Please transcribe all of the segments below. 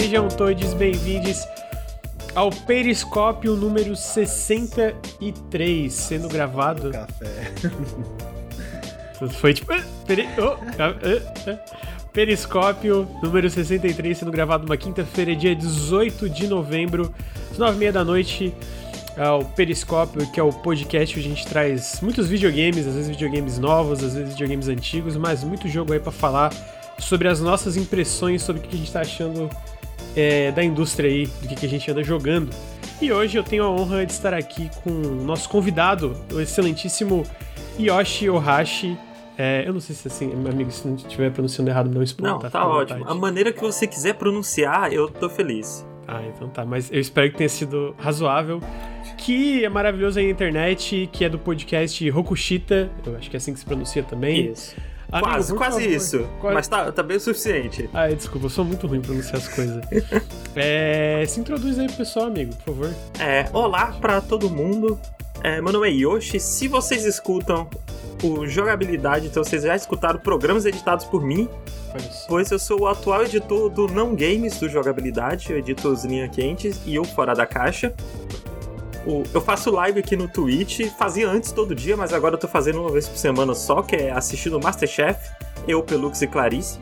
sejam todos bem-vindos ao Periscópio número 63, sendo gravado. Café. Foi tipo. ah, peri- oh, ah, ah. Periscópio número 63, sendo gravado uma quinta-feira, dia 18 de novembro, às 9h30 da noite. Ao Periscópio, que é o podcast que a gente traz muitos videogames, às vezes videogames novos, às vezes videogames antigos, mas muito jogo aí pra falar sobre as nossas impressões, sobre o que a gente tá achando é, da indústria aí, do que, que a gente anda jogando. E hoje eu tenho a honra de estar aqui com o nosso convidado, o excelentíssimo Yoshi Ohashi. É, eu não sei se assim, meu amigo, se não estiver pronunciando errado, não explode. Não, tá, à ótimo. A maneira que você quiser pronunciar, eu tô feliz. Ah, então tá, mas eu espero que tenha sido razoável. Que é maravilhoso aí na internet, que é do podcast Rokushita, eu acho que é assim que se pronuncia também. Isso. Amigo, quase, quase favor, isso. quase- Mas tá, tá bem o suficiente. Ai, desculpa, eu sou muito ruim em pronunciar as coisas. é, se introduz aí pro pessoal, amigo, por favor. É, olá pra todo mundo. É, meu nome é Yoshi. Se vocês escutam o Jogabilidade, então vocês já escutaram programas editados por mim, pois eu sou o atual editor do Não Games do Jogabilidade. Eu edito os Linha Quentes e o Fora da Caixa. O- eu faço live aqui no Twitch, fazia antes todo dia, mas agora eu tô fazendo uma vez por semana só, que é assistindo Masterchef, eu, Pelux e Clarice.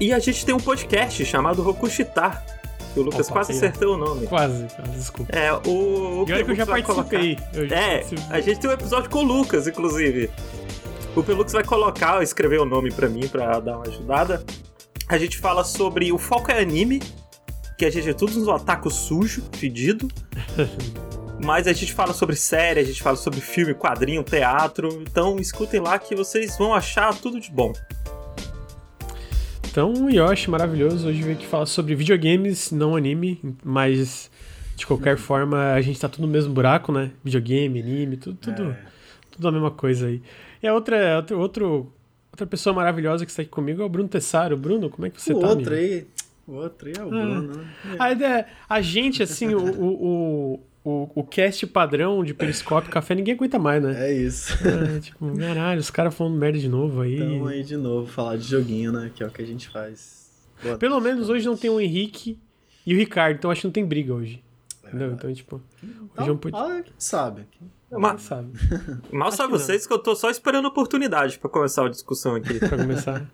E a gente tem um podcast chamado Rokushitar, que o Lucas Opa, quase acertou o nome. Quase, desculpa. É, o. o E olha que eu já participei. colocar- Eu já É, participei. a gente tem um episódio com o Lucas, inclusive. O Pelux vai colocar, escrever o nome pra mim pra dar uma ajudada. A gente fala sobre. O foco é anime, que a gente é tudo um ataque sujo, fedido. Mas a gente fala sobre série, a gente fala sobre filme, quadrinho, teatro. Então escutem lá que vocês vão achar tudo de bom. Então, o Yoshi, maravilhoso. Hoje veio aqui falar sobre videogames, não anime, mas de qualquer forma a gente tá tudo no mesmo buraco, né? Videogame, anime, tudo, tudo, É. tudo a mesma coisa aí. E a outra, outra, outro, outra pessoa maravilhosa que está aqui comigo é o Bruno Tessaro. Bruno, como é que você o tá, outro amigo? aí. O outro aí é o Bruno. né? A, ideia- a gente, assim, o, o, o, o, cast padrão de Periscópio Café, ninguém aguenta mais, né? É isso. É, tipo, caralho, os caras falando merda de novo aí. Então aí de novo, falar de joguinho, né? Que é o que a gente faz. Boa Pelo menos hoje não tem o Henrique e o Ricardo, então acho que não tem briga hoje. É Entendeu? Então, tipo, Então, hoje é um quem sabe. quem Mas, sabe, mal sabe que não. vocês que eu tô só esperando a oportunidade pra começar a discussão aqui. pra começar.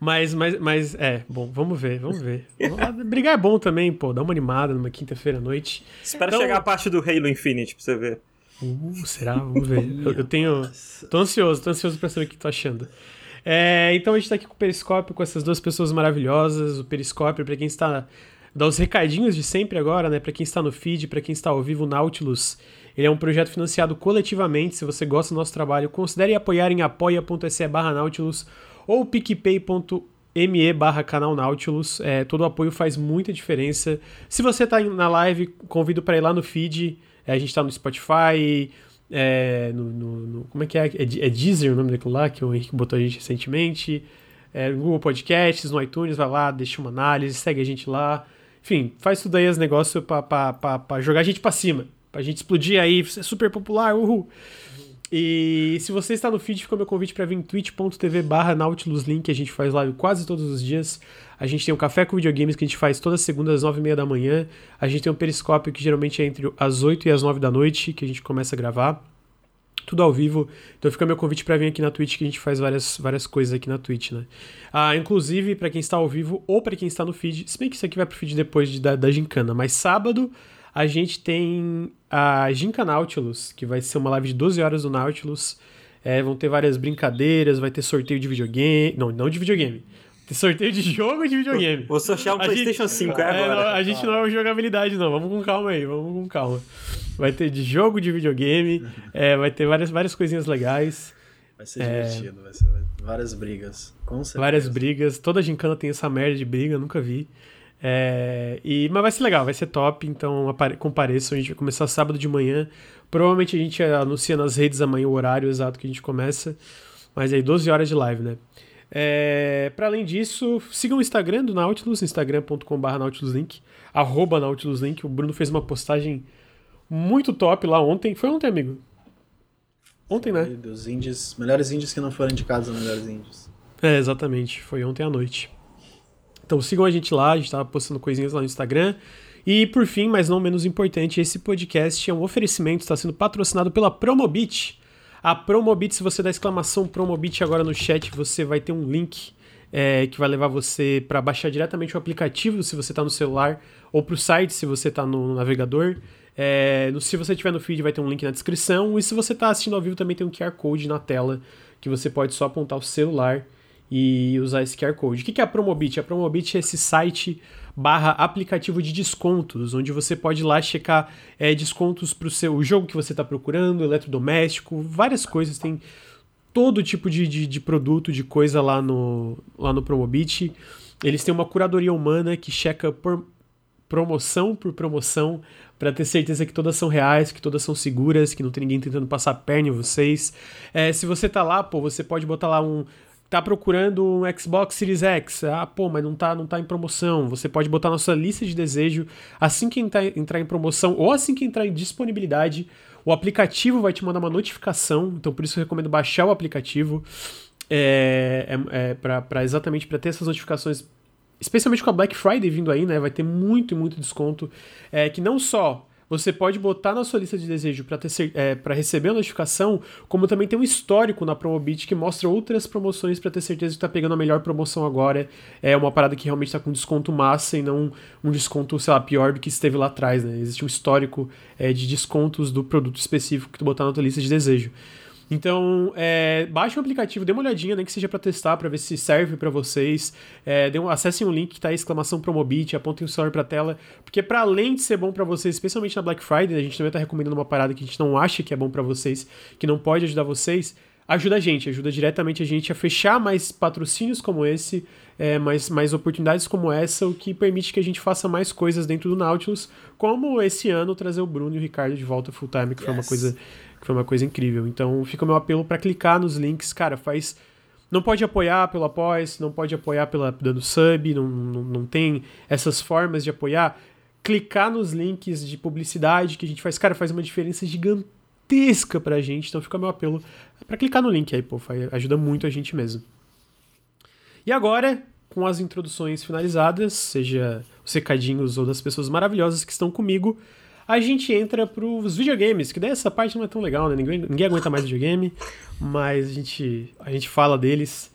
Mas, mas, mas, é, bom, vamos ver, vamos ver. Brigar é bom também, pô, dá uma animada numa quinta-feira à noite. Espera Então- chegar a parte do Halo Infinite pra você ver. Uh, será? Vamos ver. Eu, eu tenho. Tô ansioso, tô ansioso pra saber o que tu achando. É, então a gente tá aqui com o Periscópio, com essas duas pessoas maravilhosas. O Periscópio, pra quem está. Dá os recadinhos de sempre agora, né? Pra quem está no feed, pra quem está ao vivo, Nautilus. Ele é um projeto financiado coletivamente. Se você gosta do nosso trabalho, considere apoiar em apoia.se barra Nautilus ou picpay.me barra canal Nautilus. É, todo apoio faz muita diferença. Se você tá na live, convido para ir lá no feed. É, a gente tá no Spotify, é, no, no- no- Como é que é? É, é Deezer o nome daquilo lá, que o Henrique botou a gente recentemente. É, no Google Podcasts, no iTunes, vai lá, deixa uma análise, segue a gente lá. Enfim, faz tudo aí os negócios pra, pra, pra, pra jogar a gente pra cima. Pra gente explodir aí, ser super popular, uhul. E se você está no feed, fica o meu convite para vir em twitch.tv barra nautiluslink, a gente faz live quase todos os dias. A gente tem um café com videogames que a gente faz toda segunda às nove e meia da manhã. A gente tem um periscópio que geralmente é entre as 8 e as 9 da noite, que a gente começa a gravar. Tudo ao vivo. Então fica meu convite para vir aqui na Twitch, que a gente faz várias, várias coisas aqui na Twitch, né? Ah, inclusive, para quem está ao vivo ou para quem está no feed, se bem que isso aqui vai pro feed depois de, da, da gincana, mas sábado a gente tem a Ginca Nautilus, que vai ser uma live de 12 horas do Nautilus. É, vão ter várias brincadeiras, vai ter sorteio de videogame. Não, não de videogame. Tem sorteio de jogo de videogame. Vou sortear um A gente- PlayStation 5 é É, não, agora. a gente não é jogabilidade, não. Vamos com calma aí, vamos com calma. Vai ter de jogo de videogame, é, vai ter várias, várias coisinhas legais, Vai ser É. divertido, vai ser várias brigas. Com certeza. várias brigas. Toda gincana tem essa merda de briga, nunca vi. É, e, mas vai ser legal, vai ser top, então compareçam. A gente vai começar sábado de manhã. Provavelmente a gente anuncia nas redes amanhã o horário exato que a gente começa. Mas aí 12 horas de live, né? É, para além disso, sigam o Instagram do Nautilus, instagram.com.br nautiluslink, arroba nautiluslink. O Bruno fez uma postagem muito top lá ontem. Foi ontem, amigo? Ontem, né? Dos indies, melhores indies que não foram indicados a melhores indies. É, exatamente. Foi ontem à noite. Então sigam a gente lá, a gente tá postando coisinhas lá no Instagram. E por fim, mas não menos importante, esse podcast é um oferecimento, está sendo patrocinado pela Promobit. A Promobit, se você dá exclamação Promobit agora no chat, você vai ter um link é, que vai levar você para baixar diretamente o aplicativo se você está no celular ou para o site se você está no navegador. É, se você tiver no feed, vai ter um link na descrição. E se você está assistindo ao vivo, também tem um QR Code na tela que você pode só apontar o celular e usar esse QR Code. O que é a Promobit? A Promobit é esse site barra aplicativo de descontos, onde você pode ir lá checar é, descontos para o seu jogo que você está procurando, eletrodoméstico, várias coisas. Tem todo tipo de, de, de, produto, de coisa lá no, lá no Promobit. Eles têm uma curadoria humana que checa por promoção por promoção para ter certeza que todas são reais, que todas são seguras, que não tem ninguém tentando passar perna em vocês. É, se você tá lá, pô, você pode botar lá um tá procurando um Xbox Series X, ah, pô, mas não tá, não tá em promoção. Você pode botar na sua lista de desejo assim que entrar, em promoção ou assim que entrar em disponibilidade. O aplicativo vai te mandar uma notificação, então por isso eu recomendo baixar o aplicativo é, é, é para exatamente para ter essas notificações, especialmente com a Black Friday vindo aí, né? Vai ter muito, muito desconto. É, que não só você pode botar na sua lista de desejo para é, receber a notificação, como também tem um histórico na Promobit que mostra outras promoções para ter certeza que está pegando a melhor promoção agora. É uma parada que realmente está com desconto massa e não um desconto, sei lá, pior do que esteve lá atrás, né? Existe um histórico é, de descontos do produto específico que tu botar na tua lista de desejo. Então, é, baixe o aplicativo, dê uma olhadinha, nem que seja para testar, para ver se serve para vocês. É, um, acessem o link que tá aí, exclamação Promobit, apontem o celular pra tela, porque para além de ser bom para vocês, especialmente na Black Friday, a gente também tá recomendando uma parada que a gente não acha que é bom para vocês, que não pode ajudar vocês, ajuda a gente, ajuda diretamente a gente a fechar mais patrocínios como esse, é, mais, mais oportunidades como essa, o que permite que a gente faça mais coisas dentro do Nautilus, como esse ano trazer o Bruno e o Ricardo de volta full time, que yes. foi uma coisa que foi uma coisa incrível. Então fica o meu apelo para clicar nos links, cara, faz não pode apoiar pelo Apoia, não pode apoiar pela dando sub, não, não, não tem essas formas de apoiar. Clicar nos links de publicidade que a gente faz, cara, faz uma diferença gigantesca pra gente. Então fica o meu apelo para clicar no link aí, pô, ajuda muito a gente mesmo. E agora, com as introduções finalizadas, seja os recadinhos ou das pessoas maravilhosas que estão comigo, a gente entra pros videogames, que daí essa parte não é tão legal, né? Ninguém, ninguém aguenta mais videogame, mas a gente, a gente fala deles.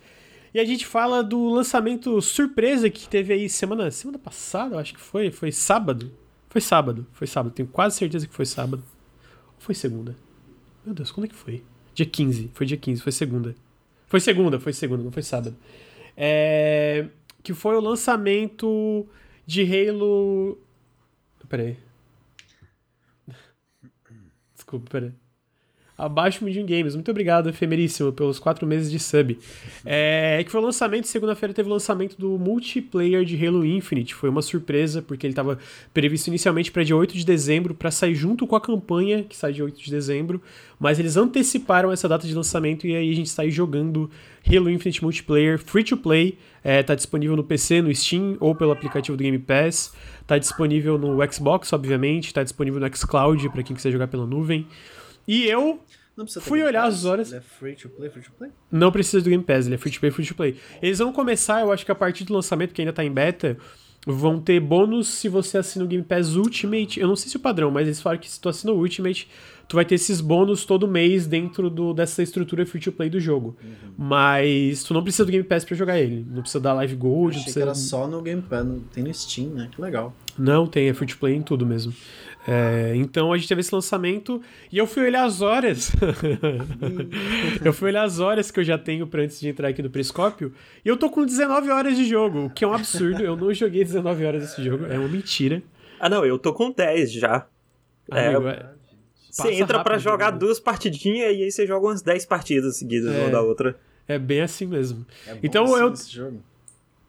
E a gente fala do lançamento surpresa que teve aí semana, semana passada, acho que foi, foi sábado. Foi sábado, foi sábado, tenho quase certeza que foi sábado. Ou foi segunda? Meu Deus, quando é que foi? Dia 15, foi dia 15, foi segunda. Foi segunda, foi segunda, não foi sábado. É, que foi o lançamento de Halo. Peraí. Desculpa, peraí. Abaixo Medium Games. Muito obrigado, efemeríssimo, pelos quatro meses de sub. É, que foi o lançamento, segunda-feira teve o lançamento do multiplayer de Halo Infinite. Foi uma surpresa, porque ele estava previsto inicialmente para dia 8 de dezembro, para sair junto com a campanha, que sai dia 8 de dezembro. Mas eles anteciparam essa data de lançamento e aí a gente está aí jogando Halo Infinite Multiplayer free to play. É, tá disponível no PC, no Steam ou pelo aplicativo do Game Pass. Tá disponível no Xbox, obviamente. Tá disponível no Xcloud para quem quiser jogar pela nuvem. E eu fui olhar as horas. Ele é free to play, free to play? Não precisa do Game Pass, ele é free to play, free to play. Eles vão começar, eu acho que a partir do lançamento, que ainda tá em beta, vão ter bônus se você assina o Game Pass Ultimate. Eu não sei se é o padrão, mas eles falam que se tu assina o Ultimate, tu vai ter esses bônus todo mês dentro do, dessa estrutura free to play do jogo. Uhum. Mas tu não precisa do Game Pass para jogar ele. Não precisa dar Live Gold. Achei precisa... que era só no Game Pass, tem no Steam, né? Que legal. Não, tem, é free to play em tudo mesmo. É, então a gente teve esse lançamento e eu fui olhar as horas. eu fui olhar as horas que eu já tenho para antes de entrar aqui no Periscópio e eu tô com 19 horas de jogo, o que é um absurdo. eu não joguei 19 horas desse jogo, é uma mentira. Ah, não, eu tô com 10 já. Amigo, é, é você entra para jogar né? duas partidinhas e aí você joga umas 10 partidas seguidas é, uma da outra. É bem assim mesmo. É então assim eu. Esse jogo.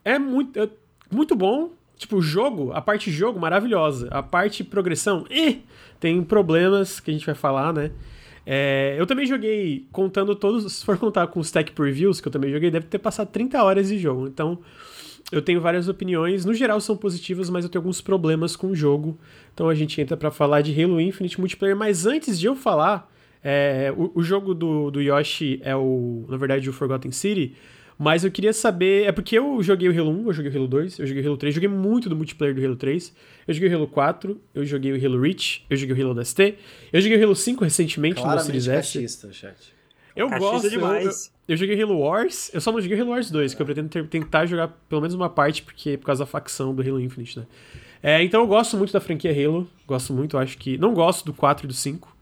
É muito, é muito bom. Tipo, o jogo, a parte jogo, maravilhosa. A parte progressão, eh, tem problemas que a gente vai falar, né? É, eu também joguei, contando todos, se for contar com os tech previews que eu também joguei, deve ter passado 30 horas de jogo. Então, eu tenho várias opiniões. No geral, são positivas, mas eu tenho alguns problemas com o jogo. Então, a gente entra para falar de Halo Infinite Multiplayer. Mas antes de eu falar, é, o, o, jogo do, do Yoshi é o, na verdade, o Forgotten City. Mas eu queria saber. É porque eu joguei o Halo 1, eu joguei o Halo 2, eu joguei o Halo 3, joguei muito do multiplayer do Halo 3. Eu joguei o Halo 4, eu joguei o Halo Reach, eu joguei o Halo DST, eu joguei o Halo 5 recentemente Claramente no Series S. cachista, chat. Eu Cachista gosto demais. Eu, eu, eu joguei Halo Wars, eu só não joguei Halo Wars 2, que eu pretendo ter- tentar jogar pelo menos uma parte, porque por causa da facção do Halo Infinite, né? É, então eu gosto muito da franquia Halo, gosto muito, acho que. Não gosto do 4 e do 5,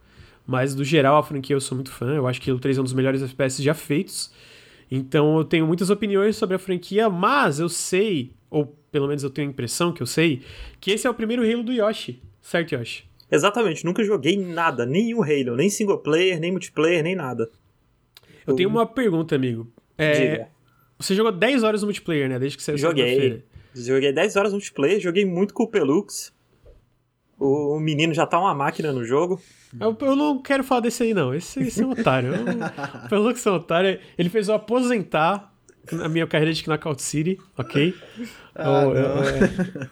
mas do geral a franquia eu sou muito fã. Eu acho que Halo 3 é um dos melhores FPS já feitos. Então eu tenho muitas opiniões sobre a franquia, mas eu sei, ou pelo menos eu tenho a impressão que eu sei, que esse é o primeiro Halo do Yoshi. Certo, Yoshi? Exatamente, nunca joguei nada, nenhum Halo, nem single player, nem multiplayer, nem nada. Eu tenho uma pergunta, amigo. É, Diga. você jogou 10 horas no multiplayer, né? Desde que saiu Joguei. Joguei 10 horas multiplayer, joguei muito com o Pelux. O o menino já tá uma máquina no jogo. Eu, eu não quero falar desse aí, não. Esse, esse é um otário. Eu- Pelo que é um otário, ele fez eu aposentar na minha carreira de Knockout City, ok? Ah, eu, eu- não. eu-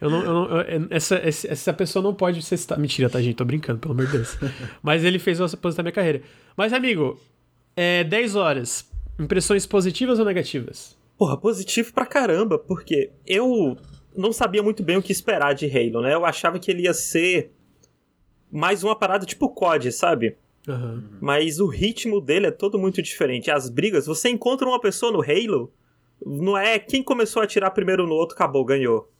eu não- eu não- eu- essa, essa, essa pessoa não pode ser citada. Mentira, tá, gente? Tô brincando, pelo amor de Deus. Mas ele fez eu aposentar minha carreira. Mas, amigo, é 10 horas. Impressões positivas ou negativas? Porra, positivo pra caramba, porque eu não sabia muito bem o que esperar de Halo, né? Eu achava que ele ia ser mais uma parada tipo COD, sabe? Aham. Mas o ritmo dele é todo muito diferente. As brigas, você encontra uma pessoa no Halo, não é quem começou a atirar primeiro no outro, acabou, ganhou.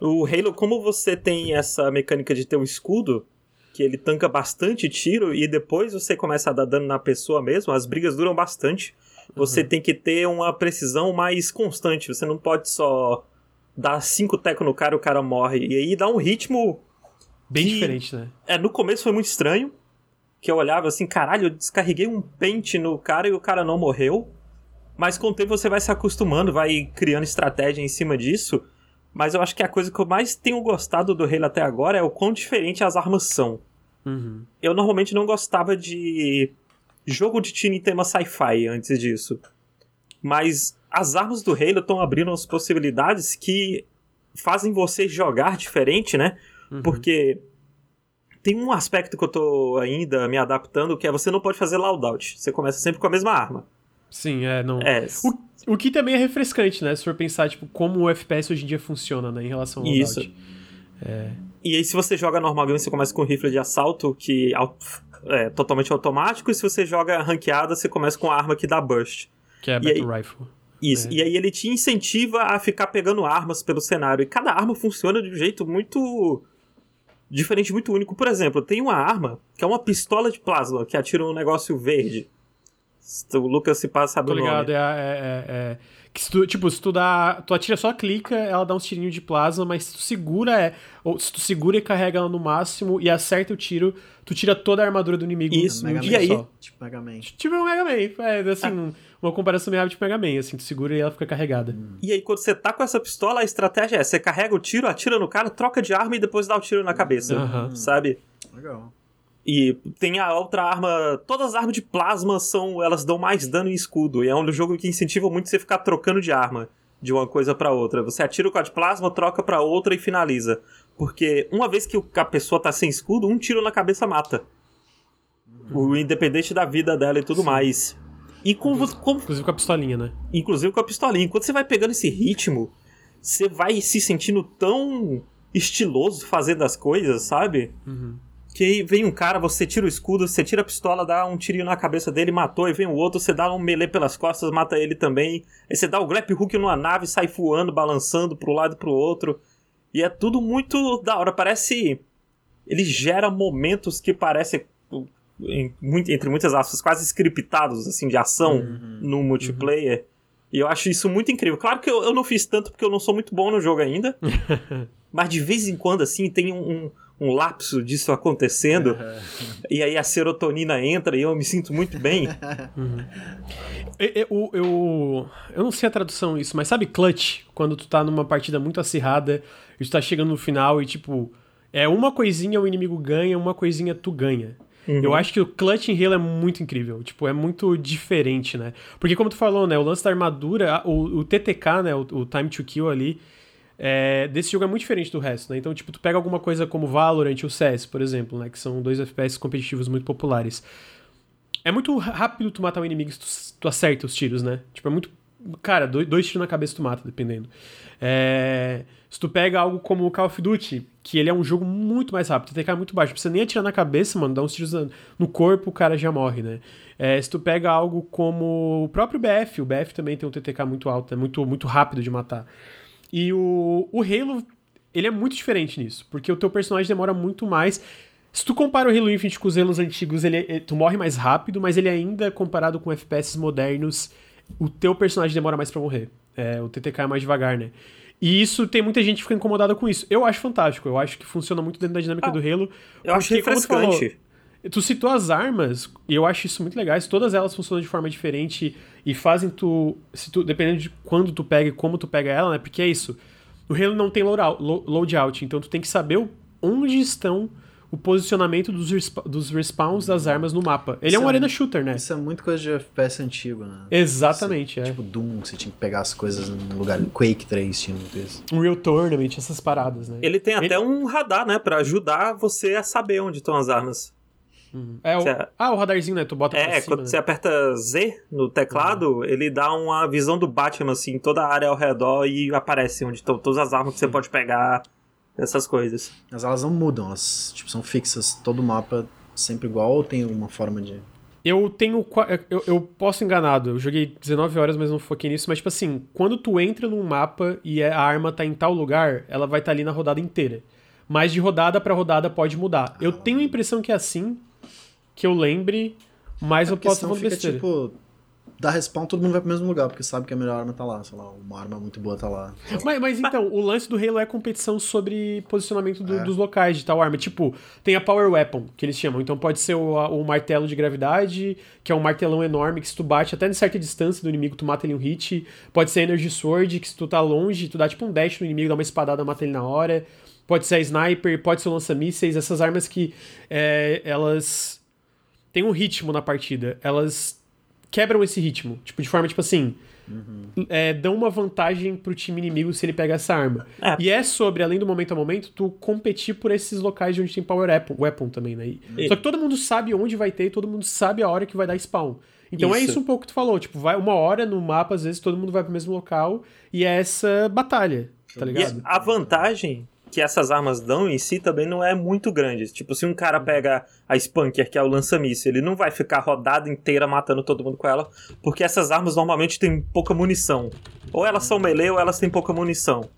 O Halo, como você tem essa mecânica de ter um escudo, que ele tanca bastante tiro e depois você começa a dar dano na pessoa mesmo, as brigas duram bastante. Você tem que ter uma precisão mais constante. Você não pode só dar cinco tecos no cara e o cara morre. E aí dá um ritmo Bem Que- diferente, né? é, no começo foi muito estranho. Que eu olhava assim, caralho, eu descarreguei um pente no cara e o cara não morreu. Mas com o tempo você vai se acostumando, vai criando estratégia em cima disso. Mas eu acho que a coisa que eu mais tenho gostado do Halo até agora é o quão diferente as armas são. Uhum. Eu normalmente não gostava de jogo de tiro em tema sci-fi antes disso. Mas as armas do Halo estão abrindo as possibilidades que fazem você jogar diferente, né? Uhum. Porque tem um aspecto que eu tô ainda me adaptando, que é você não pode fazer loadout. Você começa sempre com a mesma arma. Sim, é, não. É, O, o que também é refrescante, né? Se for pensar, tipo, como o FPS hoje em dia funciona, né? Em relação ao Isso. loadout. E aí, se você joga normal game, você começa com rifle de assalto, que au- é totalmente automático, e se você joga ranqueada, você começa com a arma que dá burst. Que é a E aí- Battle Rifle. Isso. É. E aí ele te incentiva a ficar pegando armas pelo cenário. E cada arma funciona de um jeito muito. diferente, muito único. Por exemplo, tem uma arma que é uma pistola de plasma que atira um negócio verde. O Lucas se passa sabe Tô o ligado, nome. é, a- é, é, é- que se tu, tipo, se tu dá. Tu atira só clica, ela dá uns tirinhos de plasma, mas se tu segura, é. Ou se tu segura e carrega ela no máximo e acerta o tiro, tu tira toda a armadura do inimigo. Isso, num Mega e aí? só. Tipo Mega Man. Tipo um Mega Man. É, assim, uma comparação meio rápida de Mega Man, assim, tu segura e ela fica carregada. E aí, quando você tá com essa pistola, a estratégia é: você carrega o tiro, atira no cara, troca de arma e depois dá o tiro na cabeça. Aham. Sabe? Legal. E tem a outra arma. Todas as armas de plasma são. Elas dão mais dano em escudo. E é um jogo que incentiva muito você ficar trocando de arma de uma coisa pra outra. Você atira o com a de plasma, troca pra outra e finaliza. Porque uma vez que o- a pessoa tá sem escudo, um tiro na cabeça mata. O independente da vida dela e tudo mais. E com, como, Inclusive com a pistolinha, né? inclusive com a pistolinha. Quando você vai pegando esse ritmo, você vai se sentindo tão estiloso fazendo as coisas, sabe? Uhum. Que aí vem um cara, você tira o escudo, você tira a pistola, dá um tirinho na cabeça dele, matou, aí vem o outro, você dá um melee pelas costas, mata ele também. Aí você dá o grap hook numa nave, sai voando, balançando pro lado e pro outro. E é tudo muito da hora, parece. Ele gera momentos que parecem, em- muito- entre muitas aspas, quase scriptados, assim, de ação no multiplayer. E eu acho isso muito incrível. Claro que eu, eu não fiz tanto porque eu não sou muito bom no jogo ainda. mas de vez em quando, assim, tem um, um, um lapso disso acontecendo. E aí a serotonina entra e eu me sinto muito bem. Eu, eu, eu, eu não sei a tradução isso, mas sabe clutch? Quando tu tá numa partida muito acirrada e tu tá chegando no final e, tipo, é uma coisinha o inimigo ganha, uma coisinha tu ganha. Eu acho que o clutch em Halo é muito incrível. Tipo, é muito diferente, né? Porque como tu falou, né? O lance da armadura, o, o TTK, né? O, o Time to Kill ali, é, desse jogo é muito diferente do resto, né? Então, tipo, tu pega alguma coisa como Valorant ou CS, por exemplo, né? Que são dois FPS competitivos muito populares. É muito rápido tu matar um inimigo se tu, tu acerta os tiros, né? Tipo, é muito Cara, dois, tiros na cabeça tu mata, dependendo. É, se tu pega algo como o Call of Duty, que ele é um jogo muito mais rápido, TTK é muito baixo, precisa nem atirar na cabeça, mano, dá uns tiros no corpo, o cara já morre, né? É, se tu pega algo como o próprio BF, o BF também tem um TTK muito alto, é muito, muito rápido de matar. E o, o Halo, ele é muito diferente nisso, porque o teu personagem demora muito mais. Se tu compara o Halo Infinite com os Halos antigos, ele, ele, tu morre mais rápido, mas ele ainda, comparado com FPS modernos, o teu personagem demora mais para morrer. É, o TTK é mais devagar, né? E isso tem muita gente que fica incomodada com isso. Eu acho fantástico, eu acho que funciona muito dentro da dinâmica ah, do Halo. Eu acho refrescante. Tu, tu citou as armas, e eu acho isso muito legal. Todas elas funcionam de forma diferente e fazem tu. Se tu dependendo de quando tu pega e como tu pega ela, né? Porque é isso. O Halo não tem loadout, então tu tem que saber onde estão o posicionamento dos, respa dos respawns das armas no mapa. Ele é isso é um é arena shooter, né? Isso é muito coisa de FPS antigo, né? Exatamente, você, é. Tipo Doom, você tinha que pegar as coisas num lugar. Quake 3 tinha muito isso. Um Real Tournament, essas paradas, né? Ele tem Ele... até um radar, né? Pra ajudar você a saber onde estão as armas. Uhum. É o... Ah, o radarzinho, né? Tu bota É, cima, quando né? você aperta Z no teclado, uhum. ele dá uma visão do Batman, assim, toda a área ao redor e aparece onde estão todas as armas que você pode pegar essas coisas. Mas elas não mudam, elas tipo, são fixas, todo mapa sempre igual ou tem uma forma de. Eu tenho. Eu, eu posso enganado, eu joguei 19 horas, mas não foquei nisso. Mas, tipo assim, quando tu entra num mapa e a arma tá em tal lugar, ela vai estar tá ali na rodada inteira. Mas de rodada para rodada pode mudar. Ah, eu tenho a impressão que é assim, que eu lembre, mas é eu posso falar besteira. Tipo, dá respawn, todo mundo vai pro mesmo lugar, porque sabe que a melhor arma tá lá, sei lá, uma arma muito boa tá lá. Mas, mas então, o lance do Halo é competição sobre posicionamento do, é. dos locais de tal arma. Tipo, tem a Power Weapon, que eles chamam. Então pode ser o, o martelo de gravidade, que é um martelão enorme, que se tu bate até em certa distância do inimigo, tu mata ele um hit. Pode ser a Energy Sword, que se tu tá longe, tu dá tipo um dash no inimigo, dá uma espadada, mata ele na hora. Pode ser a Sniper, pode ser o lança-mísseis, essas armas que é, elas têm um ritmo na partida. Elas quebram esse ritmo. Tipo, de forma, tipo assim. Uhum. É, dão uma vantagem pro time inimigo se ele pega essa arma. É. E é sobre, além do momento a momento, tu competir por esses locais de onde tem power weapon, weapon também, né? E... Só que todo mundo sabe onde vai ter e todo mundo sabe a hora que vai dar spawn. Então é isso. é isso um pouco que tu falou, tipo, vai uma hora no mapa, às vezes todo mundo vai pro mesmo local e é essa batalha, tá ligado? E a vantagem que essas armas dão em si também não é muito grande. Tipo, se um cara pega a Spanker, que é o lança-míssil, ele não vai ficar rodada inteira matando todo mundo com ela, porque essas armas normalmente têm pouca munição. Ou elas são melee ou elas têm pouca munição.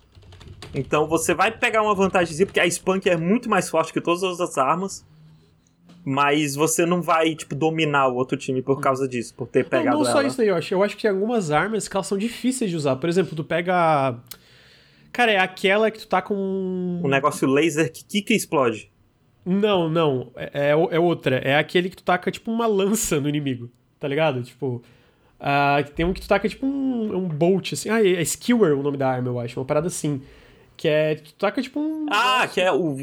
Então você vai pegar uma vantagem, porque a Spanker é muito mais forte que todas as outras armas, mas você não vai, tipo, dominar o outro time por causa disso, por ter pegado não, não ela. Não só isso aí, eu acho. Eu acho que tem algumas armas que elas são difíceis de usar. Por exemplo, tu pega Cara, é aquela que tu tá com. Um negócio laser que quica e explode. Não, não. É, é, é, outra. É aquele que tu taca tipo uma lança no inimigo. Tá ligado? Tipo. Uh, tem um que tu taca tipo um, um bolt, assim. Ah, é Skewer o nome da arma, eu acho. Uma parada assim. Que é. Tu taca tipo um. Ah, que é o,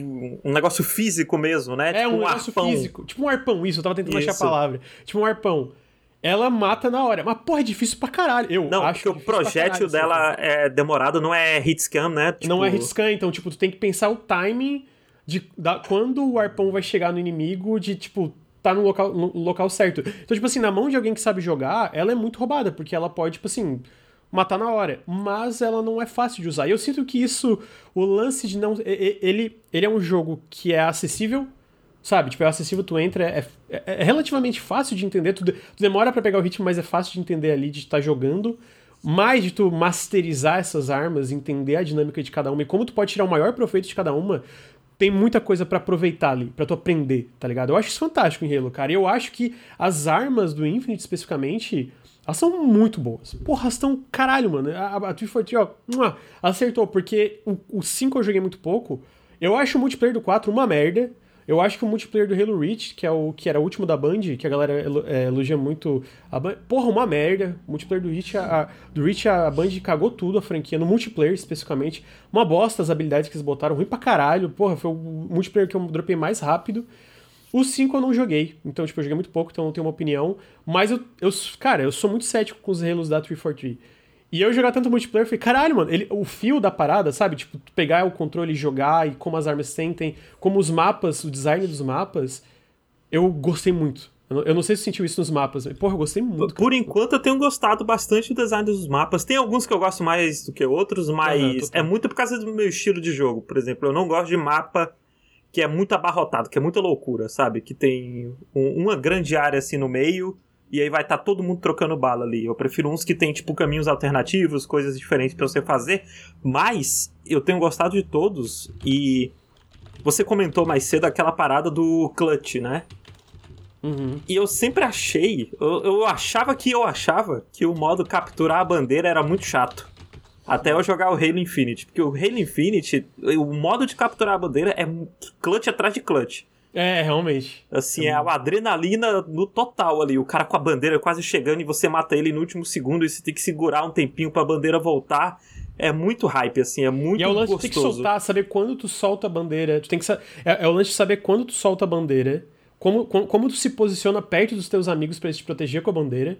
um negócio físico mesmo, né? É, tipo um, um negócio arpão. físico. Tipo um arpão, isso. Eu tava tentando isso. achar a palavra. Tipo um arpão ela mata na hora. Mas, porra, é difícil pra caralho. Eu não, acho porque o projétil dela é demorado, não é hitscan, né? Tipo... Não é hitscan, então, tipo, tu tem que pensar o timing de da, quando o arpão vai chegar no inimigo, de, tipo, tá no local, no local certo. Então, tipo assim, na mão de alguém que sabe jogar, ela é muito roubada, porque ela pode, tipo assim, matar na hora. Mas ela não é fácil de usar. E eu sinto que isso, o lance de não. Ele, ele é um jogo que é acessível Sabe? Tipo, é acessível, tu entra, é, é, é relativamente fácil de entender. Tu, tu demora para pegar o ritmo, mas é fácil de entender ali, de estar tá jogando. Mais de tu masterizar essas armas, entender a dinâmica de cada uma e como tu pode tirar o maior proveito de cada uma, tem muita coisa para aproveitar ali, para tu aprender, tá ligado? Eu acho isso fantástico em Halo, cara. E eu acho que as armas do Infinite, especificamente, elas são muito boas. Porra, elas estão caralho, mano. A, a 343, ó, acertou, porque o 5 eu joguei muito pouco. Eu acho o multiplayer do 4 uma merda. Eu acho que o multiplayer do Halo Reach, que é o que era o último da Band, que a galera é, elogia muito a Band, porra, uma merda. O multiplayer do Reach, a, do Reach a Band cagou tudo a franquia, no multiplayer especificamente. Uma bosta as habilidades que eles botaram, ruim pra caralho. Porra, foi o multiplayer que eu dropei mais rápido. O 5 eu não joguei, então, tipo, eu joguei muito pouco, então não tenho uma opinião. Mas eu, eu cara, eu sou muito cético com os Halos da 343. E eu jogar tanto multiplayer, eu falei, caralho, mano, ele, o fio da parada, sabe? Tipo, pegar o controle e jogar e como as armas sentem, como os mapas, o design dos mapas, eu gostei muito. Eu não sei se sentiu isso nos mapas. Porra, eu gostei muito. Por enquanto, eu tenho gostado bastante do design dos mapas. Tem alguns que eu gosto mais do que outros, mas uhum, é muito por causa do meu estilo de jogo. Por exemplo, eu não gosto de mapa que é muito abarrotado, que é muita loucura, sabe? Que tem um, uma grande área assim no meio e aí vai estar tá todo mundo trocando bala ali. Eu prefiro uns que tem tipo caminhos alternativos, coisas diferentes para você fazer, mas eu tenho gostado de todos e você comentou mais cedo aquela parada do clutch, né? Uhum. E eu sempre achei, eu, eu, achava que eu achava que o modo capturar a bandeira era muito chato. Até eu jogar o Halo Infinite. Porque o Halo Infinite, o modo de capturar a bandeira é clutch atrás de clutch. É, realmente. Assim, é, é a adrenalina no total ali. O cara com a bandeira quase chegando e você mata ele no último segundo e você tem que segurar um tempinho pra bandeira voltar. É muito hype, assim, é muito gostoso. E é o lance gostoso. de ter que soltar, saber quando tu solta a bandeira. Tu tem que é, é o lance de saber quando tu solta a bandeira como, como, como tu se posiciona perto dos teus amigos para te proteger com a bandeira.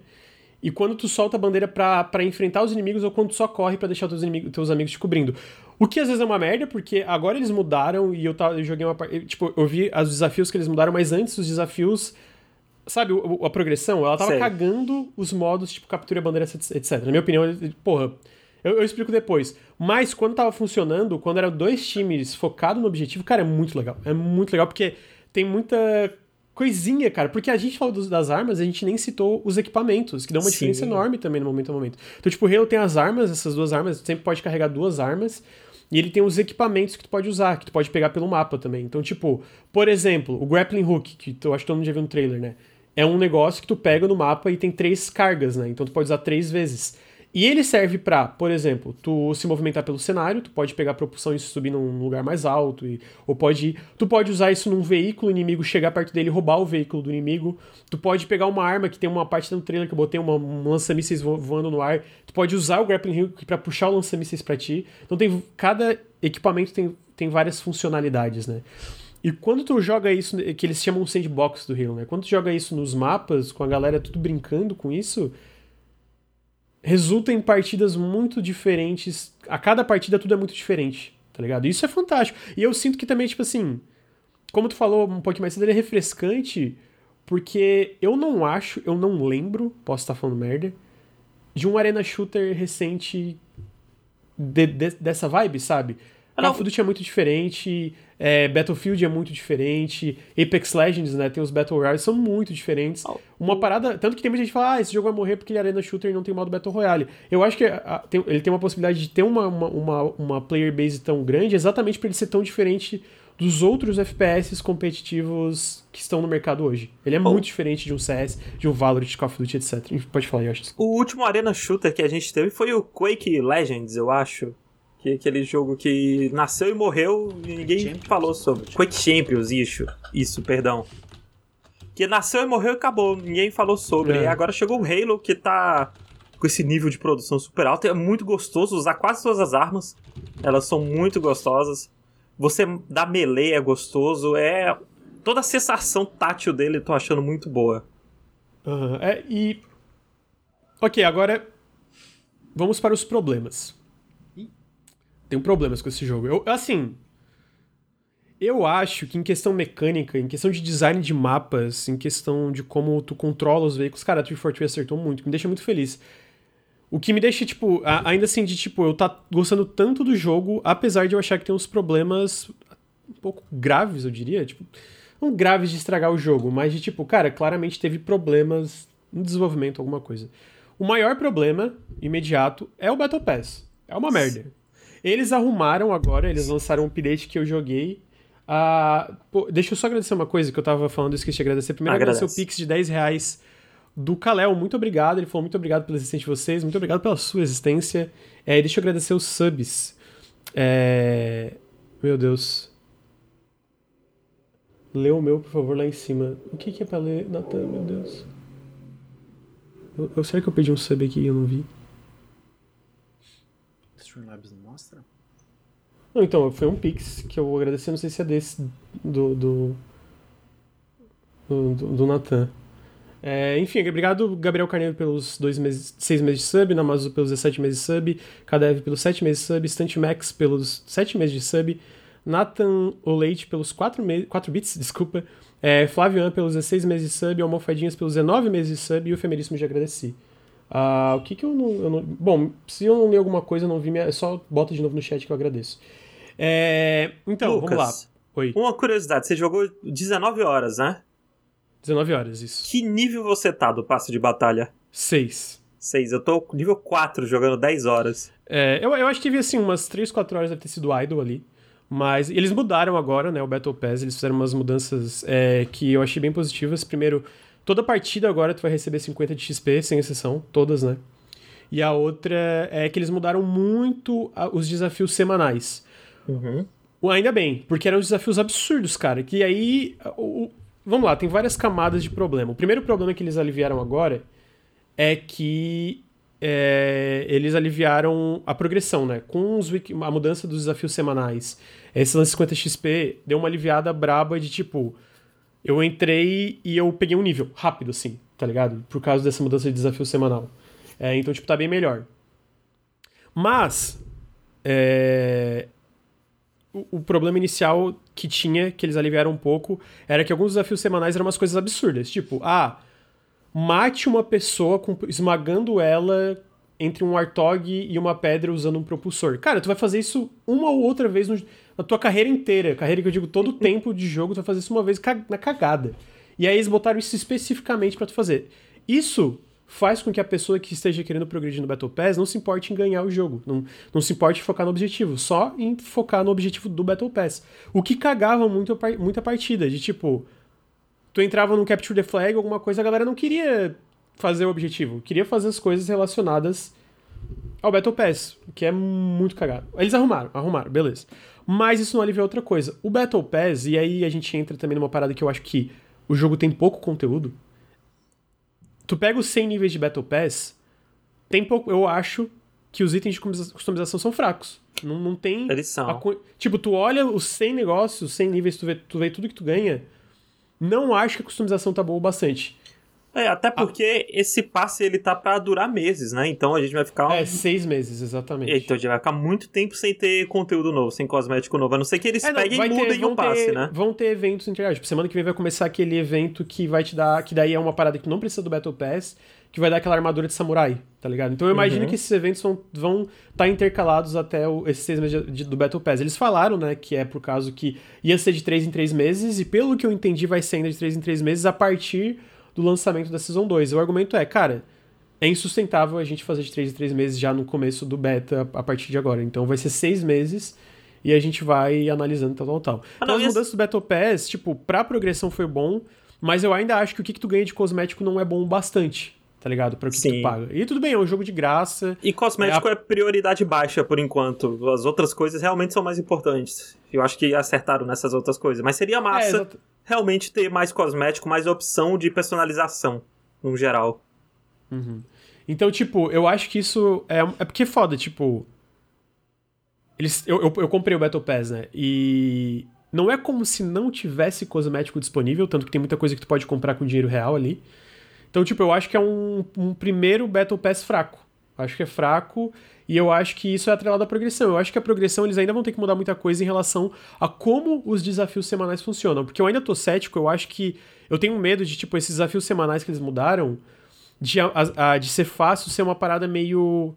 E quando tu solta a bandeira para enfrentar os inimigos ou quando tu só corre para deixar teus, inimigos, teus amigos te cobrindo. O que às vezes é uma merda, porque agora eles mudaram e eu, tava, eu joguei uma. Tipo, eu vi os desafios que eles mudaram, mas antes os desafios. Sabe, a, a progressão, ela tava Sei. cagando os modos, tipo, captura a bandeira, etc. Na minha opinião, porra. Eu, eu, explico depois. Mas quando tava funcionando, quando eram dois times focados no objetivo, cara, é muito legal. É muito legal porque tem muita coisinha, cara. Porque a gente falou dos, das armas, a gente nem citou os equipamentos, que dão uma Sim. diferença enorme também no momento a momento. Então, tipo, o Halo tem as armas, essas duas armas, sempre pode carregar duas armas. E ele tem os equipamentos que tu pode usar, que tu pode pegar pelo mapa também. Então, tipo, por exemplo, o Grappling Hook, que eu acho que todo mundo já viu no trailer, né? É um negócio que tu pega no mapa e tem três cargas, né? Então tu pode usar três vezes. E ele serve para, por exemplo, tu se movimentar pelo cenário, tu pode pegar propulsão e subir num lugar mais alto, e, ou pode, tu pode usar isso num veículo inimigo, chegar perto dele roubar o veículo do inimigo. Tu pode pegar uma arma que tem uma parte no trailer que eu botei uma, um lança-mísseis voando no ar. Tu pode usar o grappling hook para puxar o lança-mísseis para ti. Então tem cada equipamento tem, tem várias funcionalidades, né? E quando tu joga isso, que eles chamam sandbox do Halo, né? Quando tu joga isso nos mapas, com a galera tudo brincando com isso, resulta em partidas muito diferentes. A cada partida tudo é muito diferente, tá ligado? Isso é fantástico. E eu sinto que também, tipo assim, como tu falou um pouquinho mais cedo, ele é refrescante, porque eu não acho, eu não lembro, posso estar falando merda, de um arena shooter recente de, de, dessa vibe, sabe? Call of Duty é muito diferente, é, Battlefield é muito diferente, Apex Legends, né, tem os Battle Royale, são muito diferentes. Uma parada, tanto que tem muita gente que fala, ah, esse jogo vai morrer porque ele é Arena Shooter e não tem modo Battle Royale. Eu acho que a, a, tem, ele tem uma possibilidade de ter uma, uma, uma, uma player base tão grande exatamente para ele ser tão diferente dos outros FPS competitivos que estão no mercado hoje. Ele é muito diferente de um CS, de um Valorant, de Call of Duty, etc. Pode falar, acho. O último Arena Shooter que a gente teve foi o Quake Legends, eu acho. Que é aquele jogo que nasceu e morreu e ninguém Champions. falou sobre. Quake Champions, isso. Isso, perdão. Que nasceu e morreu e acabou. Ninguém falou sobre. É. E agora chegou o Halo, que tá com esse nível de produção super alto. É muito gostoso usar quase todas as armas. Elas são muito gostosas. Você dá melee é gostoso. É. Toda a sensação tátil dele eu tô achando muito boa. Uhum. É, e. Ok, agora. Vamos para os problemas. Tenho problemas com esse jogo. Eu, assim. Eu acho que em questão mecânica, em questão de design de mapas, em questão de como tu controla os veículos, cara, a 343 acertou muito, me deixa muito feliz. O que me deixa, tipo, ainda assim, de tipo, eu tá gostando tanto do jogo, apesar de eu achar que tem uns problemas um pouco graves, eu diria. Tipo, não graves de estragar o jogo, mas de tipo, cara, claramente teve problemas no desenvolvimento, alguma coisa. O maior problema imediato é o Battle Pass. É uma merda. Eles arrumaram agora, eles lançaram um update que eu joguei. Uh, pô, deixa eu só agradecer uma coisa que eu tava falando, esqueci de agradecer. Primeiro, Agradece. agradecer o Pix de 10 reais do Kalel. Muito obrigado. Ele falou muito obrigado pela existência de vocês, muito obrigado pela sua existência. É, deixa eu agradecer os subs. É... Meu Deus. Lê o meu, por favor, lá em cima. O que, que é pra ler, Natan? Meu Deus. Eu, eu, será que eu pedi um sub aqui e eu não vi? Streamlabs não? Não, então, foi um Pix que eu vou agradecer, não sei se é desse do. do. do, do Natan. É, enfim, obrigado Gabriel Carneiro pelos dois meses, seis meses de sub, Namazu pelos 17 meses de sub, Kadev pelos 7 meses de sub, Stunt Max pelos 7 meses de sub, Nathan Oleite pelos 4, me 4 bits, desculpa. É, Flavian pelos 16 meses de sub, Almofadinhas pelos 19 meses de sub e o Femeríssimo já agradeci. Uh, o que que eu não, eu não, Bom, se eu não li alguma coisa, não vi, minha, só bota de novo no chat que eu agradeço. É, então, Lucas, vamos lá. Oi. Uma curiosidade, você jogou 19 horas, né? 19 horas, isso. Que nível você tá do passe de batalha? 6. 6. Eu tô nível 4 jogando 10 horas. É, eu, eu acho que teve assim umas 3, 4 horas deve ter sido idle ali. Mas eles mudaram agora, né? O Battle Pass, eles fizeram umas mudanças é, que eu achei bem positivas. Primeiro, toda partida agora tu vai receber 50 de XP, sem exceção, todas, né? E a outra é que eles mudaram muito os desafios semanais. Uhum. Ainda bem, porque eram desafios absurdos, cara. Que aí. O, vamos lá, tem várias camadas de problema. O primeiro problema que eles aliviaram agora é que é, eles aliviaram a progressão, né? Com a mudança dos desafios semanais, esse lance 50 XP deu uma aliviada braba de tipo. Eu entrei e eu peguei um nível rápido, assim, tá ligado? Por causa dessa mudança de desafio semanal. É, então, tipo, tá bem melhor. Mas. É, o, o, problema inicial que tinha, que eles aliviaram um pouco, era que alguns desafios semanais eram umas coisas absurdas. Tipo, ah mate uma pessoa com, esmagando ela entre um Artog e uma pedra usando um propulsor. Cara, tu vai fazer isso uma ou outra vez no, na tua carreira inteira. Carreira que eu digo todo o tempo de jogo, tu vai fazer isso uma vez na cagada. E aí eles botaram isso especificamente para tu fazer. Isso faz com que a pessoa que esteja querendo progredir no Battle Pass não se importe em ganhar o jogo. Não, não se importe em focar no objetivo. Só em focar no objetivo do Battle Pass. O que cagava muito, muita partida. De tipo, tu entrava no Capture the Flag, alguma coisa, a galera não queria fazer o objetivo, queria fazer as coisas relacionadas ao Battle Pass, que é muito cagado. Eles arrumaram, arrumaram, beleza. Mas isso não alivia outra coisa. O Battle Pass, e aí a gente entra também numa parada que eu acho que o jogo tem pouco conteúdo. Tu pega os 100 níveis de Battle Pass, tem pouco, eu acho que os itens de customização são fracos. Não, não tem. Eles são. A, tipo, tu olha os 100 negócios, os 100 níveis, tu vê, tu vê tudo que tu ganha não acho que a customização tá boa o bastante. É, até porque ah. esse passe ele tá para durar meses, né? Então a gente vai ficar. É, seis meses, exatamente. Então a gente vai ficar muito tempo sem ter conteúdo novo, sem cosmético novo. A não ser que eles é, não, peguem e mudem o passe, ter, né? Vão ter eventos internos. Tipo, semana que vem vai começar aquele evento que vai te dar. Que daí é uma parada que não precisa do Battle Pass, que vai dar aquela armadura de samurai, tá ligado? Então eu imagino uhum. que esses eventos vão estar vão tá intercalados até o, esses seis meses de, de, do Battle Pass. Eles falaram, né, que é por causa que ia ser de três em três meses, e pelo que eu entendi, vai ser ainda de três em três meses a partir do lançamento da Season 2. O argumento é, cara, é insustentável a gente fazer de 3 em 3 meses já no começo do beta a partir de agora. Então vai ser 6 meses e a gente vai analisando tal, tal, tal. Ah, então as mudanças do Battle Pass, tipo, pra progressão foi bom, mas eu ainda acho que o que, que tu ganha de cosmético não é bom bastante. Tá ligado? Pra o que Sim. tu paga. E tudo bem, é um jogo de graça. E cosmético é, a... é prioridade baixa por enquanto. As outras coisas realmente são mais importantes. Eu acho que acertaram nessas outras coisas. Mas seria massa. É, realmente ter mais cosmético, mais opção de personalização, no geral. Uhum. Então, tipo, eu acho que isso é, é porque é foda, tipo. Eles, eu, eu, eu, comprei o Battle Pass, né? E não é como se não tivesse cosmético disponível, tanto que tem muita coisa que tu pode comprar com dinheiro real ali. Então, tipo, eu acho que é um, um primeiro Battle Pass fraco. Acho que é fraco e eu acho que isso é atrelado à progressão. Eu acho que a progressão eles ainda vão ter que mudar muita coisa em relação a como os desafios semanais funcionam. Porque eu ainda tô cético, eu acho que. Eu tenho medo de, tipo, esses desafios semanais que eles mudaram, de, a, a, de ser fácil ser uma parada meio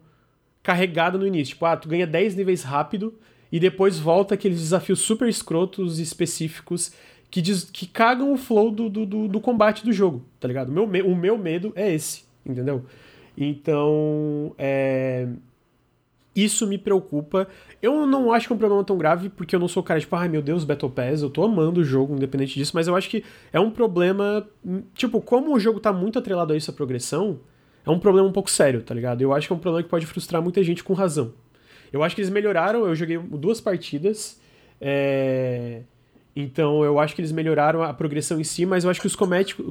carregada no início. Tipo, ah, tu ganha 10 níveis rápido e depois volta aqueles desafios super escrotos específicos que, diz, que cagam o flow do, do, do, do combate do jogo, tá ligado? Meu, o meu medo é esse, entendeu? Então, é... isso me preocupa. Eu não acho que é um problema tão grave, porque eu não sou cara tipo, ai meu Deus, Battle Pass, eu tô amando o jogo, independente disso, mas eu acho que é um problema. Tipo, como o jogo tá muito atrelado a isso, a progressão, é um problema um pouco sério, tá ligado? Eu acho que é um problema que pode frustrar muita gente com razão. Eu acho que eles melhoraram, eu joguei duas partidas. É... Então eu acho que eles melhoraram a progressão em si, mas eu acho que os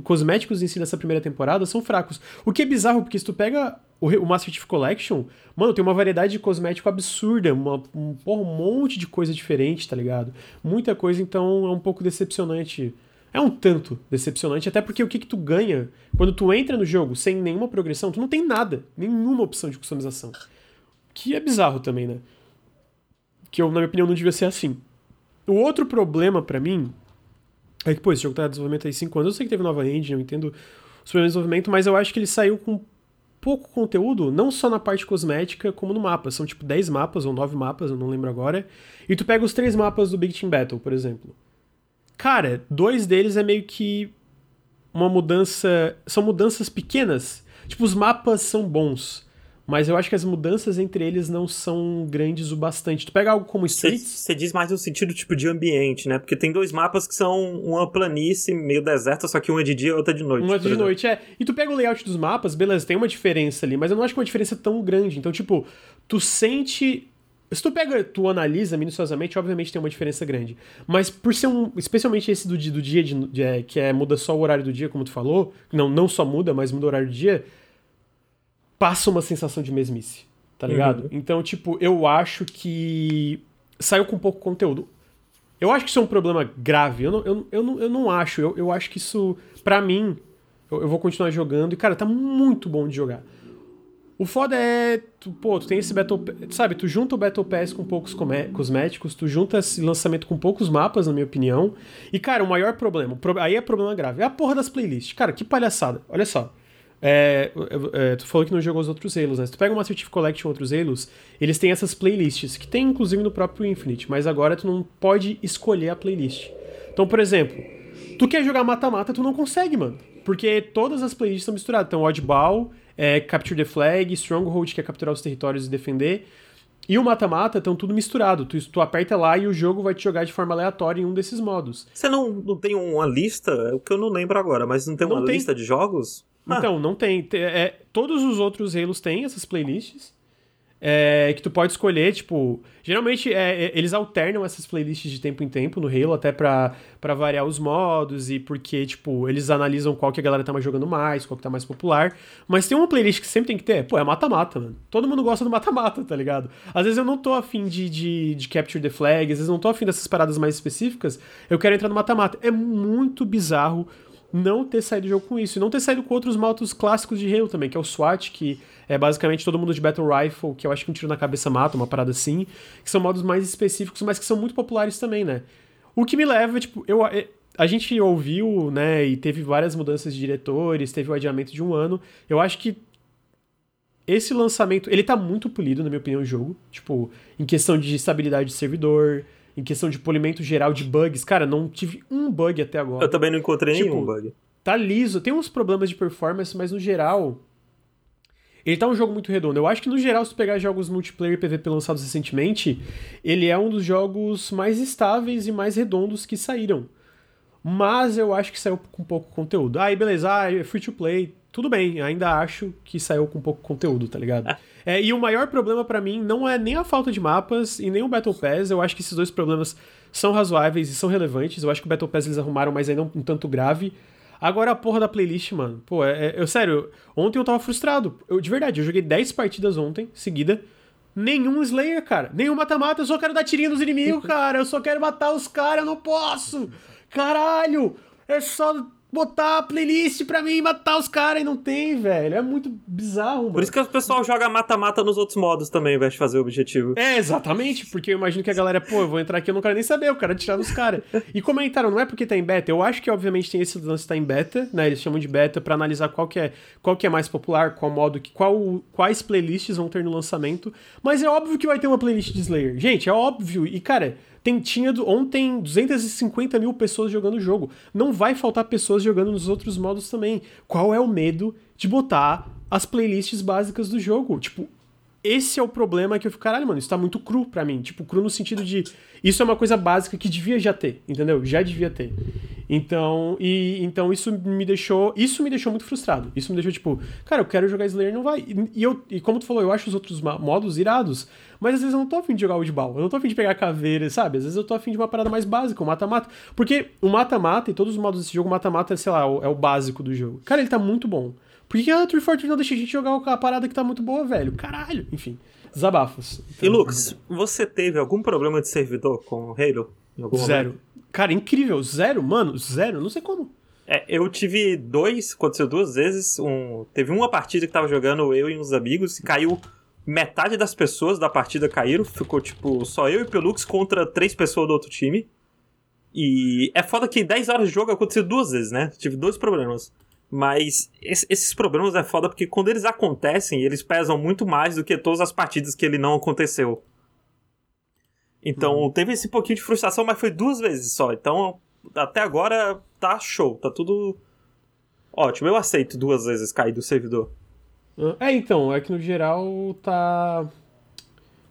cosméticos em si dessa primeira temporada são fracos. O que é bizarro, porque se tu pega o, o Master Chief Collection, mano, tem uma variedade de cosmético absurda, uma, um, porra, um monte de coisa diferente, tá ligado? Muita coisa, então é um pouco decepcionante. É um tanto decepcionante, até porque o que, que tu ganha quando tu entra no jogo sem nenhuma progressão, tu não tem nada, nenhuma opção de customização. Que é bizarro também, né? Que eu, na minha opinião, não devia ser assim. O outro problema para mim é que, pô, esse jogo tá em desenvolvimento aí 5 anos. Eu sei que teve nova engine, eu entendo problemas de desenvolvimento, mas eu acho que ele saiu com pouco conteúdo, não só na parte cosmética, como no mapa. São tipo 10 mapas ou 9 mapas, eu não lembro agora. E tu pega os três mapas do Big Team Battle, por exemplo. Cara, dois deles é meio que uma mudança. São mudanças pequenas. Tipo, os mapas são bons. Mas eu acho que as mudanças entre eles não são grandes o bastante. Tu pega algo como Streets... Você diz mais no sentido tipo de ambiente, né? Porque tem dois mapas que são uma planície meio deserta, só que um é de dia e outro é de noite. Um é de noite, é. E tu pega o layout dos mapas, beleza, tem uma diferença ali, mas eu não acho que uma diferença tão grande. Então, tipo, tu sente se tu pega, tu analisa minuciosamente, obviamente tem uma diferença grande. Mas por ser um. Especialmente esse do, do dia, de, de, é, que é muda só o horário do dia, como tu falou. Não, não só muda, mas muda o horário do dia passa uma sensação de mesmice, tá ligado? Uhum. Então, tipo, eu acho que saiu com pouco conteúdo. Eu acho que isso é um problema grave. Eu não, eu, eu não, eu não acho. Eu, eu acho que isso, para mim, eu, eu, vou continuar jogando. E, cara, tá muito bom de jogar. O foda é, tu, pô, tu tem esse Battle Sabe, tu junta o Battle Pass com poucos cosméticos, tu junta esse lançamento com poucos mapas, na minha opinião. E, cara, o maior problema, aí é problema grave, é a porra das playlists. Cara, que palhaçada. Olha só. É, é, tu falou que não jogou os outros Halos, né? Se tu pega uma Chief Collection outros Halos, eles têm essas playlists, que tem inclusive no próprio Infinite, mas agora tu não pode escolher a playlist. Então, por exemplo, tu quer jogar mata-mata, tu não consegue, mano. Porque todas as playlists estão misturadas. Então, Oddball, é, Capture the Flag, Stronghold, que é capturar os territórios e defender, e o mata-mata estão tudo misturado. Tu, tu aperta lá e o jogo vai te jogar de forma aleatória em um desses modos. Você não, não tem uma lista? É o que eu não lembro agora, mas não tem uma não tem. lista de jogos? Ah. Então, não tem. É, todos os outros Halos têm essas playlists. É, que tu pode escolher, tipo. Geralmente é, é, eles alternam essas playlists de tempo em tempo no Halo, até pra, variar os modos e porque, tipo, eles analisam qual que a galera tá mais jogando mais, qual que tá mais popular. Mas tem uma playlist que sempre tem que ter, pô, é mata-mata, mano. Todo mundo gosta do mata-mata, tá ligado? Às vezes eu não tô afim de, de, de Capture the Flag, às vezes eu não tô afim dessas paradas mais específicas, eu quero entrar no mata-mata. É muito bizarro não ter saído do jogo com isso. E não ter saído com outros motos clássicos de Halo também, que é o SWAT, que é basicamente todo mundo de Battle Rifle, que eu acho que um tiro na cabeça mata, uma parada assim, que são modos mais específicos, mas que são muito populares também, né? O que me leva, tipo, eu, a gente ouviu, né, e teve várias mudanças de diretores, teve o adiamento de um ano. Eu acho que esse lançamento, ele tá muito polido, na minha opinião, o jogo. Tipo, em questão de estabilidade de servidor, em questão de polimento geral de bugs, cara, não tive um bug até agora. Eu também não encontrei tipo, nenhum bug. Tá liso, tem uns problemas de performance, mas no geral. Ele tá um jogo muito redondo. Eu acho que no geral, se tu pegar jogos multiplayer e PVP lançados recentemente, ele é um dos jogos mais estáveis e mais redondos que saíram. Mas eu acho que saiu com pouco conteúdo. Aí, beleza, ah, é free to play. Tudo bem, ainda acho que saiu com pouco conteúdo, tá ligado? É. E o maior problema para mim não é nem a falta de mapas e nem o Battle Pass. Eu acho que esses dois problemas são razoáveis e são relevantes. Eu acho que o Battle Pass eles arrumaram, mas ainda um, tanto grave. Agora a porra da playlist, mano. Pô, é, é, eu sério, ontem eu tava frustrado. Eu, de verdade, eu joguei 10 partidas ontem, seguida. Nenhum Slayer, cara. Nenhum mata-mata. Eu só quero dar tirinho nos inimigos, cara. Eu só quero matar os caras, eu não posso. Caralho! É só botar a playlist pra mim matar os caras e não tem, velho. É muito bizarro, mano. Por isso que o pessoal joga mata-mata nos outros modos também, ao invés de fazer o objetivo. É, exatamente, porque eu imagino que a galera, pô, eu vou entrar aqui, eu não quero nem saber, eu quero tirar dos caras. E comentaram, não é porque tá em beta, eu acho que obviamente tem esse lance tá em beta, né? Eles chamam de beta para analisar qual que é, qual que é mais popular, qual modo, qual, quais playlists vão ter no lançamento. Mas é óbvio que vai ter uma playlist de Slayer. Gente, é óbvio. E, cara, tem, tinha ontem 250 mil pessoas jogando o jogo. Não vai faltar pessoas jogando nos outros modos também. Qual é o medo de botar as playlists básicas do jogo? Tipo, esse é o problema que eu fico, caralho, mano, isso tá muito cru pra mim. Tipo, cru no sentido de. Isso é uma coisa básica que devia já ter, entendeu? Já devia ter. Então, e então isso me deixou. Isso me deixou muito frustrado. Isso me deixou, tipo, cara, eu quero jogar Slayer não vai. E, e eu, e como tu falou, eu acho os outros modos irados, mas às vezes eu não tô afim de jogar o. Eu não tô afim de pegar caveira, sabe? Às vezes eu tô afim de uma parada mais básica, o mata-mata. Porque o mata-mata e todos os modos desse jogo, mata-mata, sei lá, é o, é o básico do jogo. Cara, ele tá muito bom. Por que a 343 não deixa a gente jogar a parada que tá muito boa, velho? Caralho. Enfim, desabafos. Então, e Lucas, você teve algum problema de servidor com o Halo? Zero. Momento? Cara, incrível. Zero, mano. Zero. Não sei como. É, eu tive dois, aconteceu duas vezes. Um, teve uma partida que tava jogando eu e uns amigos e caiu metade das pessoas da partida caíram. Ficou, tipo, só eu e Pelux contra três pessoas do outro time. E é foda que 10 horas de jogo aconteceu duas vezes, né? Tive dois problemas. Mas esses problemas é foda porque quando eles acontecem, eles pesam muito mais do que todas as partidas que ele não aconteceu. Então uhum. teve esse pouquinho de frustração, mas foi duas vezes só. Então até agora tá show, tá tudo ótimo. Eu aceito duas vezes cair do servidor. É, então, é que no geral tá.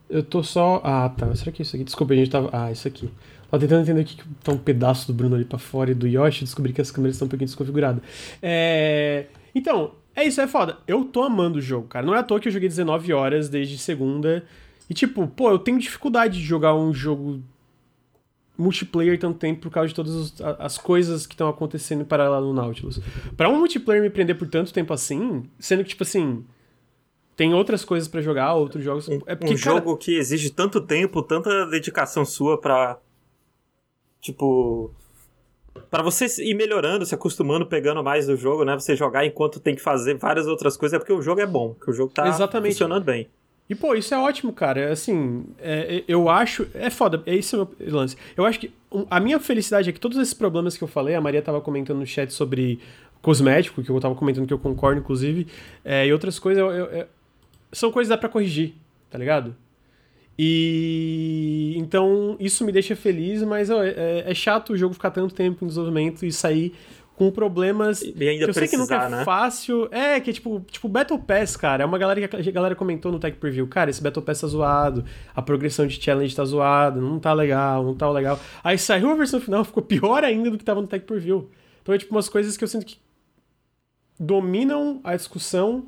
Eu tô só. Ah, tá. Será que é isso aqui? Desculpa, a gente tava. Ah, isso aqui. Tava tentando entender que tá um pedaço do Bruno ali pra fora e do Yoshi, descobri que as câmeras estão um pouquinho desconfiguradas. É... Então, é isso, é foda. Eu tô amando o jogo, cara. Não é à toa que eu joguei 19 horas desde segunda. E tipo, pô, eu tenho dificuldade de jogar um jogo multiplayer tanto tempo por causa de todas as coisas que estão acontecendo em paralelo no Nautilus. Para um multiplayer me prender por tanto tempo assim, sendo que, tipo assim, tem outras coisas para jogar, outros jogos. é porque, um jogo que exige tanto tempo, tanta dedicação sua pra Tipo. para você ir melhorando, se acostumando, pegando mais do jogo, né? Você jogar enquanto tem que fazer várias outras coisas, é porque o jogo é bom, que o jogo tá Exatamente. funcionando bem. E, pô, isso é ótimo, cara. Assim, é, é eu acho. É foda, é isso o meu lance. Eu acho que a minha felicidade é que todos esses problemas que eu falei, a Maria tava comentando no chat sobre cosmético, que eu tava comentando que eu concordo, inclusive, é, e outras coisas, eu, eu, são coisas que dá pra corrigir, tá ligado? E então isso me deixa feliz, mas é, é, chato o jogo ficar tanto tempo em desenvolvimento e sair com problemas e ainda que eu sei que nunca é né? fácil. É, que é tipo, tipo Battle Pass, cara. É uma galera que a galera comentou no Tech Preview. Cara, esse Battle Pass tá zoado, a progressão de challenge tá zoada, não tá legal, não tá legal. Aí saiu a versão final, ficou pior ainda do que tava no Tech Preview. Então é tipo umas coisas que eu sinto que dominam a discussão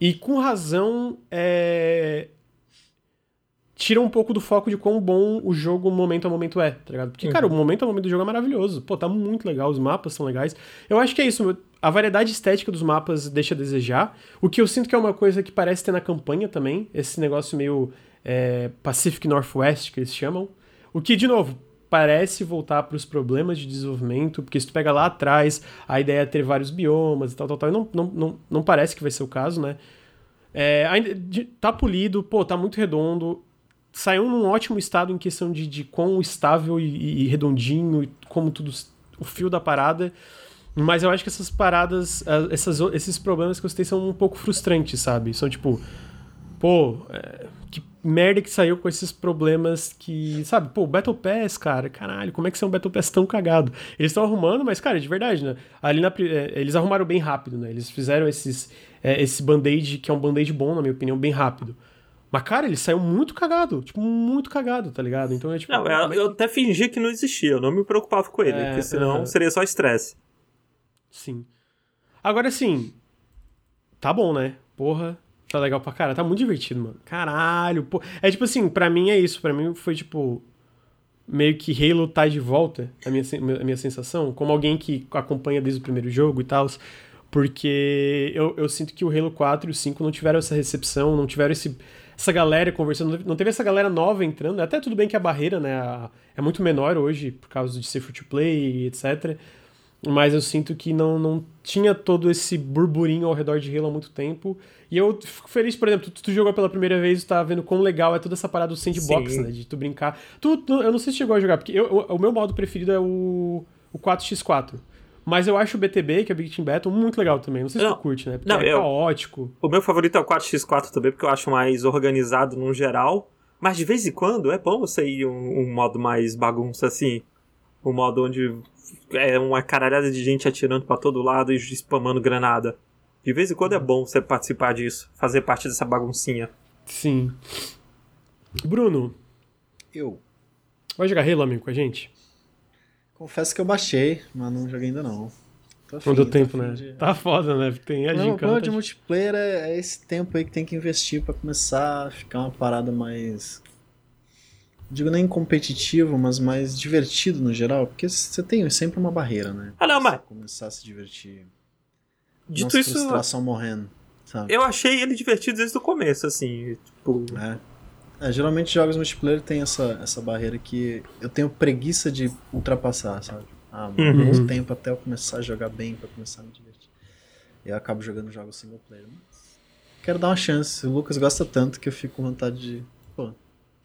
e com razão é, tira um pouco do foco de quão bom o jogo momento a momento é, tá ligado? Porque, uhum. cara, o momento a momento do jogo é maravilhoso. Pô, tá muito legal, os mapas são legais. Eu acho que é isso, a variedade estética dos mapas deixa a desejar. O que eu sinto que é uma coisa que parece ter na campanha também, esse negócio meio é, Pacific Northwest, que eles chamam. O que, de novo, parece voltar para os problemas de desenvolvimento, porque se tu pega lá atrás, a ideia é ter vários biomas e tal, tal, tal, e não, não, não, não parece que vai ser o caso, né? É, ainda, tá polido, pô, tá muito redondo saiu num ótimo estado em questão de, de quão estável e, e redondinho e como tudo o fio da parada. Mas eu acho que essas paradas, essas, esses problemas que eu citei são um pouco frustrantes, sabe? São tipo, pô, é, que merda que saiu com esses problemas que, sabe? Pô, Battle Pass, cara, caralho, como é que são um Battle Pass tão cagado? Eles estão arrumando, mas, cara, de verdade, né? Ali na, é, eles arrumaram bem rápido, né? Eles fizeram esses, é, esse band-aid, que é um band-aid bom, na minha opinião, bem rápido. Mas, cara, ele saiu muito cagado. Tipo, muito cagado, tá ligado? Então é tipo. Não, eu, eu até fingi que não existia. Eu não me preocupava com ele, é, porque senão seria só estresse. Sim. Agora, assim. Tá bom, né? Porra. Tá legal pra cara. Tá muito divertido, mano. Caralho. Pô. É tipo assim, pra mim é isso. Pra mim foi tipo. Meio que Halo tá de volta, a minha, a minha sensação. Como alguém que acompanha desde o primeiro jogo e tal. Porque eu, eu sinto que o Halo 4 e o 5 não tiveram essa recepção, não tiveram esse essa galera conversando, não teve essa galera nova entrando. Até tudo bem que a barreira, né, é muito menor hoje por causa de ser free to play, etc. Mas eu sinto que não, não tinha todo esse burburinho ao redor de Halo há muito tempo. E eu fico feliz, por exemplo, tu, tu jogou pela primeira vez e tá vendo quão legal é toda essa parada do sandbox, Sim. né? De tu brincar. Tu, tu, eu não sei se chegou a jogar, porque eu, o, o meu modo preferido é o, o 4x4. Mas eu acho o BTB, que é Big Team Battle, muito legal também. Não sei se não, tu curte, né? Porque não, é eu, caótico. O meu favorito é o 4x4 também, porque eu acho mais organizado no geral. Mas de vez em quando é bom você ir um, um modo mais bagunça assim. Um modo onde é uma caralhada de gente atirando para todo lado e spamando granada. De vez em quando é bom você participar disso, fazer parte dessa baguncinha. Sim. Bruno. Eu. Vai jogar Halo, amigo, com a gente? Confesso que eu baixei, mas não joguei ainda não. não deu tempo, né? De... Tá foda, né? Tem a não, o de multiplayer é, é, esse tempo aí que tem que investir para começar a ficar uma parada mais. Não digo nem competitivo, mas mais divertido no geral, porque você tem sempre uma barreira, né? Ah, não, mas. Começar a se divertir. Dito Nossa isso. frustração morrendo, sabe? Eu achei ele divertido desde o começo, assim. Tipo. É. É, geralmente jogos multiplayer tem essa, essa barreira que eu tenho preguiça de ultrapassar, sabe? Ah, mano, uhum. muito tempo até eu começar a jogar bem, pra começar a me divertir. E eu acabo jogando jogos single player. Mas... quero dar uma chance. O Lucas gosta tanto que eu fico com vontade de. Pô,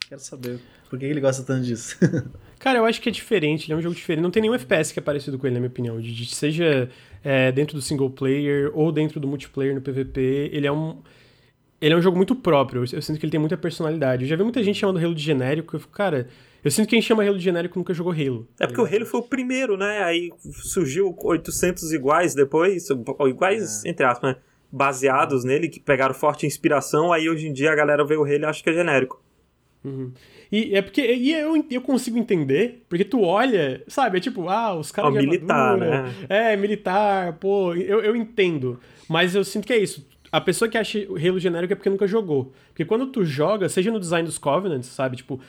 quero saber por que ele gosta tanto disso. Cara, eu acho que é diferente, ele é um jogo diferente. Não tem nenhum FPS que é parecido com ele, na minha opinião. De, de seja é, dentro do single player ou dentro do multiplayer no PVP, ele é um. Ele é um jogo muito próprio. Eu, sinto que ele tem muita personalidade. Eu já vi muita gente chamando Halo de genérico. Eu fico, cara, eu sinto que quem chama Halo de genérico nunca jogou Halo. É porque o Halo foi o primeiro, né? Aí surgiu 800 iguais depois, iguais, é. entre aspas, né? Baseados nele, que pegaram forte inspiração. Aí hoje em dia a galera vê o Halo e acha que é genérico. Uhum. E é porque e eu, eu consigo entender, porque tu olha, sabe, é tipo, ah, os caras de militar, armadura, né? É, militar, pô, eu, eu entendo. Mas eu sinto que é isso. A pessoa que acha o Halo genérico é porque nunca jogou. Porque quando tu joga, seja no design dos Covenants, sabe, tipo,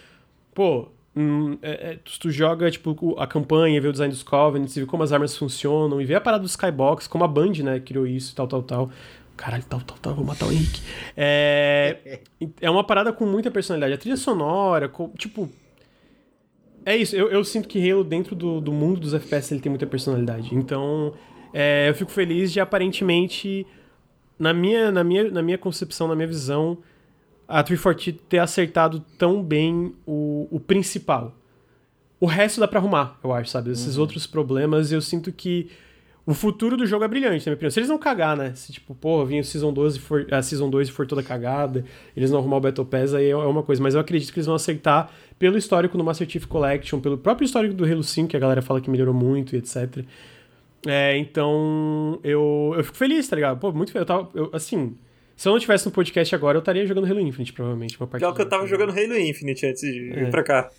pô, Hum, é, é, tu, joga, tipo, a campanha, vê o design dos Covenants, vê como as armas funcionam, e vê a parada do Skybox, como a Band, né, criou isso, tal, tal, tal. Caralho, tal, tal, tal, vou matar o Henrique. É, é uma parada com muita personalidade. A trilha sonora, com, tipo. É isso, eu, eu sinto que Halo, dentro do, do mundo dos FPS, ele tem muita personalidade. Então, é, eu fico feliz de aparentemente, na minha, na, minha, na minha concepção, na minha visão, a 340 ter acertado tão bem o, o principal. O resto dá pra arrumar, eu acho, sabe? Esses uhum. outros problemas, eu sinto que o futuro do jogo é brilhante, na minha opinião. Se eles não cagar, né? Se, tipo, pô, vinha o Season 12 for, a Season 2 e for toda cagada, eles não arrumar o Battle Pass, aí é uma coisa. Mas eu acredito que eles vão aceitar pelo histórico do Master Chief Collection, pelo próprio histórico do Halo 5, que a galera fala que melhorou muito e etc. É, então, eu, eu fico feliz, tá ligado? Pô, muito feliz. Eu tava, eu, assim, se eu não tivesse no podcast agora, eu estaria jogando Halo Infinite, provavelmente. Uma Pior que eu tava jogando Halo Infinite antes de é. vir pra cá.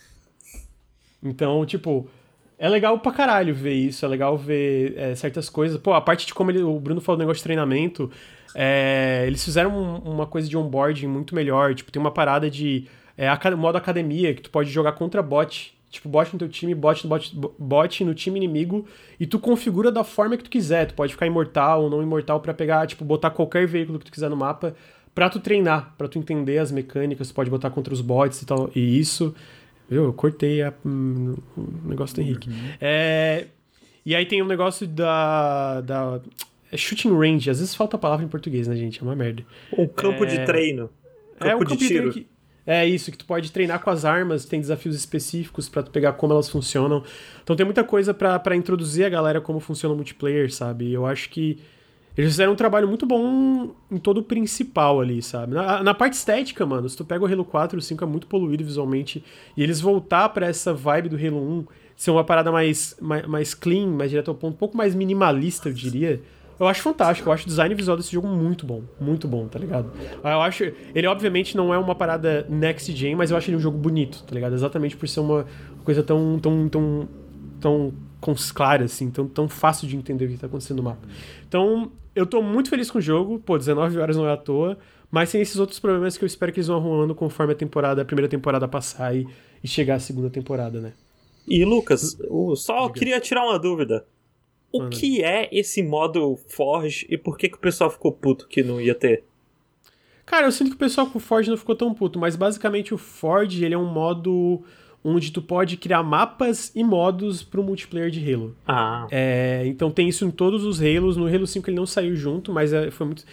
Então, tipo, é legal pra caralho ver isso, é legal ver é, certas coisas. Pô, a parte de como ele, o Bruno falou do negócio de treinamento, é, eles fizeram um, uma coisa de onboarding muito melhor. Tipo, tem uma parada de é, modo academia, que tu pode jogar contra bot. Tipo, bot no teu time, bot no, bot, bot no time inimigo, e tu configura da forma que tu quiser. Tu pode ficar imortal ou não imortal para pegar, tipo, botar qualquer veículo que tu quiser no mapa pra tu treinar, pra tu entender as mecânicas, tu pode botar contra os bots e tal. E isso Viu? Eu cortei a, hum, o negócio do Henrique. Uhum. É, e aí tem um negócio da. da é shooting range. Às vezes falta a palavra em português, né, gente? É uma merda. Um campo é, de treino. Campo é um campo de tiro. Que, é isso, que tu pode treinar com as armas, tem desafios específicos para tu pegar como elas funcionam. Então tem muita coisa para introduzir a galera como funciona o multiplayer, sabe? Eu acho que eles fizeram um trabalho muito bom em todo o principal ali, sabe? Na, na, parte estética, mano, se tu pega o Halo 4, o 5 é muito poluído visualmente, e eles voltar para essa vibe do Halo 1, ser uma parada mais, mais, mais clean, mais direto ao ponto, um pouco mais minimalista, eu diria, eu acho fantástico. Eu acho o design visual desse jogo muito bom. Muito bom, tá ligado? Eu acho. Ele, obviamente, não é uma parada next gen, mas eu acho ele um jogo bonito, tá ligado? Exatamente por ser uma coisa tão. tão. tão. tão clara, assim, tão, tão fácil de entender o que tá acontecendo no mapa. Então, eu tô muito feliz com o jogo, pô, 19 horas não é à toa, mas tem esses outros problemas que eu espero que eles vão arrumando conforme a temporada, a primeira temporada passar e, e chegar a segunda temporada, né? E Lucas, só Diga. queria tirar uma dúvida. O Mano. que é esse modo Forge e por que, que o pessoal ficou puto que não ia ter? Cara, eu sinto que o pessoal com o Forge não ficou tão puto, mas basicamente o Forge ele é um modo onde tu pode criar mapas e modos pro multiplayer de Halo. Ah. É, então tem isso em todos os Halos. No Halo 5 ele não saiu junto, mas é, foi muito.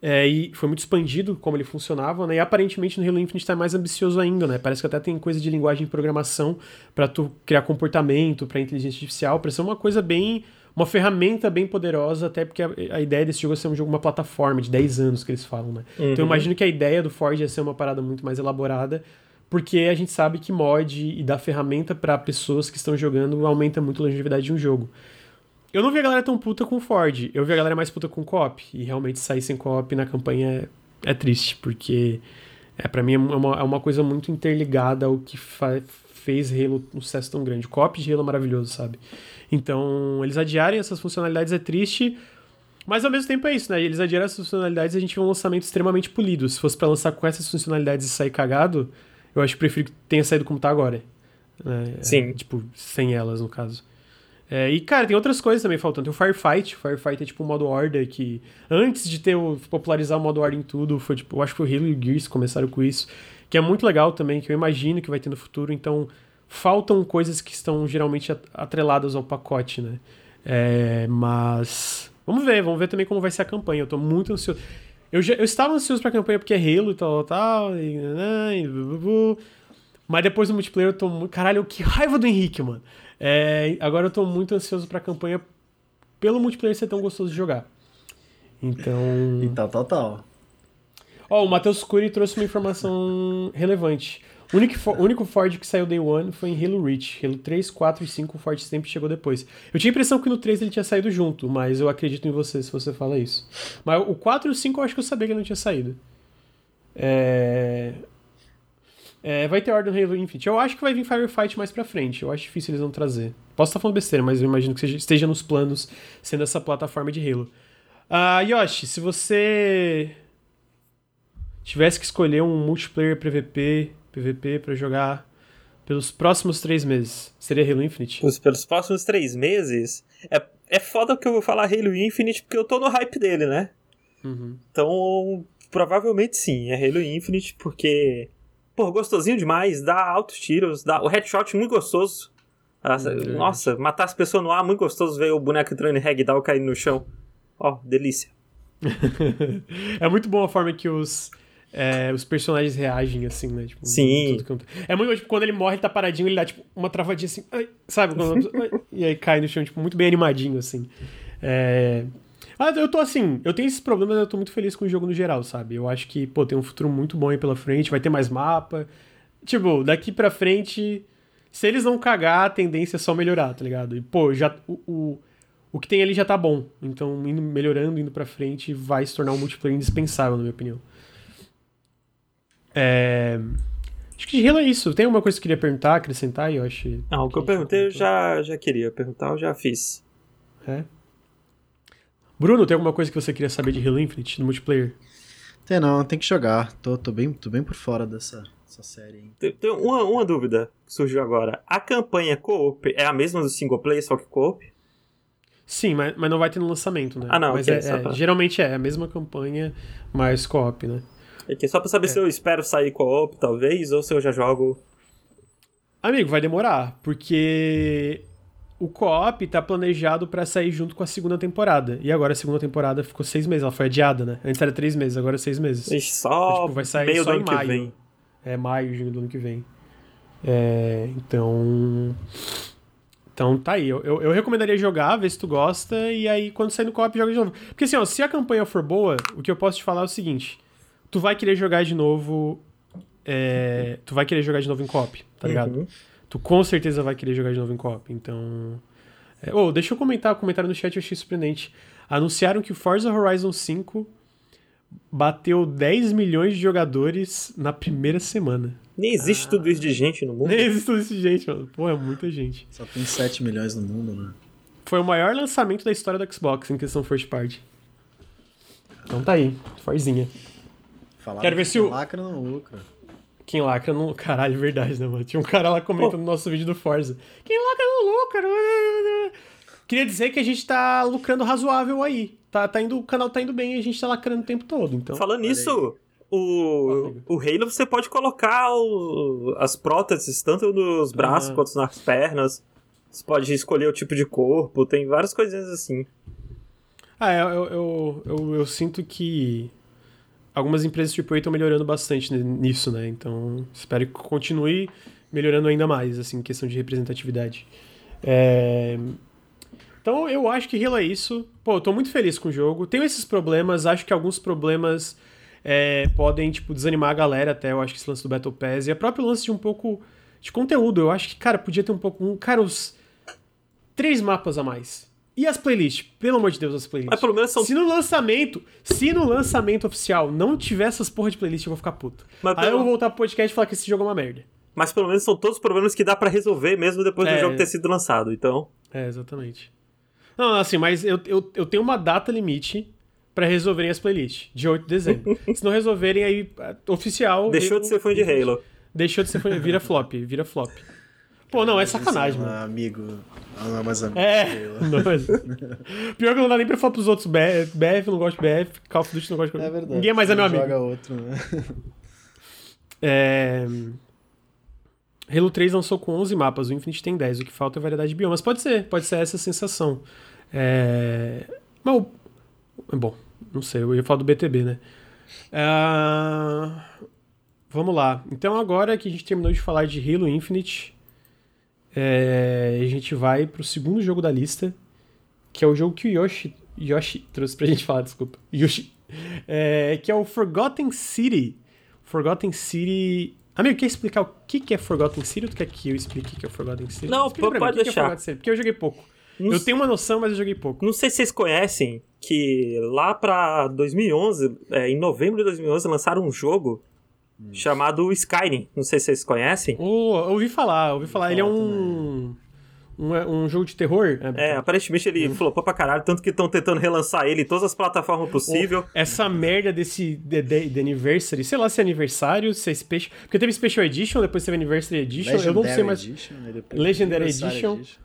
É, e foi muito expandido como ele funcionava, né? E aparentemente no Halo Infinite tá mais ambicioso ainda, né? Parece que até tem coisa de linguagem de programação para tu criar comportamento, para inteligência artificial, para ser uma coisa bem uma ferramenta bem poderosa, até porque a, a, ideia desse jogo é ser um jogo, uma plataforma de 10 anos que eles falam, né? Uhum. Então eu imagino que a ideia do Forge é ser uma parada muito mais elaborada, porque a gente sabe que mod e dar ferramenta para pessoas que estão jogando aumenta muito a longevidade de um jogo. Eu não vi a galera tão puta com Ford, eu vi a galera mais puta com co-op, e realmente sair sem co-op na campanha é, é, triste, porque é para mim é uma, é uma coisa muito interligada ao que fez Halo um sucesso tão grande. O co-op de Halo é maravilhoso, sabe? Então, eles adiarem essas funcionalidades é triste, mas ao mesmo tempo é isso, né? Eles adiaram essas funcionalidades e a gente vê um lançamento extremamente polido. Se fosse para lançar com essas funcionalidades e sair cagado, eu acho que prefiro que tenha saído como tá agora. Né? Sim. É, tipo, sem elas, no caso. É, e, cara, tem outras coisas também faltando. Tem o Firefight. O Firefight é tipo um modo Horda que, antes de ter o, popularizar o modo Horda em tudo, foi tipo, eu acho que o Halo e o Gears começaram com isso, que é muito legal também, que eu imagino que vai ter no futuro. Então, faltam coisas que estão geralmente atreladas ao pacote, né? É, mas. Vamos ver, vamos ver também como vai ser a campanha. Eu tô muito ansioso. Eu, já, eu estava ansioso pra campanha porque é Halo e tal, tal, e, né, e, mas depois do multiplayer eu tô muito. Caralho, que raiva do Henrique, mano. É, agora eu tô muito ansioso pra campanha pelo multiplayer ser tão gostoso de jogar. Então. E tal, tal, tal. Ó, oh, o Matheus Cury trouxe uma informação relevante. O único, único Ford que saiu Day One foi em Halo Reach. Halo 3, 4 e 5 o Ford sempre chegou depois. Eu tinha a impressão que no 3 ele tinha saído junto, mas eu acredito em você se você fala isso. Mas o 4 e o 5 eu acho que eu sabia que ele não tinha saído. É... É, vai ter Ordem Halo Infinite. Eu acho que vai vir Firefight mais pra frente. Eu acho difícil eles não trazer. Posso estar falando besteira, mas eu imagino que seja, esteja nos planos sendo essa plataforma de Halo. Uh, Yoshi, se você tivesse que escolher um multiplayer PVP, PVP para jogar pelos próximos três meses, seria Halo Infinite? Pelos próximos três meses? É, é foda que eu vou falar Halo Infinite porque eu tô no hype dele, né? Uhum. Então, provavelmente sim, é Halo Infinite porque Pô, gostosinho demais, dá altos tiros, dá o headshot muito gostoso. Hum, Nossa, matar as pessoas no ar, muito gostoso ver o boneco entrando em ragdoll caindo no chão. Ó, oh, delícia. é muito bom a forma que os, é, os personagens reagem, assim, né? Tipo, Sim. É muito tipo, quando ele morre, ele tá paradinho, ele dá, tipo, uma travadinha assim, sabe? e aí cai no chão, tipo, muito bem animadinho, assim. É... Ah, eu tô assim, eu tenho esses problemas, mas eu tô muito feliz com o jogo no geral, sabe? Eu acho que, pô, tem um futuro muito bom aí pela frente, vai ter mais mapa. Tipo, daqui pra frente, se eles não cagar, a tendência é só melhorar, tá ligado? E, pô, já, o, o, o que tem ali já tá bom. Então, indo, melhorando, indo pra frente, vai se tornar um multiplayer indispensável, na minha opinião. É... Acho que de Halo é isso. Tem alguma coisa que você queria perguntar, acrescentar, eu acho? Não, o que eu perguntei eu já, já queria perguntar, eu já fiz. É? Bruno, tem alguma coisa que você queria saber de Halo Infinite no multiplayer? Tem não, tem que jogar. Tô, tô, bem, tô bem por fora dessa, dessa série. Tem, tem, uma, uma dúvida que surgiu agora. A campanha co-op é a mesma do single player, só que co-op? Sim, mas, mas não vai ter no lançamento, né? Ah, não, mas okay, é, é, pra... geralmente é a mesma campanha, mas co-op, né? É só pra saber é. se eu espero sair co-op, talvez, ou se eu já jogo. Amigo, vai demorar, porque o co-op tá planejado para sair junto com a segunda temporada. E agora a segunda temporada ficou seis meses, ela foi adiada, né? Antes era três meses, agora é seis meses. E só então, tipo, vai sair meio só do ano maio. que vem. É maio, junho do ano que vem. É, então. Então tá aí. Eu, eu, eu, recomendaria jogar, ver se tu gosta, e aí quando sair no co-op, joga de novo. Porque assim, ó, se a campanha for boa, o que eu posso te falar é o seguinte: tu vai querer jogar de novo. É, tu vai querer jogar de novo em co-op, tá ligado? Uhum tu com certeza vai querer jogar de novo em co-op. Então. É, oh, deixa eu comentar, o comentário no chat eu achei surpreendente. Anunciaram que o Forza Horizon 5 bateu 10 milhões de jogadores na primeira semana. Nem existe ah. tudo isso de gente no mundo. Nem existe tudo isso de gente, mano. Pô, é muita gente. Só tem 7 milhões no mundo, né? Foi o maior lançamento da história do Xbox em questão first party. Então tá aí, Forzinha. Falaram Quero ver se o. Lacra não lucra. Quem lacra não. Caralho, verdade, né, mano? Tinha um cara lá comentando no nosso vídeo do Forza. Quem lacra não lucra. Queria dizer que a gente tá lucrando razoável aí. Tá, tá indo, o canal tá indo bem e a gente tá lacrando o tempo todo. Então. Falando nisso, o, o Halo você pode colocar o, as próteses tanto nos braços ah. quanto nas pernas. Você pode escolher o tipo de corpo, tem várias coisinhas assim. Ah, eu, eu, eu, eu, eu sinto que algumas empresas tipo estão melhorando bastante nisso, né? Então, espero que continue melhorando ainda mais, assim, questão de representatividade. É... Então, eu acho que Halo é isso. Pô, eu tô muito feliz com o jogo. Tenho esses problemas, acho que alguns problemas é, podem, tipo, desanimar a galera até, eu acho que esse lance do Battle Pass. E a próprio lance de um pouco de conteúdo. Eu acho que, cara, podia ter um pouco... Cara, os três mapas a mais. E as playlists? Pelo amor de Deus, as playlists. Mas pelo menos são... Se no lançamento, se no lançamento oficial não tiver essas porra de playlist, eu vou ficar puto. Mas Aí eu vou voltar pro podcast e falar que esse jogo é uma merda. Mas pelo menos são todos os problemas que dá para resolver mesmo depois é... do jogo ter sido lançado, então... É, exatamente. Não, assim, mas eu, eu, eu tenho uma data limite para resolverem as playlists, de 8 de dezembro. se não resolverem, aí, é, oficial... Deixou eu, de ser fã de Halo. Deixou de ser fã, vira flop, vira flop. Pô, não, é sacanagem, mano. amigo. Não é mais amigo. É. Não, mas... Pior que não dá nem pra falar pros outros. BF, BF não gosto de BF, Call of Duty não gosto de É verdade. Ninguém mais é meu amigo. Joga outro, né? É... Halo 3 lançou com 11 mapas, o Infinite tem 10, o que falta é variedade de biomas. Pode ser, pode ser essa sensação. É... Mas, bom, não sei, eu ia falar do BTB, né? Uh, vamos lá. Então, agora que a gente terminou de falar de Halo Infinite, é, a gente vai pro segundo jogo da lista, que é o jogo que o Yoshi, Yoshi trouxe pra gente falar, desculpa. Yoshi. É, que é o Forgotten City. Forgotten City. Amigo, quer explicar o que é Forgotten City ou tu quer que eu explique o que é Forgotten City? Não, pode mim, deixar. Que é porque eu joguei pouco. Não eu tenho uma noção, mas eu joguei pouco. Não sei se vocês conhecem que lá pra 2011, é, em novembro de 2011, lançaram um jogo hum. chamado Skyrim. Não sei se vocês conhecem. Oh, ouvi falar, ouvi falar. Ele é um... Um, um, jogo de terror? É, é aparentemente ele hum. flopou pra caralho, tanto que estão tentando relançar ele em todas as plataformas possíveis. Oh, essa merda desse de, de, de, Anniversary, sei lá se é aniversário, se é Special. Porque teve Special Edition, depois teve Anniversary Edition, Legendary eu não sei mais. Edition, né? Legendary Edition. Edition.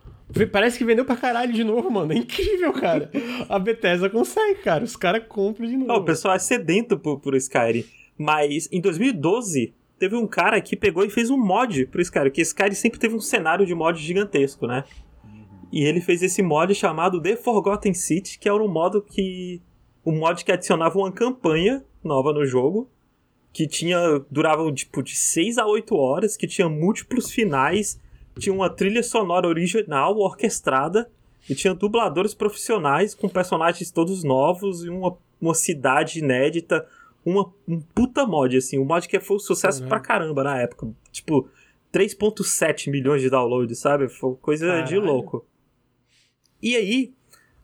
Parece que vendeu pra caralho de novo, mano. É incrível, cara. A Bethesda consegue, cara. Os caras compram de novo. Oh, o pessoal é sedento por, por Skyrim. Mas em 2012, teve um cara que pegou e fez um mod pro Skyrim. Porque Skyrim sempre teve um cenário de mod gigantesco, né? E ele fez esse mod chamado The Forgotten City, que era um modo que. Um mod que adicionava uma campanha nova no jogo. Que tinha. durava tipo de 6 a 8 horas, que tinha múltiplos finais tinha uma trilha sonora original, orquestrada, e tinha dubladores profissionais com personagens todos novos e uma, uma cidade inédita. Uma, um puta mod, assim. Um mod que foi um sucesso uhum. pra caramba na época. Tipo, 3.7 milhões de downloads, sabe? Foi coisa Caralho. de louco. E aí,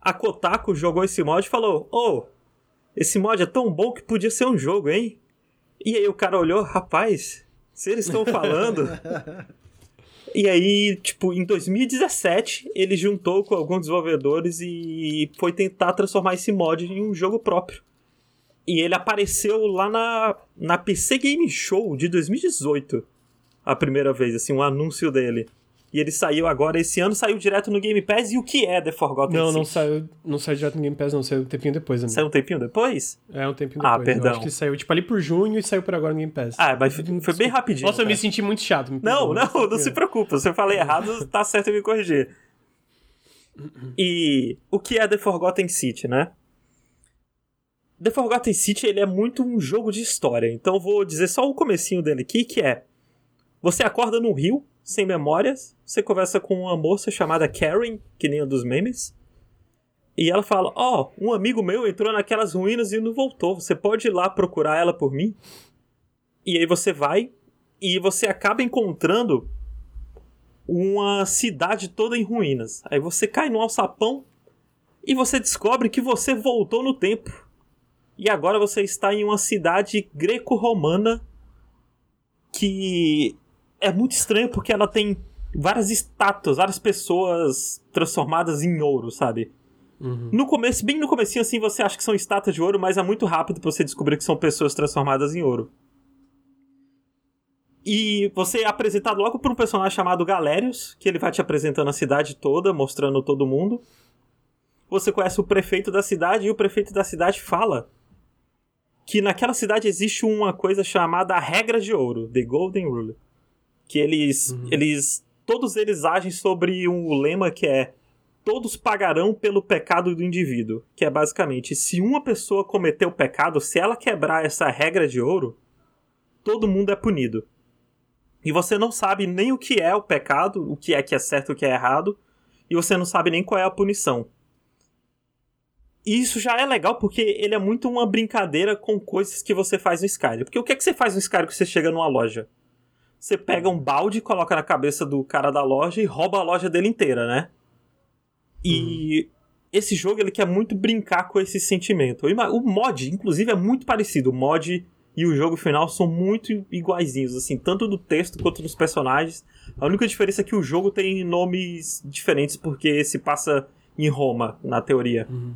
a Kotaku jogou esse mod e falou: Ô, oh, esse mod é tão bom que podia ser um jogo, hein? E aí o cara olhou, rapaz, se eles estão falando, E aí, tipo, em 2017, ele juntou com alguns desenvolvedores e foi tentar transformar esse mod em um jogo próprio. E ele apareceu lá na, na PC Game Show de 2018, a primeira vez, assim, um anúncio dele. E ele saiu agora, esse ano saiu direto no Game Pass. E o que é The Forgotten Não, City? não saiu, não saiu direto no Game Pass, não. Saiu um tempinho depois. Né? Saiu um tempinho depois? É, um tempinho ah, depois. Ah, perdão. Eu acho que saiu, tipo, ali por junho e saiu por agora no Game Pass. Ah, mas foi, foi bem rapidinho. Nossa, eu me senti muito chato. Me não, não, não, não se preocupa. Se eu falei errado, tá certo eu me corrigir. E o que é The Forgotten City, né? The Forgotten City, ele é muito um jogo de história. Então vou dizer só o comecinho dele aqui, que é... Você acorda no rio, sem memórias, você conversa com uma moça chamada Karen, que nem a dos memes. E ela fala: Ó, oh, um amigo meu entrou naquelas ruínas e não voltou. Você pode ir lá procurar ela por mim? E aí você vai e você acaba encontrando uma cidade toda em ruínas. Aí você cai no alçapão e você descobre que você voltou no tempo. E agora você está em uma cidade greco-romana que é muito estranho porque ela tem várias estátuas, várias pessoas transformadas em ouro, sabe? Uhum. No começo, bem no começo, assim, você acha que são estátuas de ouro, mas é muito rápido pra você descobrir que são pessoas transformadas em ouro. E você é apresentado logo por um personagem chamado Galérios, que ele vai te apresentando a cidade toda, mostrando todo mundo. Você conhece o prefeito da cidade e o prefeito da cidade fala que naquela cidade existe uma coisa chamada a regra de ouro, The Golden Rule que eles, uhum. eles todos eles agem sobre um lema que é todos pagarão pelo pecado do indivíduo, que é basicamente se uma pessoa cometer o pecado, se ela quebrar essa regra de ouro, todo mundo é punido. E você não sabe nem o que é o pecado, o que é que é certo, o que é errado, e você não sabe nem qual é a punição. E isso já é legal porque ele é muito uma brincadeira com coisas que você faz no Skyrim. Porque o que é que você faz no Skyrim que você chega numa loja? você pega um balde, coloca na cabeça do cara da loja e rouba a loja dele inteira, né? E uhum. esse jogo ele quer muito brincar com esse sentimento. O mod, inclusive, é muito parecido. O mod e o jogo final são muito iguaizinhos, assim, tanto no texto quanto nos personagens. A única diferença é que o jogo tem nomes diferentes porque se passa em Roma, na teoria. Uhum.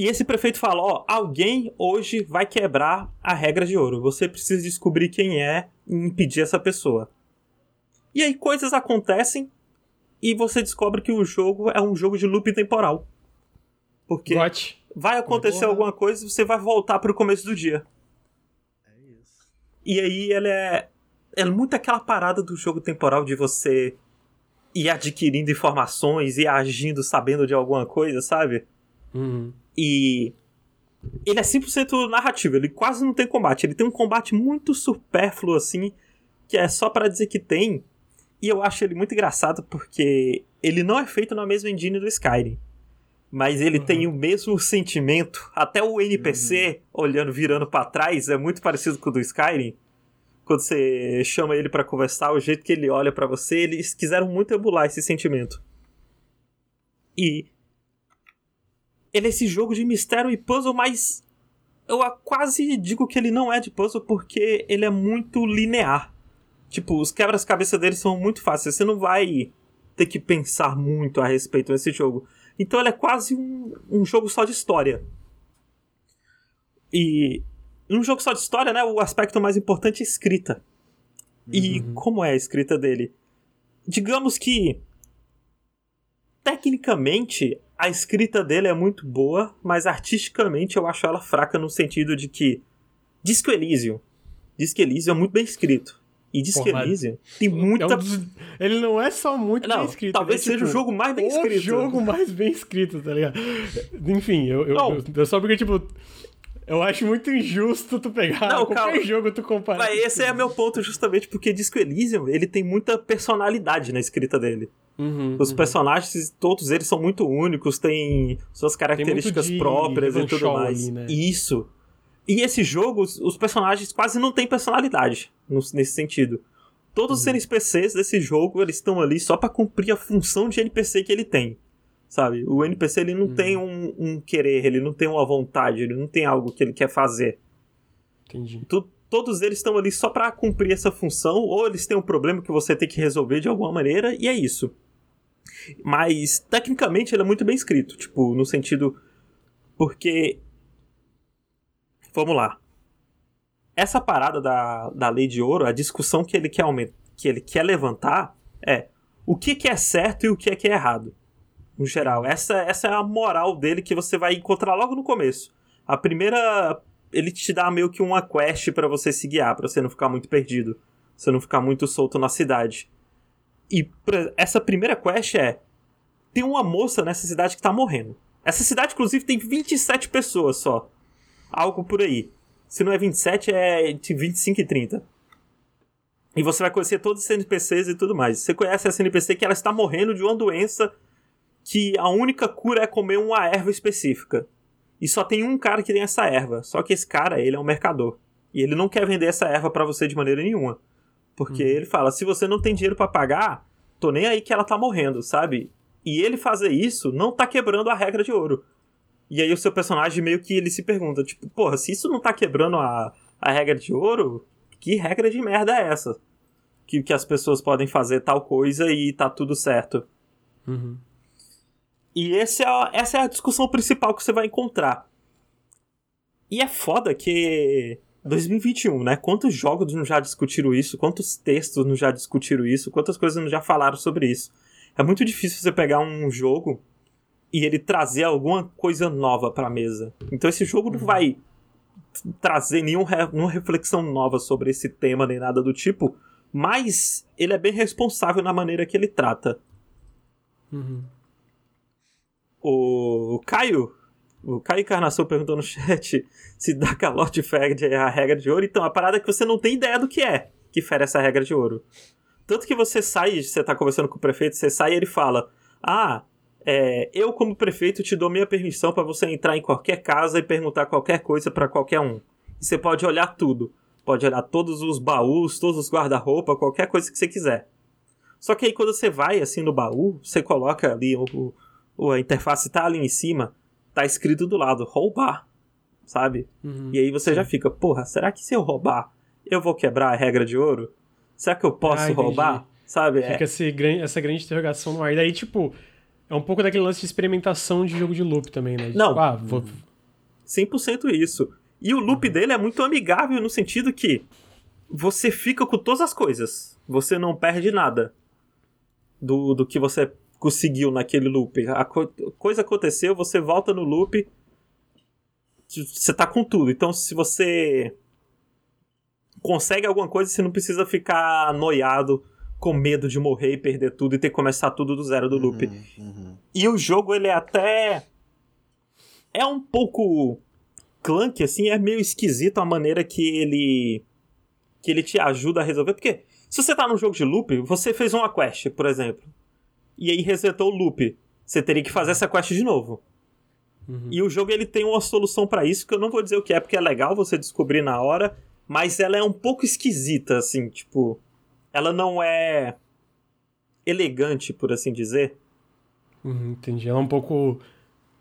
E esse prefeito fala: ó, alguém hoje vai quebrar a regra de ouro. Você precisa descobrir quem é e impedir essa pessoa. E aí coisas acontecem e você descobre que o jogo é um jogo de loop temporal. Porque Got. vai acontecer alguma coisa e você vai voltar para o começo do dia. É isso. E aí ele é é muito aquela parada do jogo temporal de você ir adquirindo informações e agindo sabendo de alguma coisa, sabe? Uhum. E ele é 100% narrativo, ele quase não tem combate. Ele tem um combate muito supérfluo, assim, que é só para dizer que tem. E eu acho ele muito engraçado porque ele não é feito na mesma engine do Skyrim. Mas ele uhum. tem o mesmo sentimento. Até o NPC, uhum. olhando, virando para trás, é muito parecido com o do Skyrim. Quando você chama ele para conversar, o jeito que ele olha para você, eles quiseram muito emular esse sentimento. E ele é esse jogo de mistério e puzzle, mas eu quase digo que ele não é de puzzle porque ele é muito linear. Tipo, os quebras-cabeça dele são muito fáceis. Você não vai ter que pensar muito a respeito desse jogo. Então ele é quase um, um jogo só de história. E um jogo só de história, né, o aspecto mais importante é a escrita. E uhum. como é a escrita dele? Digamos que tecnicamente a escrita dele é muito boa, mas artisticamente eu acho ela fraca no sentido de que Disco Elysium, Disco Elysium é muito bem escrito. E Disco Porra, Elysium tem muita. É um Ele não é só muito não, bem escrito. Talvez seja tipo, o jogo mais bem escrito. O jogo mais bem escrito, tá ligado? Enfim, eu, eu, eu, eu só porque, tipo, eu acho muito injusto tu pegar não, qualquer calma. jogo tu comparar. Mas esse é meu ponto justamente porque Disco Elysium, ele tem muita personalidade na escrita dele. Uhum, Os uhum. personagens, todos eles são muito únicos, têm suas características tem próprias e tudo mais. Ali, né? Isso. E esse jogo, os personagens quase não têm personalidade nesse sentido. Todos uhum. os NPCs desse jogo, eles estão ali só para cumprir a função de NPC que ele tem. Sabe? O NPC ele não uhum. tem um, um, querer, ele não tem uma vontade, ele não tem algo que ele quer fazer. Entendi. Tu, todos eles estão ali só para cumprir essa função, ou eles têm um problema que você tem que resolver de alguma maneira, e é isso. Mas, tecnicamente, ele é muito bem escrito. Tipo, no sentido. Porque. Vamos lá. Essa parada da, da lei de ouro, a discussão que ele quer aumentar, que ele quer levantar é o que, que é certo e o que é que é errado. No geral. Essa, essa é a moral dele que você vai encontrar logo no começo. A primeira. Ele te dá meio que uma quest para você se guiar, pra você não ficar muito perdido. Você não ficar muito solto na cidade. E essa primeira quest é: tem uma moça nessa cidade que tá morrendo. Essa cidade, inclusive, tem 27 pessoas só. Algo por aí. Se não é 27, é de 25 e 30. E você vai conhecer todos os NPCs e tudo mais. Você conhece essa NPC que ela está morrendo de uma doença que a única cura é comer uma erva específica. E só tem um cara que tem essa erva. Só que esse cara, ele é um mercador. E ele não quer vender essa erva para você de maneira nenhuma. Porque uhum. ele fala: se você não tem dinheiro para pagar, tô nem aí que ela tá morrendo, sabe? E ele fazer isso não tá quebrando a regra de ouro. E aí o seu personagem meio que ele se pergunta, tipo, porra, se isso não tá quebrando a, a regra de ouro, que regra de merda é essa? Que, que as pessoas podem fazer tal coisa e tá tudo certo. Uhum. E é, essa é a discussão principal que você vai encontrar. E é foda que 2021, né? Quantos jogos não já discutiram isso? Quantos textos não já discutiram isso? Quantas coisas não já falaram sobre isso? É muito difícil você pegar um jogo e ele trazer alguma coisa nova pra mesa. Então esse jogo não uhum. vai trazer nenhum, nenhuma reflexão nova sobre esse tema nem nada do tipo, mas ele é bem responsável na maneira que ele trata. Uhum. O Caio o Caio Encarnação perguntou no chat se dar calote fere é a regra de ouro. Então, a parada é que você não tem ideia do que é que fere essa regra de ouro. Tanto que você sai, você tá conversando com o prefeito, você sai e ele fala: Ah, é, eu, como prefeito, te dou minha permissão para você entrar em qualquer casa e perguntar qualquer coisa para qualquer um. E você pode olhar tudo. Pode olhar todos os baús, todos os guarda-roupa, qualquer coisa que você quiser. Só que aí quando você vai assim no baú, você coloca ali, o a interface tá ali em cima, tá escrito do lado, roubar, sabe? Uhum, e aí você sim. já fica, porra, será que se eu roubar, eu vou quebrar a regra de ouro? Será que eu posso ah, roubar? Sabe? Fica é. esse, essa grande interrogação no ar. E daí, tipo, é um pouco daquele lance de experimentação de jogo de loop também, né? Não. Tipo, ah, vou... 100% isso. E o loop uhum. dele é muito amigável no sentido que você fica com todas as coisas. Você não perde nada do, do que você conseguiu naquele loop. A co coisa aconteceu, você volta no loop, você tá com tudo. Então, se você consegue alguma coisa, você não precisa ficar noiado com medo de morrer e perder tudo e ter que começar tudo do zero do loop. Uhum, uhum. E o jogo, ele é até. É um pouco Clank, assim, é meio esquisito a maneira que ele. que ele te ajuda a resolver. Porque se você tá num jogo de loop, você fez uma quest, por exemplo, e aí resetou o loop. Você teria que fazer essa quest de novo. Uhum. E o jogo ele tem uma solução para isso que eu não vou dizer o que é, porque é legal você descobrir na hora, mas ela é um pouco esquisita, assim, tipo. Ela não é elegante, por assim dizer. Uhum, entendi. Ela é um pouco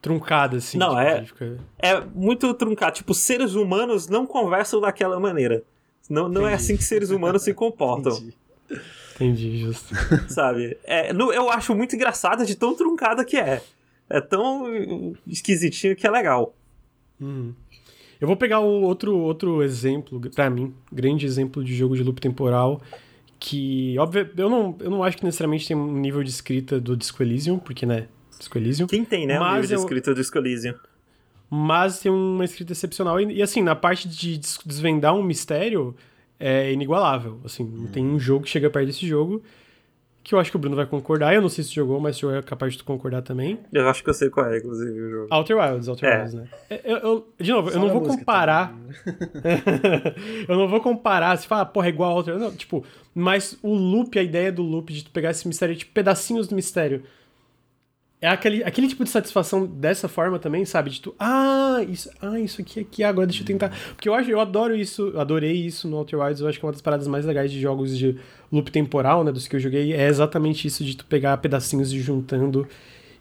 truncada, assim. Não, tipo, é. Fica... É muito truncada. Tipo, seres humanos não conversam daquela maneira. Não, não é assim que seres humanos se comportam. Entendi. Entendi, justo. Sabe? É, eu acho muito engraçada de tão truncada que é. É tão esquisitinho que é legal. Uhum. Eu vou pegar outro, outro exemplo, para mim, grande exemplo de jogo de loop temporal, que, óbvio, eu não, eu não acho que necessariamente tem um nível de escrita do Disco Elysium, porque, né, Disco Elysium. Quem tem, né, um nível de escrita do Disco Elysium? Mas tem uma escrita excepcional. E, e, assim, na parte de desvendar um mistério, é inigualável. Assim, não tem um jogo que chega perto desse jogo que eu acho que o Bruno vai concordar. Eu não sei se jogou, mas se é capaz de tu concordar também. Eu acho que eu sei qual é, inclusive, o jogo. Outer Wilds, Outer é. Wilds, né? É, eu, eu, de novo, Só eu não vou comparar. eu não vou comparar, se fala, porra, é igual a Outer Não, tipo, mas o loop, a ideia do loop de tu pegar esse mistério, tipo, pedacinhos do mistério é aquele, aquele tipo de satisfação dessa forma também, sabe? De tu, ah, isso, ah, isso aqui, aqui, agora deixa eu tentar. Porque eu acho, eu adoro isso, adorei isso no Outer Wilds, eu acho que é uma das paradas mais legais de jogos de loop temporal, né, dos que eu joguei, é exatamente isso de tu pegar pedacinhos e juntando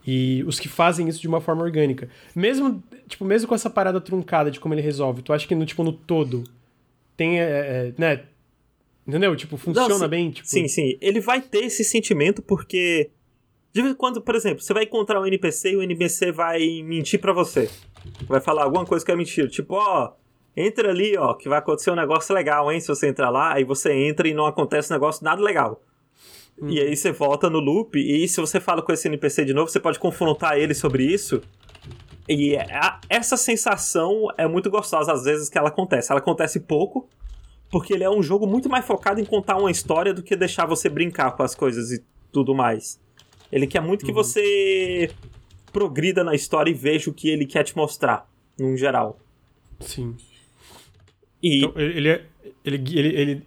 e os que fazem isso de uma forma orgânica. Mesmo, tipo, mesmo com essa parada truncada de como ele resolve, tu acha que no, tipo, no todo tem, é, é, né, entendeu? Tipo, funciona Não, sim, bem, tipo... Sim, sim, ele vai ter esse sentimento porque de vez em quando, por exemplo, você vai encontrar um NPC e o NPC vai mentir para você. Vai falar alguma coisa que é mentira. Tipo, ó, entra ali, ó, que vai acontecer um negócio legal, hein? Se você entrar lá, aí você entra e não acontece um negócio nada legal. Hum. E aí você volta no loop, e se você fala com esse NPC de novo, você pode confrontar ele sobre isso. E é, essa sensação é muito gostosa às vezes que ela acontece. Ela acontece pouco, porque ele é um jogo muito mais focado em contar uma história do que deixar você brincar com as coisas e tudo mais. Ele quer muito que uhum. você progrida na história e veja o que ele quer te mostrar, num geral. Sim. E... Então, ele, é, ele, ele, ele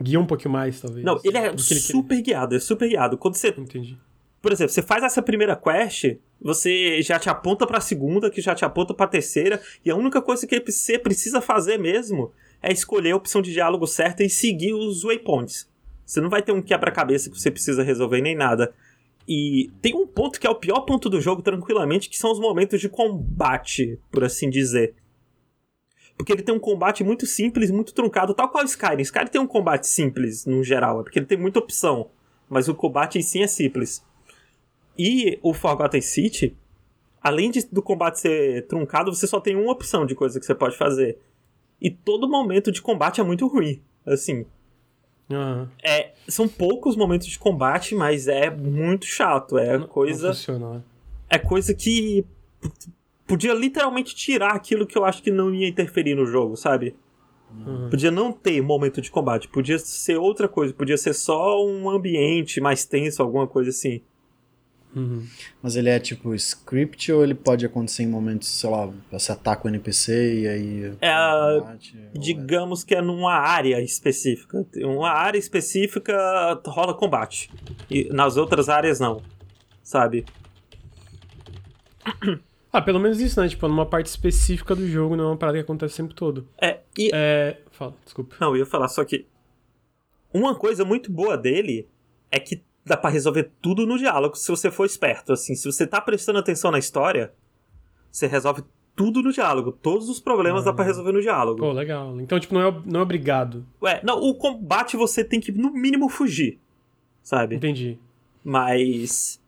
guia um pouquinho mais, talvez. Não, ele é super ele guiado, é super guiado. Quando você. Entendi. Por exemplo, você faz essa primeira quest, você já te aponta pra segunda, que já te aponta pra terceira, e a única coisa que você precisa fazer mesmo é escolher a opção de diálogo certa e seguir os waypoints. Você não vai ter um quebra-cabeça que você precisa resolver nem nada. E tem um ponto que é o pior ponto do jogo, tranquilamente, que são os momentos de combate, por assim dizer. Porque ele tem um combate muito simples, muito truncado, tal qual o Skyrim. Skyrim tem um combate simples, no geral, é porque ele tem muita opção. Mas o combate em si é simples. E o Forgotten City, além de, do combate ser truncado, você só tem uma opção de coisa que você pode fazer. E todo momento de combate é muito ruim. Assim, Uhum. É, são poucos momentos de combate, mas é muito chato. É não, coisa. Não funciona. É coisa que podia literalmente tirar aquilo que eu acho que não ia interferir no jogo, sabe? Uhum. Podia não ter momento de combate, podia ser outra coisa, podia ser só um ambiente mais tenso, alguma coisa assim. Uhum. Mas ele é tipo script ou ele pode acontecer em momentos, sei lá, você ataca o NPC e aí. É, combate, digamos é... que é numa área específica. Uma área específica rola combate. E nas outras áreas não. Sabe? Ah, pelo menos isso, né? Tipo, numa parte específica do jogo, não é uma parada que acontece o tempo todo. É, e. É... Fala, desculpa. Não, eu ia falar, só que. Uma coisa muito boa dele é que dá para resolver tudo no diálogo se você for esperto. Assim, se você tá prestando atenção na história, você resolve tudo no diálogo. Todos os problemas ah. dá pra ah. resolver no diálogo. Pô, legal. Então, tipo, não é, não é obrigado. Ué, não, o combate você tem que, no mínimo, fugir. Sabe? Entendi. Mas.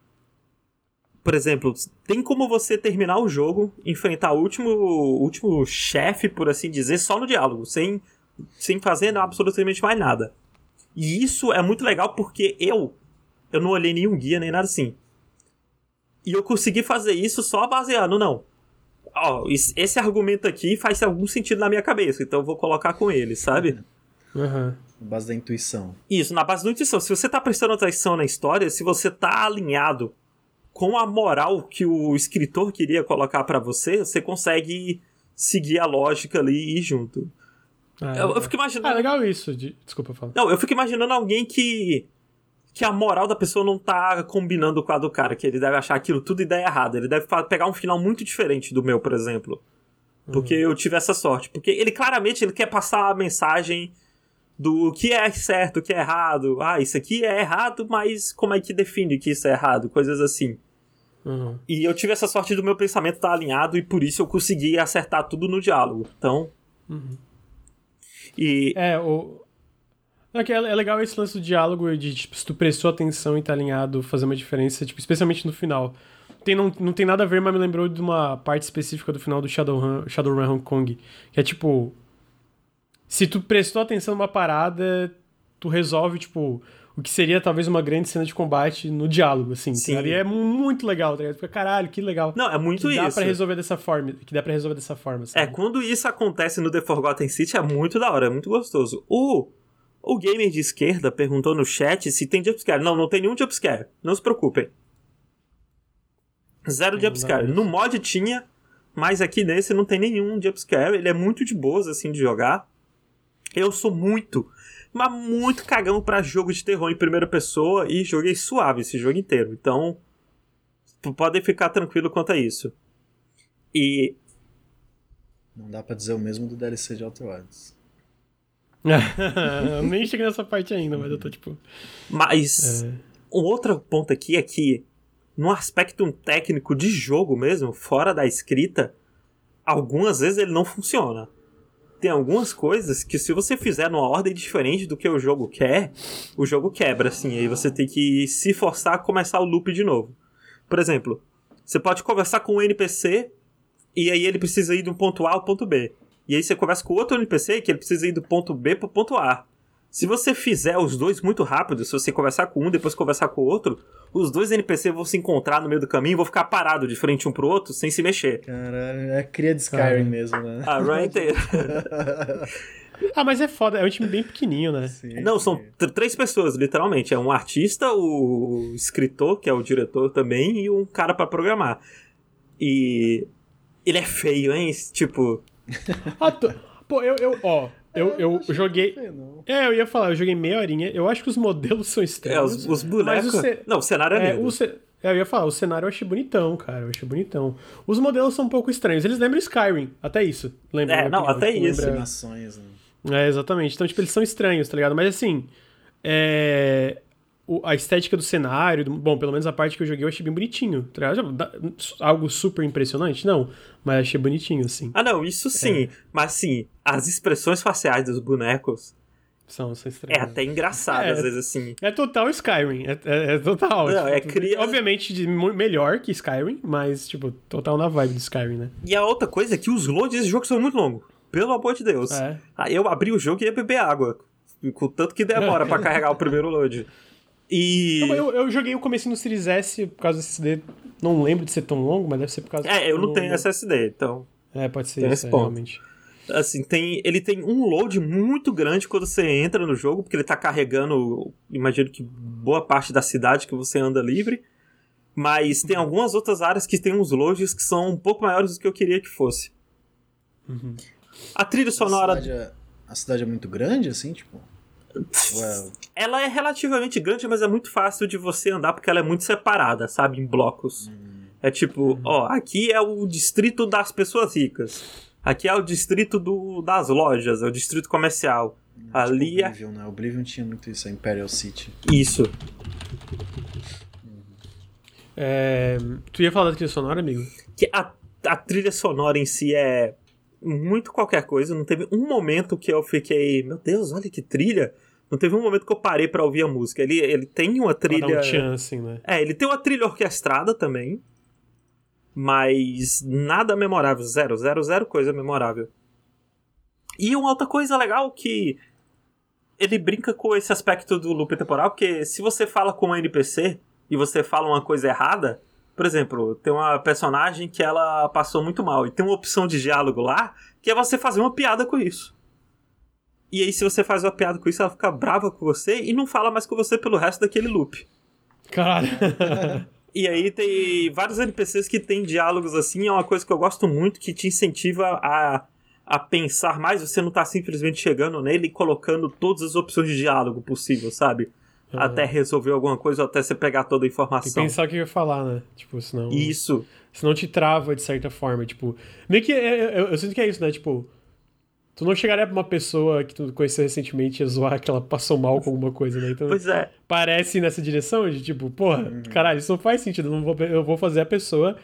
Por exemplo, tem como você terminar o jogo, enfrentar o último, último chefe, por assim dizer, só no diálogo, sem, sem fazer absolutamente mais nada. E isso é muito legal porque eu eu não olhei nenhum guia nem nada assim. E eu consegui fazer isso só baseado, não. Ó, esse argumento aqui faz algum sentido na minha cabeça, então eu vou colocar com ele, sabe? Uhum. Na base da intuição. Isso, na base da intuição. Se você tá prestando atenção na história, se você tá alinhado com a moral que o escritor queria colocar para você, você consegue seguir a lógica ali e ir junto. Ah, eu, eu fico imaginando. Ah, legal isso. De... Desculpa falar. Não, eu fico imaginando alguém que. Que a moral da pessoa não tá combinando com a do cara, que ele deve achar aquilo tudo ideia errada. Ele deve pegar um final muito diferente do meu, por exemplo. Porque uhum. eu tive essa sorte. Porque ele claramente ele quer passar a mensagem do que é certo, o que é errado. Ah, isso aqui é errado, mas como é que define que isso é errado? Coisas assim. Uhum. E eu tive essa sorte do meu pensamento estar tá alinhado e por isso eu consegui acertar tudo no diálogo. Então. Uhum. E. É, o. É, é legal esse lance do diálogo de, tipo, se tu prestou atenção e tá alinhado, fazer uma diferença, tipo, especialmente no final. Tem, não, não tem nada a ver, mas me lembrou de uma parte específica do final do Shadowrun, Shadowrun Hong Kong. Que é tipo. Se tu prestou atenção numa parada, tu resolve, tipo, o que seria talvez uma grande cena de combate no diálogo, assim. Sim. Ali é muito legal, tá ligado? Fica, caralho, que legal. Não, é muito que isso. Dá pra resolver dessa forma, que dá pra resolver dessa forma, sabe? É, quando isso acontece no The Forgotten City é muito da hora, é muito gostoso. O, o gamer de esquerda perguntou no chat se tem jumpscare. Não, não tem nenhum jumpscare. Não se preocupem. Zero jumpscare. No mod tinha, mas aqui nesse não tem nenhum jumpscare. Ele é muito de boas, assim, de jogar. Eu sou muito, mas muito cagão para jogo de terror em primeira pessoa e joguei suave esse jogo inteiro. Então, podem ficar tranquilo quanto a isso. E. Não dá pra dizer o mesmo do DLC de Outer Wilds. Eu nem cheguei nessa parte ainda, mas eu tô tipo. Mas. É... Um outro ponto aqui é que, no aspecto técnico de jogo mesmo, fora da escrita, algumas vezes ele não funciona tem algumas coisas que se você fizer numa ordem diferente do que o jogo quer, o jogo quebra, assim. Aí você tem que se forçar a começar o loop de novo. Por exemplo, você pode conversar com um NPC e aí ele precisa ir do ponto A ao ponto B. E aí você conversa com outro NPC que ele precisa ir do ponto B pro ponto A. Se você fizer os dois muito rápido, se você conversar com um depois conversar com o outro, os dois NPC vão se encontrar no meio do caminho e vão ficar parados de frente um pro outro sem se mexer. Caralho, é cria de Skyrim mesmo, né? A run inteira. ah, mas é foda, é um time bem pequenininho, né? Sim, Não, são três pessoas, literalmente. É um artista, o escritor, que é o diretor também, e um cara para programar. E ele é feio, hein? Tipo. ah. Pô, eu, eu, ó, eu, eu, eu joguei. É, eu ia falar, eu joguei meia horinha. Eu acho que os modelos são estranhos. É, os, os bonecos. O ce... Não, o cenário é, é o ce... é, Eu ia falar, o cenário eu achei bonitão, cara. Eu achei bonitão. Os modelos são um pouco estranhos. Eles lembram Skyrim, até isso. Lembra, é, não, até tipo, isso. Lembra... Né? É, exatamente. Então, tipo, eles são estranhos, tá ligado? Mas assim. É a estética do cenário, bom, pelo menos a parte que eu joguei eu achei bem bonitinho. Tá Algo super impressionante? Não, mas achei bonitinho, assim. Ah, não, isso sim. É. Mas, assim, as expressões faciais dos bonecos. São, são estranhas. É até engraçado, é, às vezes, assim. É total Skyrim. É, é, é total. Não, tipo, é cria... Obviamente de, melhor que Skyrim, mas, tipo, total na vibe do Skyrim, né? E a outra coisa é que os loads desse jogo são muito longos. Pelo amor de Deus. É. Aí eu abri o jogo e ia beber água. Com tanto que demora para carregar o primeiro load. E. eu, eu joguei o começo no Series S por causa do SSD. Não lembro de ser tão longo, mas deve ser por causa É, eu não tenho SSD, então. É, pode ser isso, é, realmente. Assim, tem, ele tem um load muito grande quando você entra no jogo, porque ele tá carregando, imagino que boa parte da cidade que você anda livre. Mas tem algumas outras áreas que tem uns loads que são um pouco maiores do que eu queria que fosse. Uhum. A trilha sonora. A cidade, é, a cidade é muito grande, assim, tipo? Ela é relativamente grande, mas é muito fácil de você andar porque ela é muito separada, sabe? Em blocos. Hum. É tipo, hum. ó, aqui é o distrito das pessoas ricas. Aqui é o distrito do, das lojas, é o distrito comercial. Hum, tipo Ali é Oblivion, é... né? Oblivion tinha muito isso, a Imperial City. Isso. É... Tu ia falar da trilha sonora, amigo? Que a, a trilha sonora em si é muito qualquer coisa. Não teve um momento que eu fiquei, meu Deus, olha que trilha. Não teve um momento que eu parei para ouvir a música. Ele, ele tem uma trilha. Um chance, né? É, ele tem uma trilha orquestrada também. Mas nada memorável. Zero, zero, zero coisa memorável. E uma outra coisa legal que ele brinca com esse aspecto do loop temporal, porque se você fala com um NPC e você fala uma coisa errada, por exemplo, tem uma personagem que ela passou muito mal e tem uma opção de diálogo lá que é você fazer uma piada com isso. E aí, se você faz uma piada com isso, ela fica brava com você e não fala mais com você pelo resto daquele loop. Caralho. E aí tem vários NPCs que tem diálogos assim, é uma coisa que eu gosto muito, que te incentiva a, a pensar mais, você não tá simplesmente chegando nele e colocando todas as opções de diálogo possível, sabe? Uhum. Até resolver alguma coisa ou até você pegar toda a informação. Tem que pensar o que eu ia falar, né? Tipo, senão. Isso. Senão te trava de certa forma. Tipo, meio que. Eu, eu, eu sinto que é isso, né? Tipo, Tu não chegaria pra uma pessoa que tu conheceu recentemente e zoar que ela passou mal com alguma coisa, né? Então, pois é. Parece nessa direção de tipo, porra, uhum. caralho, isso não faz sentido. Eu, não vou, eu vou fazer a pessoa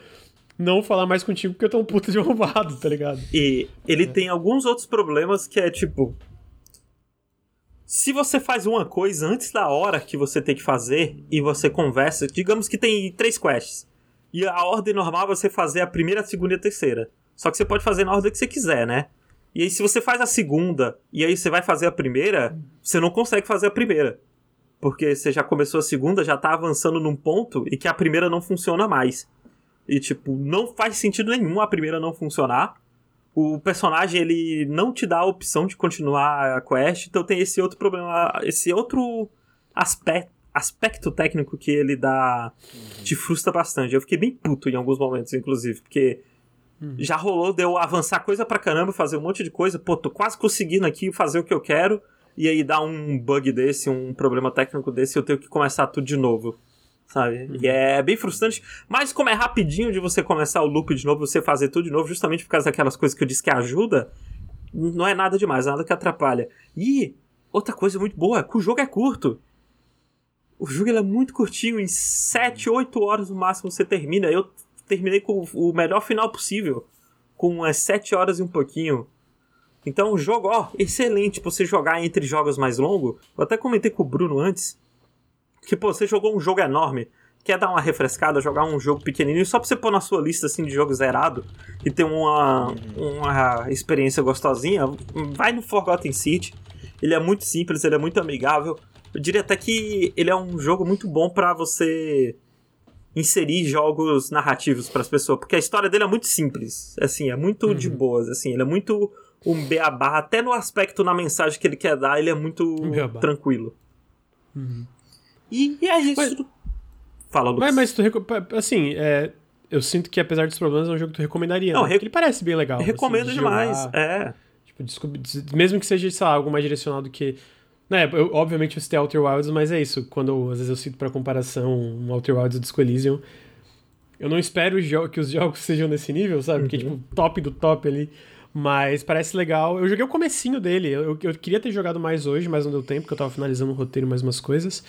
não falar mais contigo porque eu tô um puta de roubado, tá ligado? E ele é. tem alguns outros problemas que é tipo. Se você faz uma coisa antes da hora que você tem que fazer e você conversa, digamos que tem três quests. E a ordem normal é você fazer a primeira, a segunda e a terceira. Só que você pode fazer na ordem que você quiser, né? E aí, se você faz a segunda e aí você vai fazer a primeira, você não consegue fazer a primeira. Porque você já começou a segunda, já tá avançando num ponto e que a primeira não funciona mais. E, tipo, não faz sentido nenhum a primeira não funcionar. O personagem, ele não te dá a opção de continuar a quest, então tem esse outro problema, esse outro aspecto, aspecto técnico que ele dá. Uhum. te frustra bastante. Eu fiquei bem puto em alguns momentos, inclusive, porque Uhum. Já rolou de eu avançar coisa pra caramba, fazer um monte de coisa. Pô, tô quase conseguindo aqui fazer o que eu quero. E aí dá um bug desse, um problema técnico desse, eu tenho que começar tudo de novo. Sabe? Uhum. E é bem frustrante. Mas como é rapidinho de você começar o loop de novo, você fazer tudo de novo, justamente por causa daquelas coisas que eu disse que ajuda, não é nada demais, nada que atrapalha. E outra coisa muito boa, é que o jogo é curto. O jogo é muito curtinho, em 7, 8 horas no máximo você termina. Eu terminei com o melhor final possível. Com umas 7 horas e um pouquinho. Então o jogo, ó, excelente pra você jogar entre jogos mais longos. Eu até comentei com o Bruno antes. Que, pô, você jogou um jogo enorme. Quer dar uma refrescada, jogar um jogo pequenininho, só pra você pôr na sua lista assim de jogo zerado e ter uma, uma experiência gostosinha, vai no Forgotten City. Ele é muito simples, ele é muito amigável. Eu diria até que ele é um jogo muito bom para você inserir jogos narrativos para as pessoas, porque a história dele é muito simples, assim, é muito uhum. de boas, assim, ele é muito um beabá, até no aspecto na mensagem que ele quer dar, ele é muito beabá. tranquilo. Uhum. E, e, é isso. Mas, Fala, Lucas. Mas, mas tu, assim, é, eu sinto que apesar dos problemas é um jogo que tu recomendaria, Não, né? Rec... ele parece bem legal. Recomendo assim, de demais, jogar, é. Tipo, mesmo que seja, sei lá, algo mais direcionado que é, eu, obviamente eu citei Outer Wilds, mas é isso. Quando às vezes eu cito para comparação um Outer Wilds e Disco Elysium, eu não espero que os jogos sejam nesse nível, sabe? Porque, uhum. tipo, top do top ali. Mas parece legal. Eu joguei o comecinho dele. Eu, eu queria ter jogado mais hoje, mas não deu tempo, porque eu tava finalizando o roteiro e mais umas coisas.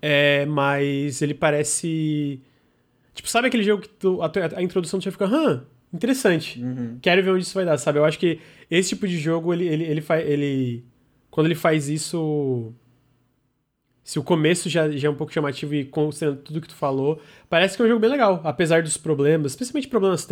É, mas ele parece. Tipo, sabe aquele jogo que tu, a, a introdução você fica, hã, interessante. Uhum. Quero ver onde isso vai dar, sabe? Eu acho que esse tipo de jogo, ele, ele, ele, faz, ele quando ele faz isso. Se o começo já, já é um pouco chamativo e considerando tudo que tu falou, parece que é um jogo bem legal, apesar dos problemas, especialmente problemas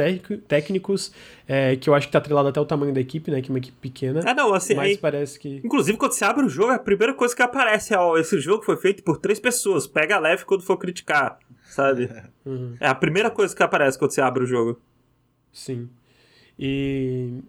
técnicos, é, que eu acho que tá atrelado até o tamanho da equipe, né? Que é uma equipe pequena. Ah, não, assim. Mas aí, parece que. Inclusive, quando você abre o jogo, a primeira coisa que aparece é: ó, esse jogo foi feito por três pessoas. Pega leve quando for criticar, sabe? Uhum. É a primeira coisa que aparece quando você abre o jogo. Sim. E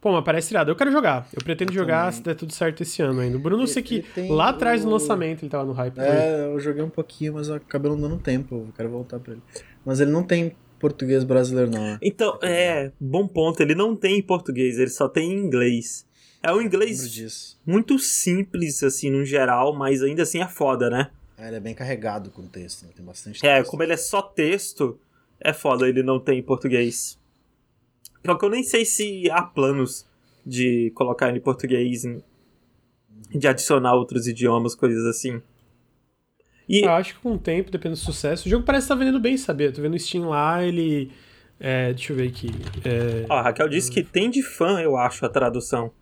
Pô, mas parece irado. Eu quero jogar. Eu pretendo eu jogar também. se der tudo certo esse ano ainda. O Bruno, eu sei que lá atrás o... do lançamento ele tava no hype. É, eu joguei um pouquinho, mas acabei não dando tempo. Eu quero voltar pra ele. Mas ele não tem português brasileiro, não. Né? Então, é, bom ponto. Ele não tem em português, ele só tem em inglês. É um inglês muito simples, assim, no geral, mas ainda assim é foda, né? É, ele é bem carregado com texto, né? tem bastante é, texto. É, como ele é só texto, é foda ele não tem em português. Só que eu nem sei se há planos de colocar ele em português, de adicionar outros idiomas, coisas assim. E... Eu acho que com o tempo, dependendo do sucesso, o jogo parece estar tá vendendo bem, sabe? Eu tô vendo o Steam lá, ele. É, deixa eu ver aqui. É... Ó, a Raquel disse que tem de fã, eu acho, a tradução.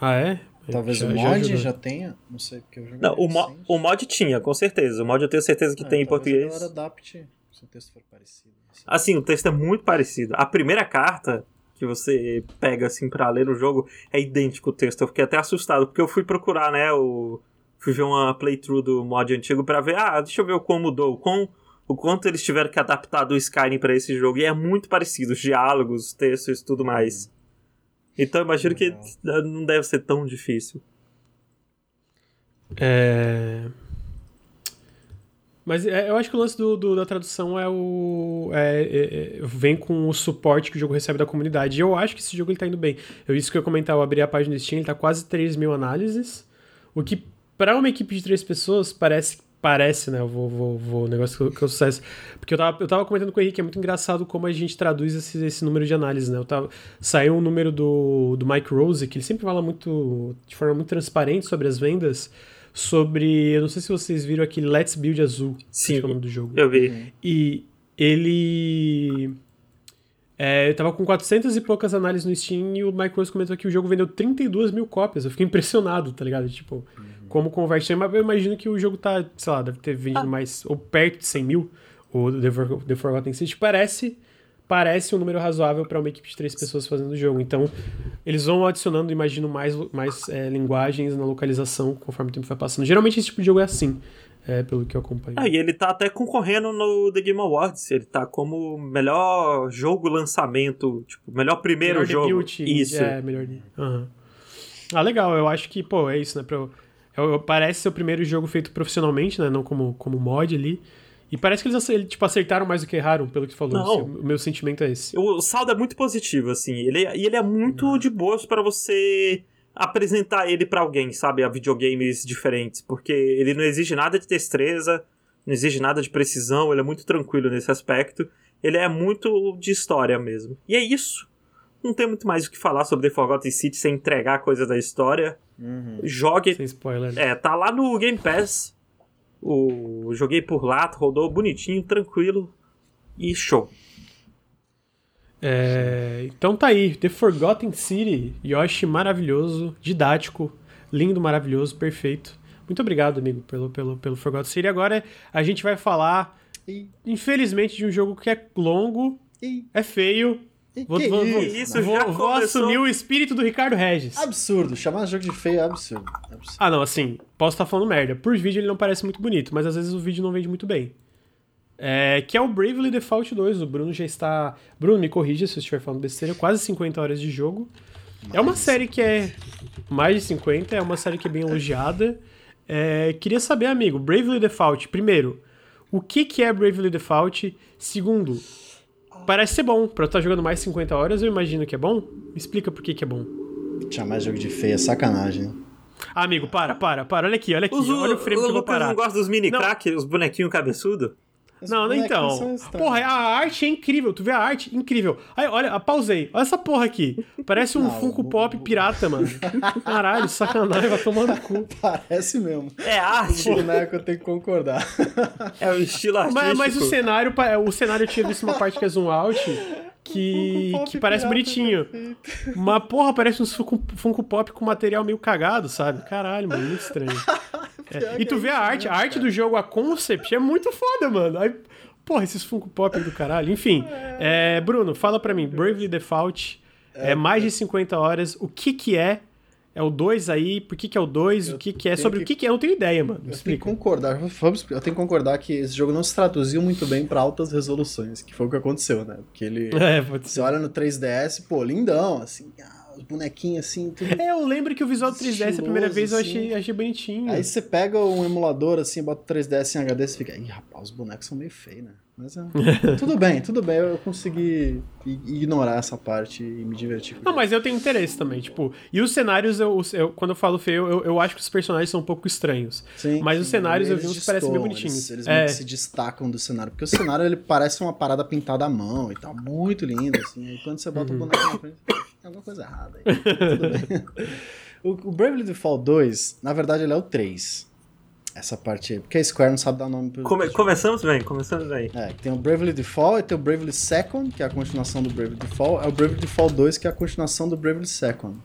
Ah, é? Talvez já, o mod já, já, tenha, não sei porque eu joguei. Não, o, mo o mod tinha, com certeza. O mod eu tenho certeza que ah, tem em português. Agora adapte se o texto for parecido. Assim. assim, o texto é muito parecido. A primeira carta que você pega assim para ler no jogo é idêntico o texto. Eu fiquei até assustado, porque eu fui procurar, né, o fui ver uma playthrough do mod antigo para ver, ah, deixa eu ver o como mudou, com o quanto eles tiveram que adaptar do Skyrim para esse jogo. E é muito parecido, os diálogos, os textos e tudo mais. Então eu imagino que não deve ser tão difícil. É... Mas é, eu acho que o lance do, do da tradução é o. É, é, é, vem com o suporte que o jogo recebe da comunidade. E eu acho que esse jogo ele tá indo bem. Eu isso que eu ia comentar, eu abri a página do Steam, ele tá quase 3 mil análises. O que, para uma equipe de três pessoas, parece. Parece, né? Eu vou, vou, vou negócio que, que eu sucesso. Porque eu tava, eu tava comentando com o Henrique, é muito engraçado como a gente traduz esse, esse número de análises, né? Eu tava, saiu um número do, do Mike Rose, que ele sempre fala muito. de forma muito transparente sobre as vendas sobre. Eu não sei se vocês viram aquele Let's Build Azul. Sim. Que é o nome do jogo. Eu vi. E ele. É, eu tava com 400 e poucas análises no Steam e o Mike Rose comentou que o jogo vendeu 32 mil cópias. Eu fiquei impressionado, tá ligado? Tipo, uhum. como converte. Mas eu imagino que o jogo tá, sei lá, deve ter vendido ah. mais, ou perto de 100 mil. O The, For The Forgotten City parece parece um número razoável para uma equipe de três pessoas fazendo o jogo. Então, eles vão adicionando, imagino, mais, mais é, linguagens na localização conforme o tempo vai passando. Geralmente esse tipo de jogo é assim. É, pelo que eu acompanho. Ah, e ele tá até concorrendo no The Game Awards. Ele tá como melhor jogo lançamento, tipo, melhor primeiro melhor jogo. Debut, isso. É, melhor. Uhum. Ah, legal. Eu acho que, pô, é isso, né? Pra, eu, parece ser o primeiro jogo feito profissionalmente, né? Não como, como mod ali. E parece que eles tipo, acertaram mais do que erraram, pelo que tu falou. Não. O meu sentimento é esse. O saldo é muito positivo, assim. Ele, e ele é muito de boas para você apresentar ele para alguém, sabe? A videogames diferentes. Porque ele não exige nada de destreza, não exige nada de precisão, ele é muito tranquilo nesse aspecto. Ele é muito de história mesmo. E é isso. Não tem muito mais o que falar sobre The Forgotten City sem entregar coisa da história. Uhum. Jogue. Sem spoiler. É, tá lá no Game Pass. O, joguei por lá, rodou bonitinho, tranquilo e show. É, então tá aí, The Forgotten City, Yoshi maravilhoso, didático, lindo, maravilhoso, perfeito. Muito obrigado, amigo, pelo, pelo, pelo Forgotten City. Agora a gente vai falar, infelizmente, de um jogo que é longo, é feio, Vou, que vou, isso, vou, vou assumir o espírito do Ricardo Regis. Absurdo, chamar jogo de feio é absurdo. absurdo. Ah, não, assim, posso estar falando merda. Por vídeo ele não parece muito bonito, mas às vezes o vídeo não vende muito bem. É, que é o Bravely Default 2. O Bruno já está. Bruno, me corrija se eu estiver falando besteira. Quase 50 horas de jogo. Mais é uma série que é. Mais de 50, é uma série que é bem elogiada. É, queria saber, amigo, Bravely Default, primeiro, o que, que é Bravely Default? Segundo, Parece ser bom. Pra eu estar jogando mais 50 horas, eu imagino que é bom. Me explica por que, que é bom. Chamar jogo de feia é sacanagem. Ah, amigo, para, para, para. Olha aqui, olha aqui. olha o frame o que eu vou parar. não gosta dos mini crack, os bonequinhos cabeçudo? Não, não então. Porra, a arte é incrível. Tu vê a arte? Incrível. Aí, olha, pausei. Olha essa porra aqui. Parece um não, Funko Pop pirata, mano. Caralho, sacanagem, vai tomar no cu. Parece mesmo. É arte. O boneco eu tenho que concordar. É o estilo artístico. Mas, mas o cenário, o cenário eu tinha visto uma parte que é zoom out que, que parece bonitinho. Mas, porra, parece um Funko, Funko Pop com material meio cagado, sabe? Caralho, mano, muito estranho. É. E tu vê a arte, a arte do jogo, a concept é muito foda, mano. Aí, porra, esses Funko Pop do caralho. Enfim, é, Bruno, fala pra mim, Bravely Default é, é mais de 50 horas, o que que é é o 2 aí, por que, que é o 2, o que, que é, sobre que... o que, que é, eu não tenho ideia, mano. Eu tenho que concordar, vamos, eu tenho que concordar que esse jogo não se traduziu muito bem para altas resoluções, que foi o que aconteceu, né? Porque ele. É. Você olha no 3DS, pô, lindão, assim, os bonequinhos assim, tudo. É, eu lembro que o visual do 3DS a primeira vez eu achei, assim. achei bonitinho. Aí você pega um emulador assim, bota o 3DS em HD e fica, ih, rapaz, os bonecos são meio feios, né? Mas é, tudo bem, tudo bem, eu consegui ignorar essa parte e me divertir. Não, mas eu tenho interesse também, tipo, e os cenários, eu, eu quando eu falo feio, eu, eu acho que os personagens são um pouco estranhos. Sim, mas sim, os cenários eu vi uns que parecem bem bonitinhos. Eles, eles é. se destacam do cenário, porque o cenário ele parece uma parada pintada à mão e tal, muito lindo, assim, aí quando você bota uhum. o boneco na frente, tem alguma coisa errada aí. tudo bem. O, o Bravely Default 2, na verdade, ele é o 3 essa parte aí. Porque a Square não sabe dar nome pro. Come começamos bem, começamos bem. É, tem o Bravely Default, e tem o Bravely Second, que é a continuação do Bravely Default, é o Bravely Default 2, que é a continuação do Bravely Second.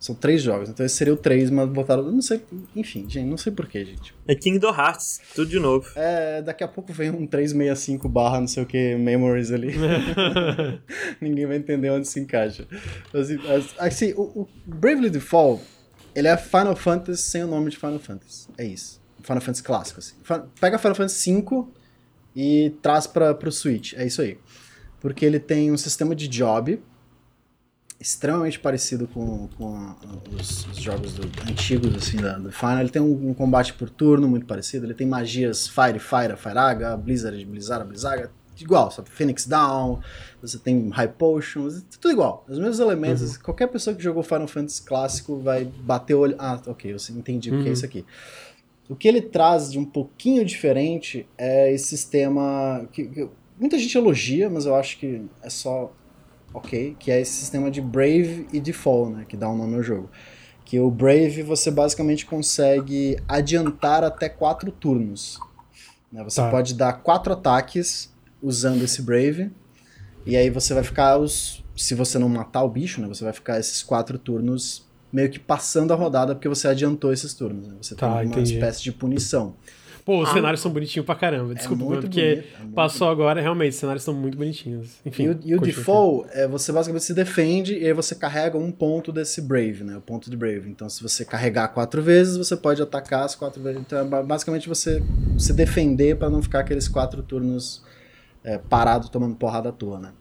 São três jogos, então esse seria o três, mas botaram. Não sei. Enfim, gente, não sei porquê, gente. É Kingdom Hearts, tudo de novo. É, daqui a pouco vem um 365 barra não sei o que, Memories ali. Ninguém vai entender onde se encaixa. Assim, assim o, o Bravely Default, ele é Final Fantasy sem o nome de Final Fantasy. É isso. Final Fantasy clássico. Assim. Pega Final Fantasy V e traz para o Switch. É isso aí. Porque ele tem um sistema de job extremamente parecido com, com os, os, jogos do, antigos assim da, do Final. Ele tem um, um, combate por turno muito parecido. Ele tem magias Fire, Fire, Fireaga, Blizzard, Blizzard, Blizzard, igual, sabe? Phoenix Down, você tem High Potions, tudo igual. Os mesmos elementos. Uhum. Qualquer pessoa que jogou Final Fantasy clássico vai bater o olho. Ah, ok, eu entendi uhum. o que é isso aqui. O que ele traz de um pouquinho diferente é esse sistema que, que muita gente elogia, mas eu acho que é só ok, que é esse sistema de Brave e Default, né, que dá o um nome ao jogo. Que o Brave você basicamente consegue adiantar até quatro turnos. Né? Você tá. pode dar quatro ataques usando esse Brave, e aí você vai ficar os. Se você não matar o bicho, né? Você vai ficar esses quatro turnos meio que passando a rodada porque você adiantou esses turnos. Né? Você tá, tem uma entendi. espécie de punição. Pô, os ah, cenários são bonitinhos pra caramba. Desculpa, é mano, porque bonito, é passou bonito. agora, realmente, os cenários são muito bonitinhos. Enfim. E o, e o default é você basicamente se defende e aí você carrega um ponto desse Brave, né? O ponto de Brave. Então, se você carregar quatro vezes, você pode atacar as quatro vezes. Então, é basicamente você se defender para não ficar aqueles quatro turnos é, parado tomando porrada à toa, né?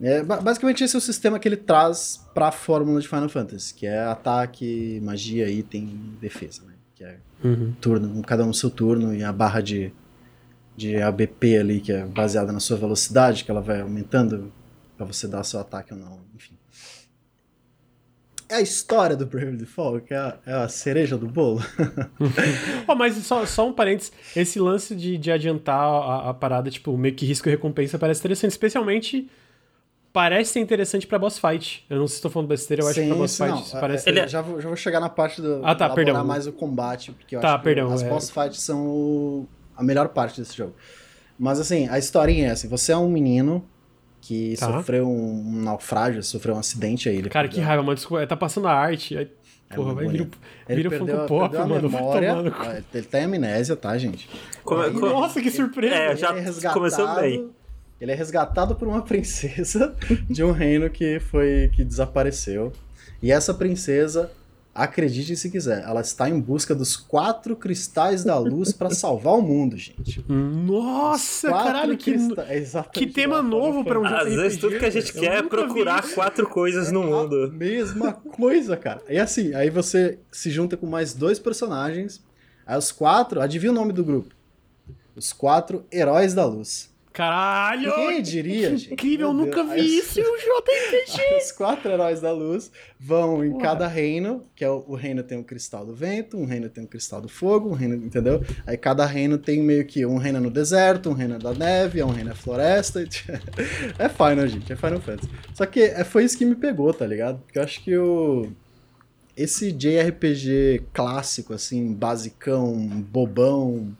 É, basicamente esse é o sistema que ele traz para a fórmula de Final Fantasy, que é ataque, magia, item, defesa, né? Que é uhum. turno, cada um seu turno e a barra de, de ABP ali, que é baseada na sua velocidade, que ela vai aumentando para você dar seu ataque ou não, enfim. É a história do Brave Default, que é a, é a cereja do bolo. oh, mas só, só um parênteses, esse lance de, de adiantar a, a parada, tipo, meio que risco e recompensa parece interessante, especialmente parece ser interessante pra boss fight. Eu não sei se estou falando besteira, eu acho que pra boss fight não, parece... Ele... É- já, vou, já vou chegar na parte do... Ah, tá, perdão. mais o combate, porque eu tá, acho perdão, que as é... boss fights são o... a melhor parte desse jogo. Mas assim, a historinha é assim, você é um menino que tá. sofreu um, naufrágio, sofreu um acidente aí. Cara, que raiva, mano, desculpa, tá passando a arte, aí... É Porra, vai vir, vira perdeu, Funko Pop, mano. Memória, ele tá em amnésia, tá, gente? Como, aí, Nossa, que surpresa! É, já é começou bem. Ele é resgatado por uma princesa de um reino que foi que desapareceu. E essa princesa, acredite se quiser, ela está em busca dos quatro cristais da luz para salvar o mundo, gente. Nossa, caralho, que, que tema novo para um jogo. Às vezes tudo que a gente quer é procurar quatro coisas no é mundo. mesma coisa, cara. E assim, aí você se junta com mais dois personagens. Aí os quatro, adivinha o nome do grupo? Os quatro heróis da luz. Caralho! Quem diria, gente? Incrível, eu nunca vi isso em um JRPG! Os quatro heróis da luz vão em Ué. cada reino, que é o, o, reino tem um cristal do vento, um reino tem um cristal do fogo, um reino, entendeu? Aí cada reino tem meio que um reino no deserto, um reino da neve, um reino na floresta. é Final, gente, é Final Fantasy. Só que é, foi isso que me pegou, tá ligado? Porque eu acho que o esse JRPG clássico, assim, basicão, bobão,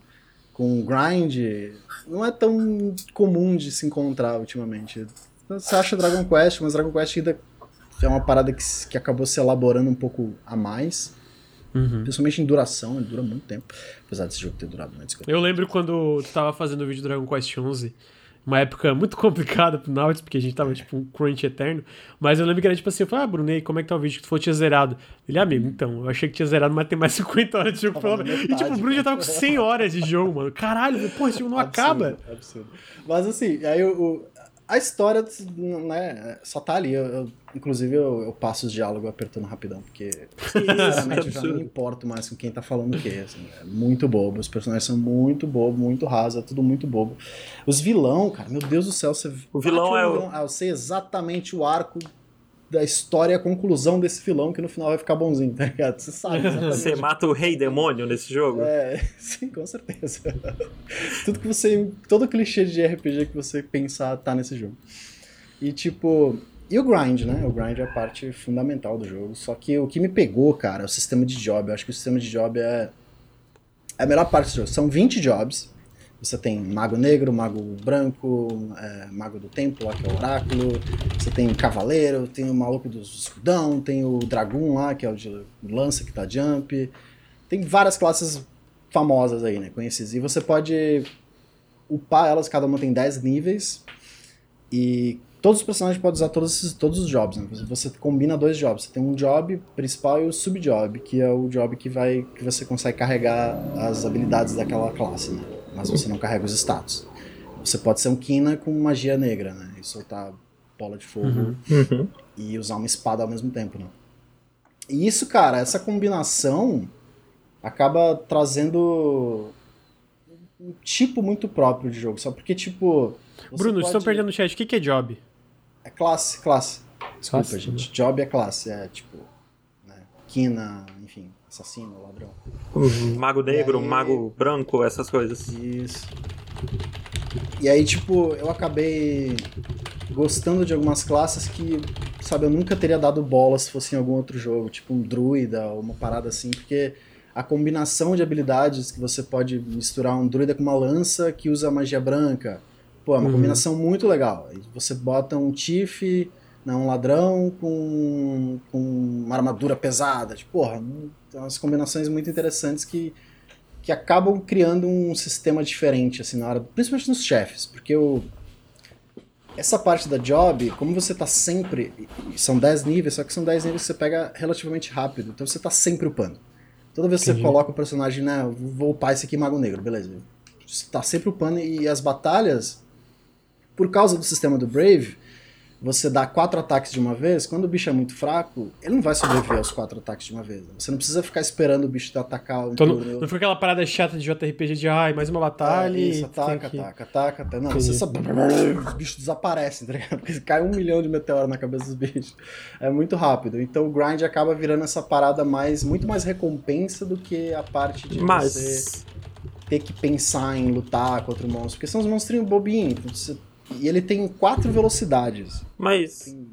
com grind, não é tão comum de se encontrar ultimamente. Você acha Dragon Quest, mas Dragon Quest ainda é uma parada que, que acabou se elaborando um pouco a mais. Uhum. Principalmente em duração, ele dura muito tempo. Apesar desse jogo ter durado mais. Eu lembro quando tu tava fazendo o vídeo do Dragon Quest 11 uma época muito complicada pro Nautilus, porque a gente tava, tipo, um crunch eterno. Mas eu lembro que era tipo assim, eu falei, ah, Brunei, como é que tá o vídeo que tu falou tinha zerado? Ele, amigo, então, eu achei que tinha zerado, mas tem mais 50 horas de jogo pelo menos. E tipo, o Bruno já tava com 100 horas de jogo, mano. Caralho, pô, esse jogo não absurdo, acaba. Absurdo. Mas assim, aí o, a história, né, só tá ali. Eu, eu inclusive, eu, eu, passo os diálogos apertando rapidão, porque sinceramente eu já não me importo mais com quem tá falando o quê. Assim, é muito bobo. Os personagens são muito bobo, muito raso, é tudo muito bobo. Os vilão, cara, meu Deus do céu, você. O vilão é o. Vilão, ah, eu sei exatamente o arco da história a conclusão desse filão que no final vai ficar bonzinho, tá ligado? Você sabe. Você mata o rei demônio nesse jogo? É, sim, com certeza. Tudo que você. Todo clichê de RPG que você pensar tá nesse jogo. E tipo. E o grind, né? O grind é a parte fundamental do jogo. Só que o que me pegou, cara, é o sistema de job. Eu acho que o sistema de job é. É a melhor parte do jogo. São 20 jobs você tem Mago Negro, Mago Branco, é, Mago do Templo, lá que é o Oráculo. Você tem Cavaleiro, tem o Maluco do Escudão, tem o Dragon lá, que é o de lança, que tá jump. Tem várias classes famosas aí, né? Conhecidas. E você pode upar elas, cada uma tem 10 níveis. E todos os personagens podem usar todos, esses, todos os jobs, né? Você combina dois jobs. Você tem um job principal e o subjob, que é o job que vai que você consegue carregar as habilidades daquela classe, né? Mas você não carrega os status. Você pode ser um Kina com magia negra, né? E soltar bola de fogo. Uhum. Uhum. e usar uma espada ao mesmo tempo, né? E isso, cara, essa combinação acaba trazendo um tipo muito próprio de jogo, só porque, tipo. Bruno, pode... estão perdendo no chat, o que é job? É classe, classe. Desculpa, classe, gente. Né? Job é classe, é tipo. Né, quina, enfim, assassino, ladrão. Uhum. Mago negro, aí... mago branco, essas coisas. Isso. E aí, tipo, eu acabei gostando de algumas classes que, sabe, eu nunca teria dado bola se fosse em algum outro jogo, tipo um druida ou uma parada assim, porque a combinação de habilidades que você pode misturar um druida com uma lança que usa magia branca, pô, é uma uhum. combinação muito legal. Você bota um Tiff, né, um ladrão com, com uma armadura pesada, tipo, porra, umas combinações muito interessantes que que acabam criando um sistema diferente, assim, na hora, principalmente nos chefes, porque o, essa parte da job, como você tá sempre, são 10 níveis, só que são 10 níveis que você pega relativamente rápido, então você tá sempre upando. Toda vez que Entendi. você coloca o personagem, né, vou upar esse aqui Mago Negro, beleza. Você tá sempre upando e as batalhas, por causa do sistema do Brave, você dá quatro ataques de uma vez, quando o bicho é muito fraco, ele não vai sobreviver aos quatro ataques de uma vez. Você não precisa ficar esperando o bicho te atacar. Então não, não foi aquela parada chata de JRPG de ai, mais uma batalha. É, isso, ataca, que... ataca, ataca, ataca. Não, Entendi. você só. Os bichos desaparecem, tá ligado? Porque cai um milhão de meteoros na cabeça dos bichos. É muito rápido. Então o grind acaba virando essa parada mais. muito mais recompensa do que a parte de Mas... você ter que pensar em lutar contra o monstro. Porque são os monstrinhos bobinhos. Então você e ele tem quatro velocidades. Mas. Tem...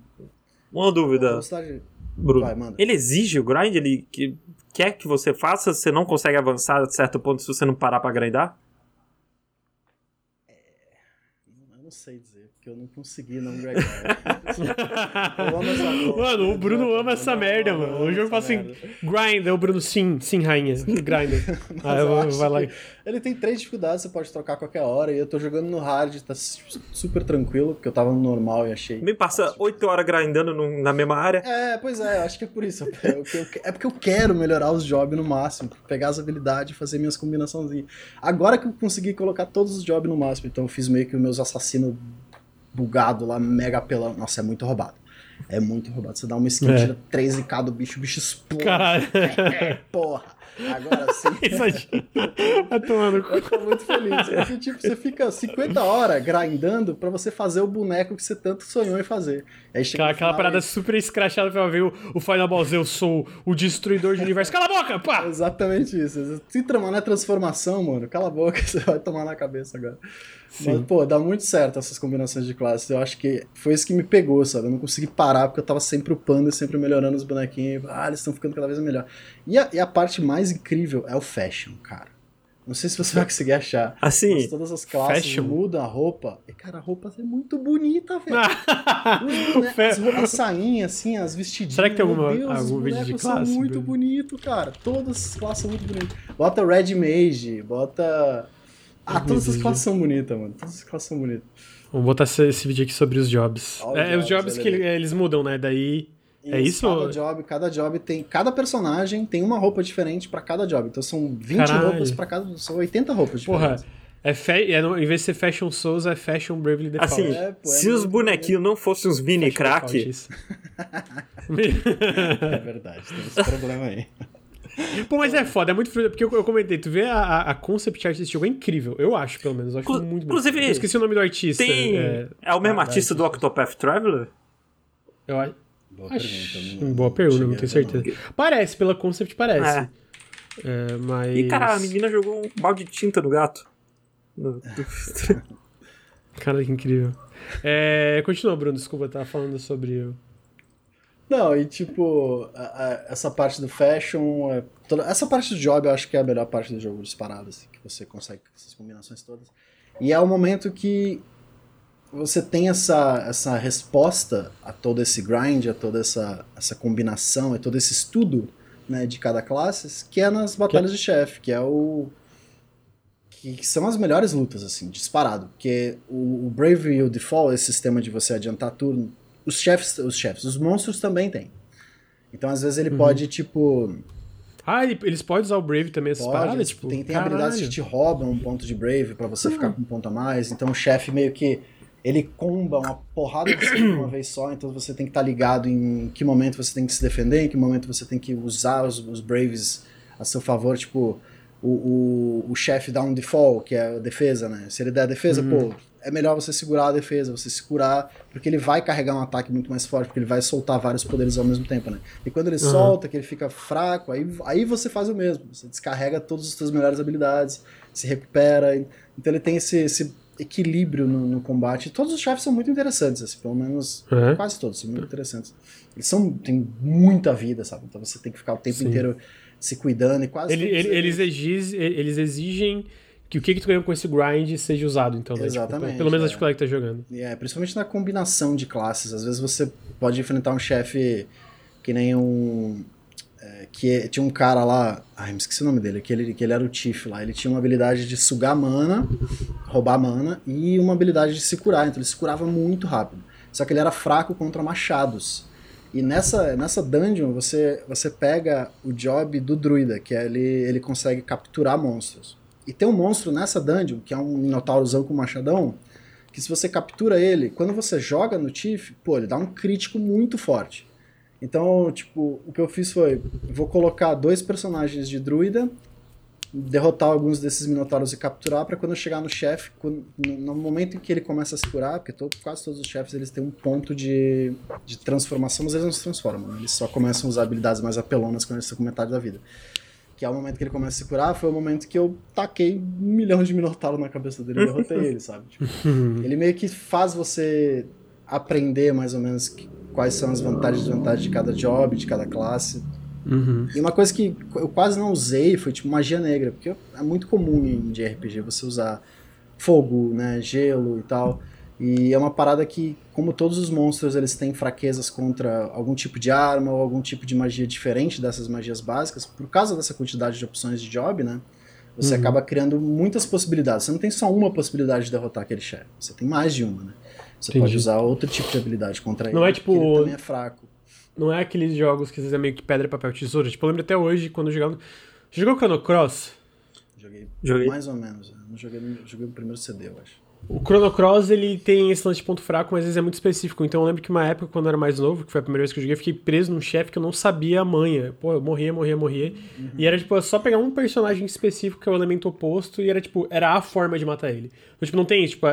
Uma dúvida. Velocidade... Bruno. Vai, ele exige o grind? Ele que... quer que você faça? Você não consegue avançar a certo ponto se você não parar pra grindar? É... Eu não sei dizer que eu não consegui não grindar. eu amo essa Mano, o Bruno ama essa merda, mano. O jogo fala assim, grind, é o Bruno, sim, sim, rainha, grind. ah, eu, vai lá. Ele tem três dificuldades, você pode trocar a qualquer hora, e eu tô jogando no hard, tá super tranquilo, porque eu tava no normal e achei... Me passa oito horas grindando no, na mesma área. É, pois é, acho que é por isso. É, é porque eu quero melhorar os jobs no máximo, pegar as habilidades e fazer minhas combinações. Agora que eu consegui colocar todos os jobs no máximo, então eu fiz meio que os meus assassinos bugado lá, mega apelão. Nossa, é muito roubado. É muito roubado. Você dá uma skin, é. tira 13k do bicho, o bicho explode. Caralho. É, porra. Agora sim. tá tomando Eu tô muito feliz. Porque, tipo, você fica 50 horas grindando pra você fazer o boneco que você tanto sonhou em fazer. Aí chega aquela, aquela parada super escrachada pra ver o, o Final Boss, eu sou o destruidor de universo. Cala a boca, pá! Exatamente isso. Se tramar na transformação, mano, cala a boca, você vai tomar na cabeça agora. Sim. Mas, pô, dá muito certo essas combinações de classes. Eu acho que foi isso que me pegou, sabe? Eu não consegui parar porque eu tava sempre upando e sempre melhorando os bonequinhos. Ah, eles estão ficando cada vez melhor. E a, e a parte mais incrível é o fashion, cara. Não sei se você vai conseguir achar. Assim, mas todas as classes fashion. mudam a roupa. E, cara, a roupa é muito bonita, velho. as, as sainhas, assim, as vestidinhas. Será que tem alguma, Deus, algum vídeo de classe? são muito bonito, cara. Todas as classes são muito bonitas. Bota Red Mage, bota ah, todas as classes são bonitas, mano. Todas as classes são bonitas. Vamos botar esse vídeo aqui sobre os jobs. é, jobs, os jobs que ele, eles mudam, né? Daí. Isso, é isso? Cada job, cada job tem. Cada personagem tem uma roupa diferente para cada job. Então são 20 Caralho. roupas para cada. São 80 roupas diferentes. Porra. É, fe... é em vez de ser Fashion Souls, é Fashion Bravely Default. Assim, é, pô, é se os bonequinhos não fossem uns mini crack. é verdade, tem esse problema aí. Pô, mas é foda, é muito foda, porque eu, eu, comentei, tu vê a, a concept art desse jogo é incrível, eu acho, pelo menos, eu acho Inclu muito Inclusive, bom. Eu esqueci o nome do artista. Tem... É, é o mesmo ah, artista do Octopath Traveler? Eu acho. Boa acho... pergunta. Não, boa pergunta, não tenho certeza. Não. Parece, pela concept parece. É. É, mas... E, cara, a menina jogou um balde de tinta no gato. Cara, que incrível. É, continua, Bruno, desculpa, eu tava falando sobre não, e tipo, a, a, essa parte do fashion, é, toda, essa parte do job eu acho que é a melhor parte do jogo disparado, assim, que você consegue essas combinações todas. E é o momento que você tem essa, essa resposta a todo esse grind, a toda essa, essa combinação, a todo esse estudo né, de cada classe, que é nas batalhas que... de chefe, que é o. Que, são as melhores lutas, assim, disparado. Porque o, o Brave e o Default, esse sistema de você adiantar turno, os chefes, os chefes, os monstros também têm. Então, às vezes, ele uhum. pode, tipo. Ah, eles podem usar o Brave também, essas pode, paradas? Tipo, tem, tem habilidades que te roubam um ponto de Brave para você ficar com um ponto a mais. Então, o chefe meio que ele comba uma porrada de de uma vez só, então você tem que estar tá ligado em que momento você tem que se defender, em que momento você tem que usar os, os Braves a seu favor, tipo, o, o, o chefe dá um default, que é a defesa, né? Se ele der a defesa, uhum. pô, é melhor você segurar a defesa, você se curar, porque ele vai carregar um ataque muito mais forte, porque ele vai soltar vários poderes ao mesmo tempo, né? E quando ele uhum. solta, que ele fica fraco, aí, aí você faz o mesmo. Você descarrega todas as suas melhores habilidades, se recupera. Então ele tem esse, esse equilíbrio no, no, combate. Todos os chefes são muito interessantes, assim, pelo menos uhum. quase todos são muito interessantes. Eles são, têm muita vida, sabe? Então você tem que ficar o tempo Sim. inteiro se cuidando e quase. Ele, ele, eles, exigem, eles exigem que o que, que tu ganha com esse grind seja usado, então, né? Exatamente. Tipo, pelo menos é. a dificuldade que tá jogando. É, principalmente na combinação de classes. Às vezes você pode enfrentar um chefe que nem um. É, que tinha um cara lá. Ai, me esqueci o nome dele, que ele, que ele era o Tiff lá. Ele tinha uma habilidade de sugar mana, roubar mana, e uma habilidade de se curar. Então ele se curava muito rápido. Só que ele era fraco contra machados. E nessa, nessa dungeon você, você pega o job do druida, que é ele, ele consegue capturar monstros. E tem um monstro nessa dungeon, que é um minotaurozão com machadão, que se você captura ele, quando você joga no Tiff, pô, ele dá um crítico muito forte. Então, tipo, o que eu fiz foi, vou colocar dois personagens de druida, derrotar alguns desses minotauros e capturar para quando eu chegar no chefe, no momento em que ele começa a se curar, porque todo, quase todos os chefes eles têm um ponto de, de transformação, mas eles não se transformam, né? eles só começam a usar habilidades mais apelonas quando eles estão com metade da vida que é o momento que ele começa a se curar, foi o momento que eu taquei um milhão de Minotauro na cabeça dele e derrotei ele, sabe? Tipo, ele meio que faz você aprender mais ou menos que, quais são as vantagens e desvantagens de cada job, de cada classe. Uhum. E uma coisa que eu quase não usei foi tipo magia negra, porque é muito comum em de RPG você usar fogo, né, gelo e tal. E é uma parada que, como todos os monstros, eles têm fraquezas contra algum tipo de arma ou algum tipo de magia diferente dessas magias básicas, por causa dessa quantidade de opções de job, né? Você uhum. acaba criando muitas possibilidades. Você não tem só uma possibilidade de derrotar aquele chefe. Você tem mais de uma, né? Você Entendi. pode usar outro tipo de habilidade contra não ele. É tipo... Ele também é fraco. Não é aqueles jogos que às vezes é meio que pedra, papel, tesoura. Tipo, eu lembro até hoje quando eu jogava. Você jogou Chrono Cross? Joguei, joguei. mais ou menos. Não joguei, joguei o primeiro CD, eu acho. O Chrono Cross, ele tem esse lance de ponto fraco, mas às vezes é muito específico. Então eu lembro que uma época, quando eu era mais novo, que foi a primeira vez que eu joguei, eu fiquei preso num chefe que eu não sabia a manha. Pô, eu morria, morria, morria. Uhum. E era, tipo, só pegar um personagem específico, que é o elemento oposto, e era, tipo, era a forma de matar ele. Então, tipo, não tem, tipo,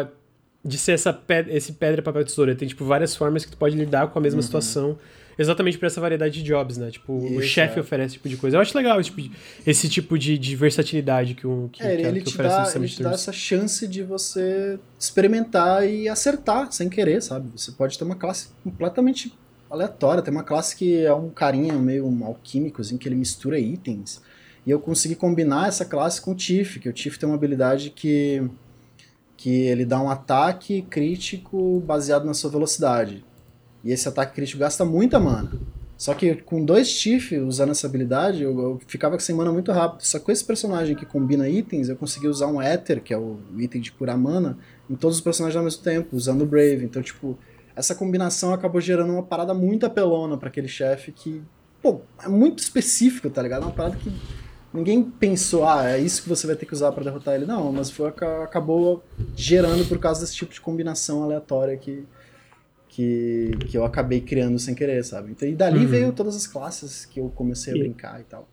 de ser essa pedra, esse pedra, papel, tesoura. Tem, tipo, várias formas que tu pode lidar com a mesma uhum. situação exatamente por essa variedade de jobs, né? Tipo, Isso, o chefe é. oferece esse tipo de coisa. Eu acho legal esse tipo de, esse tipo de, de versatilidade que, o, que, é, que, ele que oferece dá, Ele te dá essa chance de você experimentar e acertar sem querer, sabe? Você pode ter uma classe completamente aleatória. Tem uma classe que é um carinha meio um alquímico, assim, que ele mistura itens. E eu consegui combinar essa classe com o Tiff, que o Tiff tem uma habilidade que que ele dá um ataque crítico baseado na sua velocidade. E esse ataque crítico gasta muita mana. Só que com dois Tiff usando essa habilidade, eu, eu, ficava sem mana muito rápido. Só que com esse personagem que combina itens, eu consegui usar um Ether, que é o item de curar mana, em todos os personagens ao mesmo tempo, usando o Brave. Então, tipo, essa combinação acabou gerando uma parada muito apelona para aquele chefe que, pô, é muito específico, tá ligado? É uma parada que ninguém pensou, ah, é isso que você vai ter que usar para derrotar ele. Não, mas foi acabou gerando por causa desse tipo de combinação aleatória que que, que eu acabei criando sem querer, sabe? Então, e dali uhum. veio todas as classes que eu comecei a e... brincar e tal.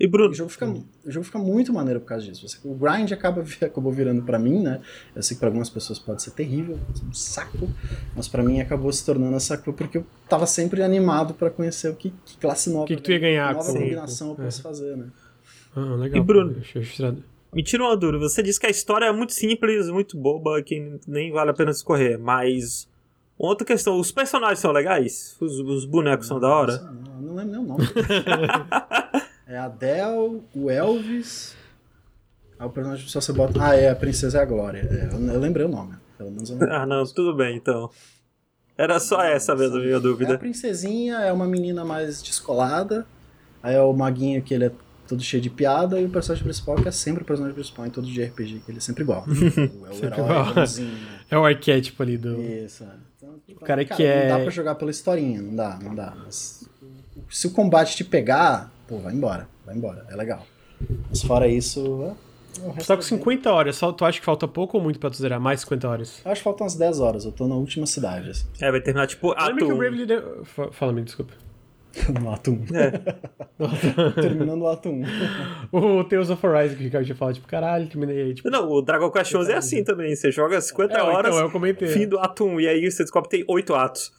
E Bruno... O jogo, fica, o jogo fica muito maneiro por causa disso. o grind acaba, acabou virando para mim, né? Eu sei que pra algumas pessoas pode ser terrível, um saco, mas para mim acabou se tornando essa coisa porque eu tava sempre animado para conhecer o que, que classe nova. O que, que tu ia ganhar que nova com combinação eu posso é. fazer, né? Ah, legal. E Bruno, me tira uma dúvida. Você disse que a história é muito simples, muito boba, que nem vale a pena escorrer, mas Outra questão, os personagens são legais? Os, os bonecos não, são da hora? Não, não lembro nem o nome. é a Adele, o Elvis. Ah, o personagem só você bota. Ah, é, a Princesa é a Glória. É, eu, eu, lembrei o nome. Pelo menos eu não... Ah, não, tudo bem então. Era só essa mesmo a minha dúvida. É a princesinha é uma menina mais descolada. Aí é o maguinho que ele é todo cheio de piada, e o personagem principal que é sempre o personagem principal em todo de RPG, que ele é sempre igual. é o herói, né? É o arquétipo ali do. Isso, é. O cara, cara, que é. Não dá pra jogar pela historinha, não dá, não dá. Mas se o combate te pegar, pô, vai embora, vai embora, é legal. Mas fora isso, Você tá com 50 horas, só, tu acha que falta pouco ou muito pra tu zerar? Mais 50 horas? Eu acho que faltam umas 10 horas, eu tô na última cidade, assim. É, vai terminar tipo ato Lembra que o 1. Bravely... De... Fa- Fala, amigo, desculpa. No ato 1. É. Terminando o ato 1. O Tales of Horizon que o Ricardo tinha falado, tipo, caralho, terminei aí, tipo... Não, o Dragon Quest 11 é assim também. Você joga 50 É, então, horas, eu comentei. fim do ato 1, e aí você descobre que tem 8 atos.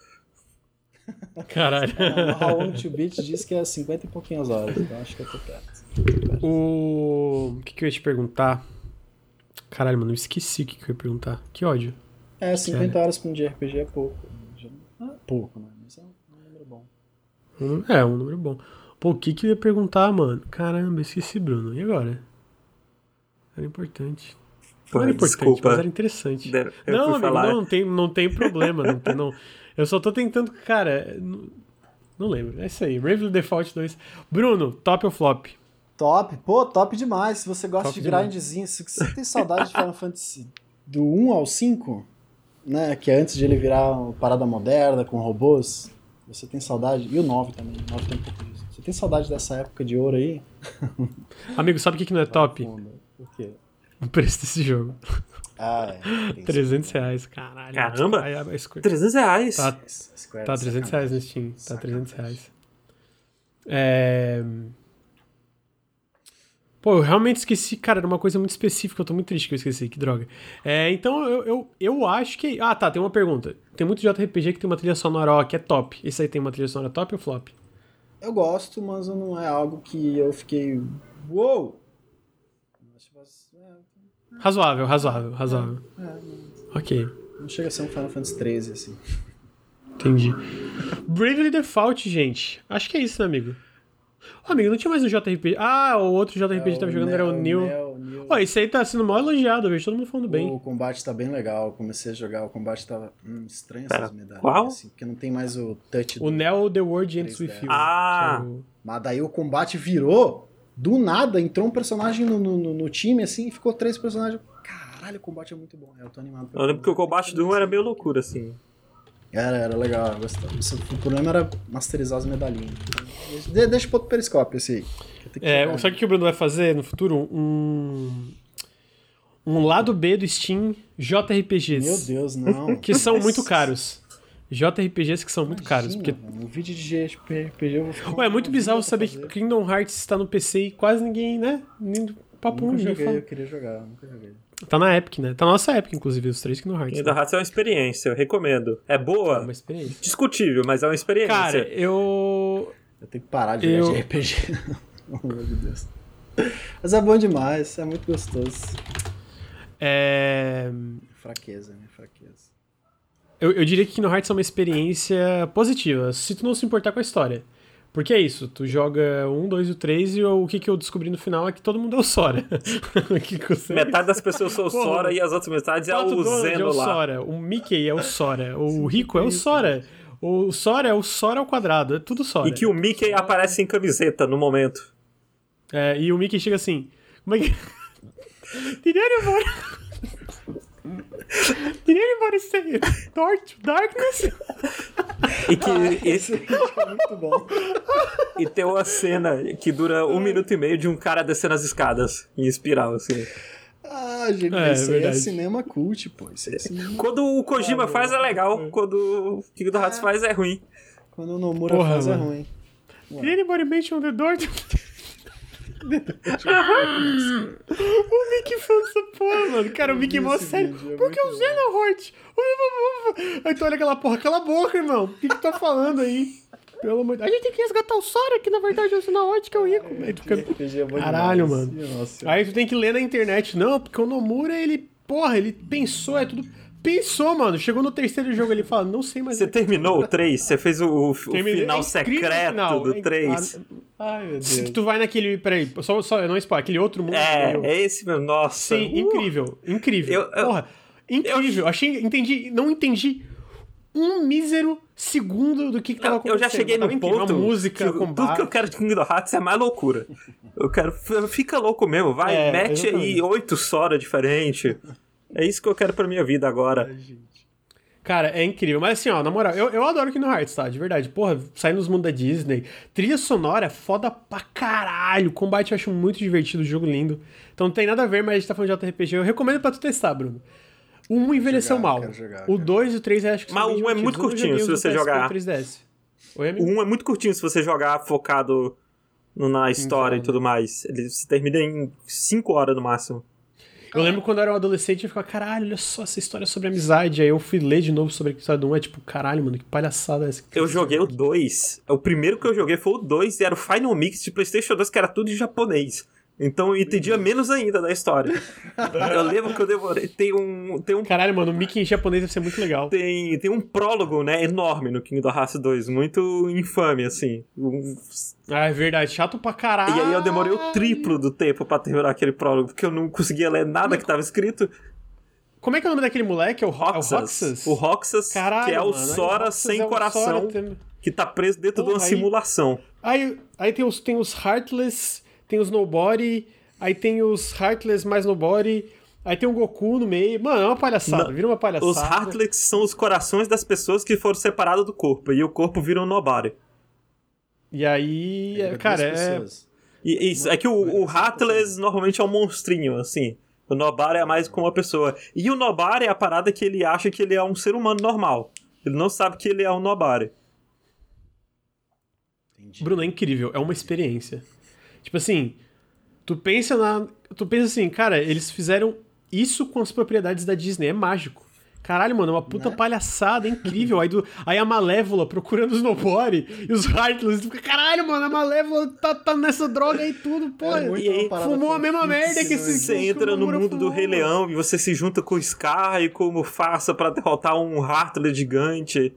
Caralho. O Raul to Beat diz que é 50 e pouquinhas horas, então acho que eu tô perto. O... o que, que eu ia te perguntar? Caralho, mano, eu esqueci o que, que eu ia perguntar. Que ódio. É, 50 horas pra um dia RPG é pouco. É pouco, né? Mas é um número bom. Um- É, um número bom. Pô, o que, que eu ia perguntar, mano? Caramba, esqueci, Bruno. E agora? Era importante. Pô, não era importante, desculpa. mas era interessante. Deve- não, amigo, falar. não, não tem, não tem problema. não, tem- não. Eu só tô tentando, cara. Não, não lembro. É isso aí. Bravely Default 2. Bruno, top ou flop? Top, pô, top demais. Se você gosta Top de grindzinho, se você tem saudade de Final Fantasy do 1 ao 5, né, que é antes de ele virar uma parada moderna com robôs, você tem saudade, e o 9 também, o 9 tem um pouco disso. Você tem saudade dessa época de ouro aí? Amigo, sabe o que, que não é top? Fundo. Por quê? O preço desse jogo. Ah, é. tem 300 isso. reais, caralho. Caramba! Aí a Square- 300 reais. Tá, Square tá é 300 sacanagem. reais no Steam. Tá Sacanagem. 300 reais. É... Pô, eu realmente esqueci, cara, era uma coisa muito específica, eu tô muito triste que eu esqueci, que droga. É, então eu, eu, eu acho que. Ah, tá, tem uma pergunta. Tem muito JRPG que tem uma trilha sonora ó, que é top. Esse aí tem uma trilha sonora top ou flop? Eu gosto, mas não é algo que eu fiquei. Uou! É, Razoável, razoável, razoável. é, não- Ok, não chega a ser um Final Fantasy 13, assim. entendi. Bravely Default, gente. Acho que é isso, né, amigo? Ô, amigo, não tinha mais um JRPG. Ah, o outro JRPG que tava jogando era o. Neo, Neo. Ó, esse aí tá sendo mal elogiado, eu vejo todo mundo falando bem. O combate tá bem legal. Eu comecei a jogar, o combate tava. Hum, estranho Pera, essas medalhas. qual? Assim, porque não tem mais o touch O do. Neo The World Ends With 3D. You. Ah! que é o- Mas daí o combate virou. Do nada, entrou um personagem no, no, no- no time assim e ficou três personagens. Caralho, o combate é muito bom. Eu tô animado. Eu lembro que o combate do 1 era meio loucura, assim. Era, era legal, eu gostava. O problema era masterizar as medalhinhas. De, deixa pro outro periscópio esse aí. É, sabe o que o Bruno vai fazer no futuro? Um. Um lado B do Steam JRPGs. Meu Deus, não. Que são muito caros. JRPGs que são muito caros. Porque... Imagina, mano, Um vídeo de RPG eu vou ficar. Ué, é muito bizarro saber pra que fazer. Kingdom Hearts está no PC e quase ninguém, né? Nem papo Nunca ninguém joguei, eu queria jogar, nunca joguei. Tá na Epic, né? Tá na nossa Epic, inclusive, os três Kingdom Hearts. Kingdom né? Hearts é uma experiência, eu recomendo. É É boa, uma experiência. discutível, mas é uma experiência. Cara, eu. Eu tenho que parar de jogar Eu- de RPG. Pelo amor de Deus. Mas é bom demais, é muito gostoso. É. Fraqueza, né? Fraqueza. Eu, eu diria que Kingdom Hearts é uma experiência positiva, se tu não se importar com a história. Porque é isso, tu joga um, dois e o três e eu- o que, que eu descobri no final é que todo mundo é o Sora. Metade das pessoas são o Porra, Sora e as outras metades é Pato o Zeno é o lá. Sora, o Mickey é o Sora, o Rico é o Sora, o Sora é o Sora ao quadrado, é tudo Sora. E que o Mickey aparece em camiseta no momento. É, e o Mickey chega assim, como é que... Did. Did anybody say Dark to Darkness? E que Esse é muito bom. e, tem uma cena que dura um minuto e meio de um cara descendo as escadas em espiral, assim. Ah, gente, É, isso aí é verdade. cinema cult, pô. Isso é cinema... Quando o Kojima Ah, faz é legal, quando o Kingdom Hearts faz é ruim. Quando o Nomura Porra, faz é mano. ruim. Did anybody mention the door? to- o Mickey falando essa porra, mano. Cara, o Mickey mó sério. vídeo, é Por que o. Xenohort? Aí tu olha aquela porra, cala a boca, irmão. O que que tu tá falando aí? Pelo amor de A gente tem que resgatar o Sora, que na verdade é o Xenohort que é o rico. Aí tu fica... RPG bom Caralho, mano. Aí tu tem que ler na internet. Não, porque o Nomura, ele... Porra, ele pensou, é tudo... Pensou, mano. Chegou no terceiro jogo, ele fala, não sei mais... Você terminou o 3? Você fez o, o Terminei. final É incrível secreto final. do É- 3? Ai, meu Deus. Se tu vai naquele... Peraí, só, só não spoiler. Aquele outro mundo... É, eu- é esse mesmo. Nossa. Sim, Uh, incrível, incrível. Eu- eu- Porra, incrível. Achei, entendi, não entendi um mísero segundo do que, que tava Eu, acontecendo. eu já cheguei no incrível, ponto A música, que tudo que eu quero de Kingdom Hearts é mais loucura. Eu quero. Fica louco mesmo, vai, É, mete aí exatamente. oito Sora diferentes. É isso que eu quero pra minha vida agora. Ai, gente. Cara, é incrível. Mas assim, ó, na moral, eu, eu adoro Kingdom Hearts, tá? De verdade. Porra, sai nos mundos da Disney. Trilha sonora é foda pra caralho. Combate eu acho muito divertido, jogo lindo. Então não tem nada a ver, mas a gente tá falando de RPG. Eu recomendo pra tu testar, Bruno. O 1 envelheceu jogar, mal. jogar, o quero 2 e o 3 eu acho que Mas são o bem um é divertidos. muito curtinho, se você jogar. e 3DS. Oi, O amigo? 1 é muito curtinho se você jogar focado na história e jogo. tudo mais. Ele se termina em 5 horas no máximo. Eu lembro quando eu era um adolescente, eu ficava, caralho, olha só essa história sobre amizade. Aí eu fui ler de novo sobre a história do 1, é tipo, caralho, mano, que palhaçada é essa. Eu joguei o 2. O primeiro que eu joguei foi o 2 e era o Final Mix de PlayStation 2, que era tudo em japonês. Então eu entendia menos ainda da história. eu lembro que eu demorei. Tem um. Tem um. Caralho, mano, o Mickey em japonês deve ser muito legal. Tem, tem um prólogo, né, enorme no Kingdom Hearts 2, muito infame, assim. Ah, é verdade, chato pra caralho. E aí eu demorei o triplo do tempo pra terminar aquele prólogo, porque eu não conseguia ler nada que tava escrito. Como é que é o nome daquele moleque? É o Roxas. É o Roxas? O Roxas, Caralho, que é o mano, Sora Roxas sem é o coração, Sora tendo- que tá preso dentro de Porra, uma aí- simulação. Aí, aí tem, os, tem os Heartless, tem os Nobody, aí tem os Heartless mais Nobody, aí tem o Goku no meio. Mano, é uma palhaçada, Não, vira uma palhaçada. Os Heartless são os corações das pessoas que foram separados do corpo, e o corpo vira um nobody. E aí, é cara, é... E, isso, é que o, o Heartless normalmente é um monstrinho, assim. O Nobara é mais como uma pessoa. E o Nobara é a parada que ele acha que ele é um ser humano normal. Ele não sabe que ele é um Nobara. Bruno, é incrível, é uma experiência. Tipo assim, tu pensa na. Tu pensa assim, cara, eles fizeram isso com as propriedades da Disney, é mágico. Caralho, mano, é uma puta Né? palhaçada, é incrível. Aí, do, aí a Malévola procurando os Nobody e os Heartless. fica, Caralho, mano, a Malévola tá, tá nessa droga aí tudo, pô. É e aí fumou a mesma merda que esse-? Você que entra no mundo do fumou, Rei mano. Leão e você se junta com o Scar e com o Mufasa pra derrotar um Heartless gigante.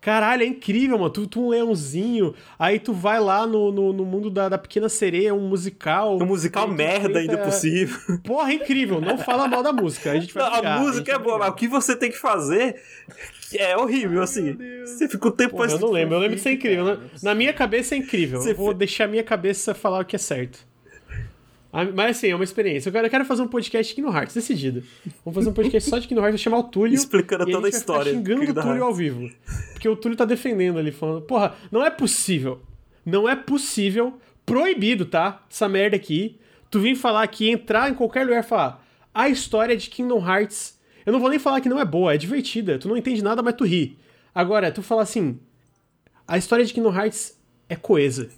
Caralho, é incrível, mano. Tu, tu um leãozinho, aí tu vai lá no, no, no mundo da, da Pequena Sereia, um musical. Um musical merda ainda possível. Porra, é incrível. Não fala mal da música. A gente vai Não, brigar, a música gente é boa, mas o que você tem que fazer é horrível, assim. Você fica o tempo Porra, eu não lembro, eu lembro de ser incrível. Na, não é na minha cabeça é incrível. Você Eu vou deixar a minha cabeça falar o que é certo. Ah, Mas assim, é uma experiência. Eu quero, eu quero fazer um podcast no Hearts, decidido. Vamos fazer um podcast só de Kingdom Hearts, vou chamar o Túlio. Explicando toda a história. do xingando o Kingdom Túlio Hearts. ao vivo. Porque o Túlio tá defendendo ali, falando, porra, não é possível. Não é possível, proibido, tá? Essa merda aqui. Tu vir falar aqui, entrar em qualquer lugar e falar a história de Kingdom Hearts. Eu não vou nem falar que não é boa, é divertida. Tu não entende nada, mas tu ri. Agora, tu falar assim, a história de Kingdom Hearts é coesa.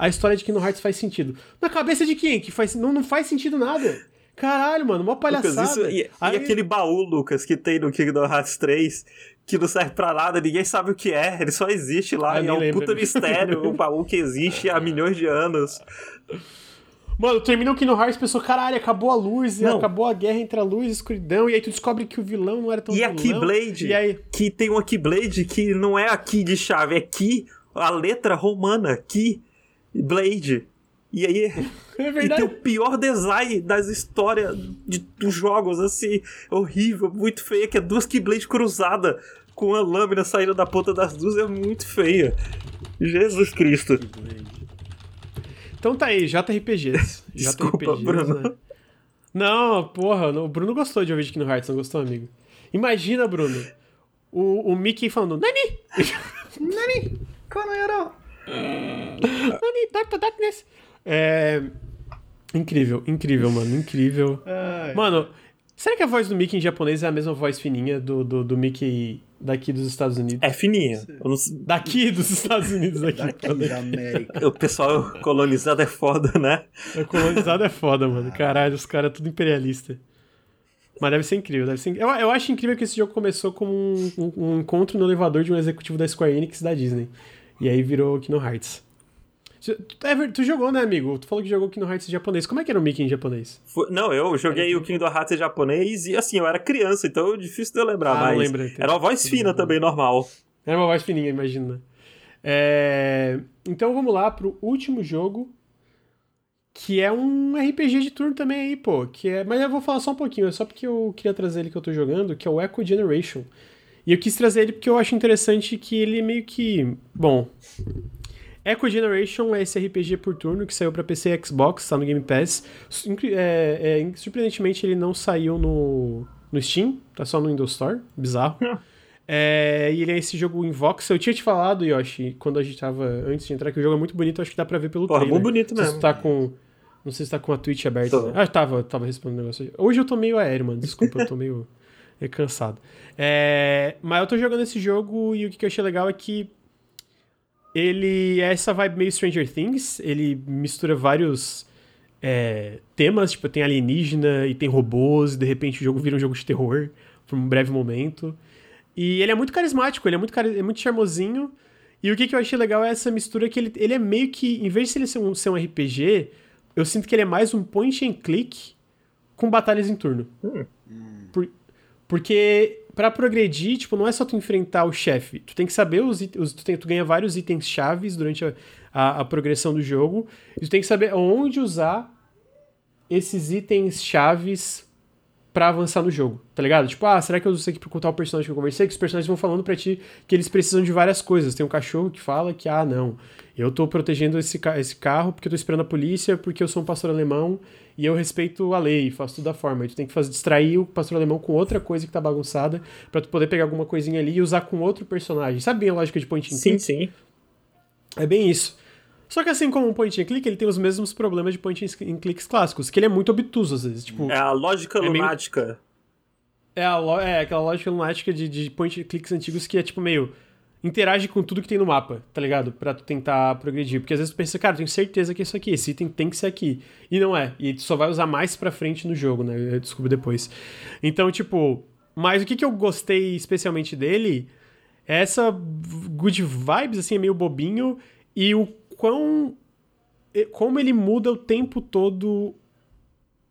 A história de Kingdom Hearts faz sentido. Na cabeça de quem? Que faz, não, não faz sentido nada. Caralho, mano, mó palhaçada. Lucas, isso- e, Aí- e aquele baú, Lucas, que tem no Kingdom Hearts 3, que não serve pra nada, ninguém sabe o que é, ele só existe lá, e é um lembro. puta mistério, um baú que existe há milhões de anos. Mano, terminou o Kingdom Hearts e pensou, caralho, acabou a luz, e Não. acabou a guerra entre a luz e a escuridão, e aí tu descobre que o vilão não era tão E a vilão. Keyblade, E aí, que tem uma Keyblade que não é a Key de chave, é Key, a letra romana, Keyblade. E aí, é e tem o pior design das histórias de- dos jogos, assim, horrível, muito feia, que é duas Keyblade cruzadas, com a lâmina saindo da ponta das duas, é muito feia. Jesus Cristo. Então tá aí, JRPGs. Desculpa, JRPGs, Bruno. né? Não, porra, o Bruno gostou de ouvir de Kingdom Hearts, não gostou, amigo? Imagina, Bruno, o, o Mickey falando, Nani! Nani? Konoyaro! Dark Darkness! É... Incrível, incrível, mano, incrível. Ai, Mano, será que a voz do Mickey em japonês é a mesma voz fininha do, do, do Mickey daqui dos Estados Unidos? É fininha. Não Daqui dos Estados Unidos, aqui. daqui da América. O pessoal colonizado é foda, né? O colonizado é foda, mano. Caralho, os caras tudo imperialista. Mas deve ser incrível, deve ser... Eu, eu acho incrível que esse jogo começou como um, um- um encontro no elevador de um executivo da Square Enix da Disney. E aí virou Kingdom Hearts. Tu, Ever, tu jogou, né, amigo? Tu falou que jogou Kingdom Hearts em japonês. Como é que era o Mickey em japonês? Foi- Não, eu joguei o Kingdom Hearts em japonês e assim, eu era criança, então é difícil de eu lembrar, Ah, não mas lembra, então. era uma voz fina também, normal. Era uma voz fininha, imagina. É, Então vamos lá pro último jogo, que é um RPG de turno também aí, pô. Que é... Mas eu vou falar só um pouquinho, é só porque eu queria trazer ele que eu tô jogando, que é o Echo Generation. E eu quis trazer ele porque eu acho interessante que ele meio que... Bom... Echo Generation é esse RPG por turno que saiu pra PC e Xbox, tá no Game Pass. É- é, surpreendentemente ele não saiu no, no Steam, tá só no Windows Store, bizarro. É, e ele é esse jogo em voxel. Eu tinha te falado, Yoshi, quando a gente tava antes de entrar, que o jogo é muito bonito, acho que dá pra ver pelo Porra, trailer. muito bonito mesmo. tu tá com. Não sei se tá com a Twitch aberta. Né? Ah, tava, tava respondendo um negócio. Hoje eu tô meio aéreo, mano. Desculpa, eu tô meio, meio cansado. É, mas eu tô jogando esse jogo e o que eu achei legal é que ele é essa vibe meio Stranger Things. Ele mistura vários é, temas, tipo, tem alienígena e tem robôs, e de repente o jogo vira um jogo de terror por um breve momento. E ele é muito carismático, ele é muito, é muito charmosinho. E o que, que eu achei legal é essa mistura que ele, ele é meio que, em vez de ele ser um, ser um RPG, eu sinto que ele é mais um point and click com batalhas em turno. Por- porque pra progredir, tipo, não é só tu enfrentar o chefe. Tu tem que saber os, os tu, tem, tu ganha vários itens chaves durante a, a, a progressão do jogo. E tu tem que saber onde usar esses itens chaves pra avançar no jogo, tá ligado? Tipo, ah, será que eu uso isso aqui pra contar o personagem que eu conversei? Que os personagens vão falando pra ti que eles precisam de várias coisas. Tem um cachorro que fala que, ah, não, eu tô protegendo esse, esse carro porque eu tô esperando a polícia, porque eu sou um pastor alemão e eu respeito a lei, faço tudo da forma. E tu tem que fazer, distrair o pastor alemão com outra coisa que tá bagunçada pra tu poder pegar alguma coisinha ali e usar com outro personagem. Sabe bem a lógica de point and Sim, click? sim. É bem isso. Só que assim como o point and click, ele tem os mesmos problemas de point and clicks clássicos, que ele é muito obtuso às vezes. Tipo, É a lógica É meio- lunática. é, a lo- é aquela lógica lunática de, de point and clicks antigos que é tipo meio. Interage com tudo que tem no mapa, tá ligado? Pra tu tentar progredir. Porque às vezes tu pensa, cara, tenho certeza que é isso aqui, esse item tem que ser aqui. E não é. E tu só vai usar mais pra frente no jogo, né? Eu descubro depois. Então, tipo. Mas o que, que eu gostei especialmente dele é essa good vibes, assim, é meio bobinho. E o quão. Como ele muda o tempo todo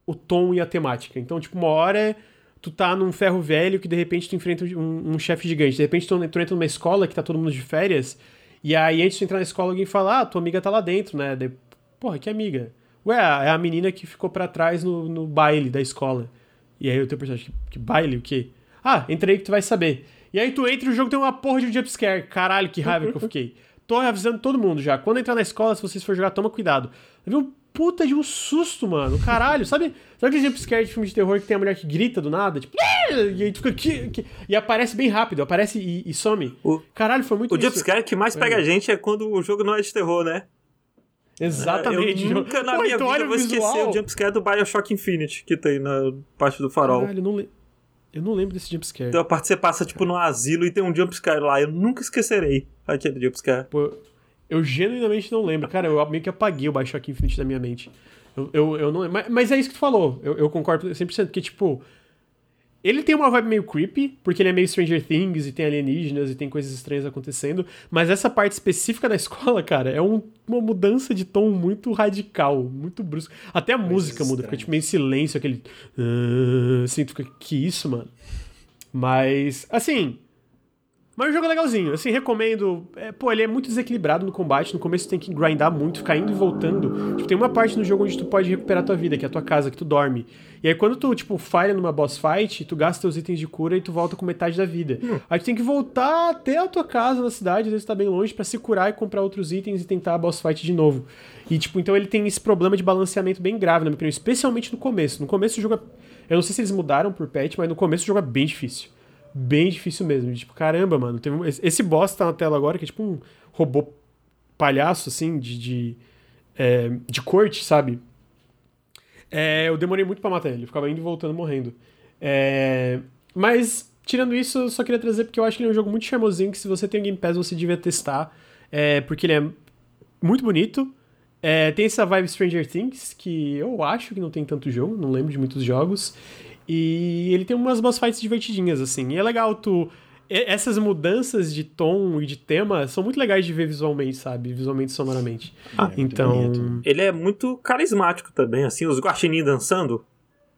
o tom e a temática. Então, tipo, uma hora tu tá num ferro velho que de repente tu enfrenta um, um chefe gigante. De repente tu, tu entra numa escola que tá todo mundo de férias. E aí, antes de entrar na escola, alguém fala: Ah, tua amiga tá lá dentro, né? Daí, Porra, que amiga? Ué, é a menina que ficou pra trás no, no baile da escola. E aí o teu personagem, que, que baile? O quê? Ah, entrei que tu vai saber. E aí tu entra e o jogo tem uma porra de um jumpscare. Caralho, que raiva que eu fiquei. Tô avisando todo mundo já. Quando entrar na escola, se vocês for jogar, toma cuidado. Eu vi um puta de um susto, mano. Caralho, sabe? Sabe aquele jumpscare de filme de terror que tem a mulher que grita do nada? Tipo, "Ah!" e aí tu fica aqui, aqui. E aparece bem rápido, aparece e, e some. O- Caralho, foi muito O jumpscare que mais pega a gente é quando o jogo não é de terror, né? Exatamente. Eu nunca na Pô, minha então vida vou o esquecer visual. o jumpscare do Bioshock Infinite que tem na parte do farol. Caralho, eu não, le- eu não lembro desse jumpscare. Então a parte que você passa tipo no asilo e tem um jumpscare lá. Eu nunca esquecerei aquele jumpscare. Pô, eu genuinamente não lembro. Cara, eu meio que apaguei o Bioshock Infinite da minha mente. Eu, eu, eu não lembro. Mas, mas é isso que tu falou. Eu, eu concordo 100%. Porque, tipo, ele tem uma vibe meio creepy, porque ele é meio Stranger Things e tem alienígenas e tem coisas estranhas acontecendo. Mas essa parte específica da escola, cara, é um- uma mudança de tom muito radical, muito brusca. Até a música muda, fica estranhas. tipo meio silêncio, aquele. "Ah", Assim, tu fica, que isso, mano? Mas, assim. Mas o jogo é legalzinho, assim, recomendo. É, pô, ele é muito desequilibrado no combate. No começo tu tem que grindar muito, ficar indo e voltando. Tipo, tem uma parte no jogo onde tu pode recuperar tua vida, que é a tua casa, que tu dorme. E aí quando tu, tipo, falha numa boss fight, tu gasta teus itens de cura e tu volta com metade da vida. Aí tu tem que voltar até a tua casa na cidade, às vezes tá bem longe, pra se curar e comprar outros itens e tentar a boss fight de novo. E, tipo, então ele tem esse problema de balanceamento bem grave, na minha opinião, especialmente no começo. No começo o jogo é... Eu não sei se eles mudaram por patch, mas no começo o jogo é bem difícil. Bem difícil mesmo. Tipo, caramba, mano. Teve um- esse- boss tá na tela agora, que é tipo um robô palhaço, assim, de, de, é, de corte, sabe? É, eu demorei muito pra matar ele. Ficava indo e voltando morrendo. É, mas, tirando isso, eu só queria trazer porque eu acho que ele é um jogo muito charmosinho que se você tem o Game Pass você devia testar. É, porque ele é muito bonito. É, tem essa vibe Stranger Things, que eu acho que não tem tanto jogo, não lembro de muitos jogos. E ele tem umas boss fights divertidinhas, assim. E é legal tu. Essas mudanças de tom e de tema são muito legais de ver visualmente, sabe? Visualmente e sonoramente. É muito então. Ele é muito carismático também, assim, os guaxinim dançando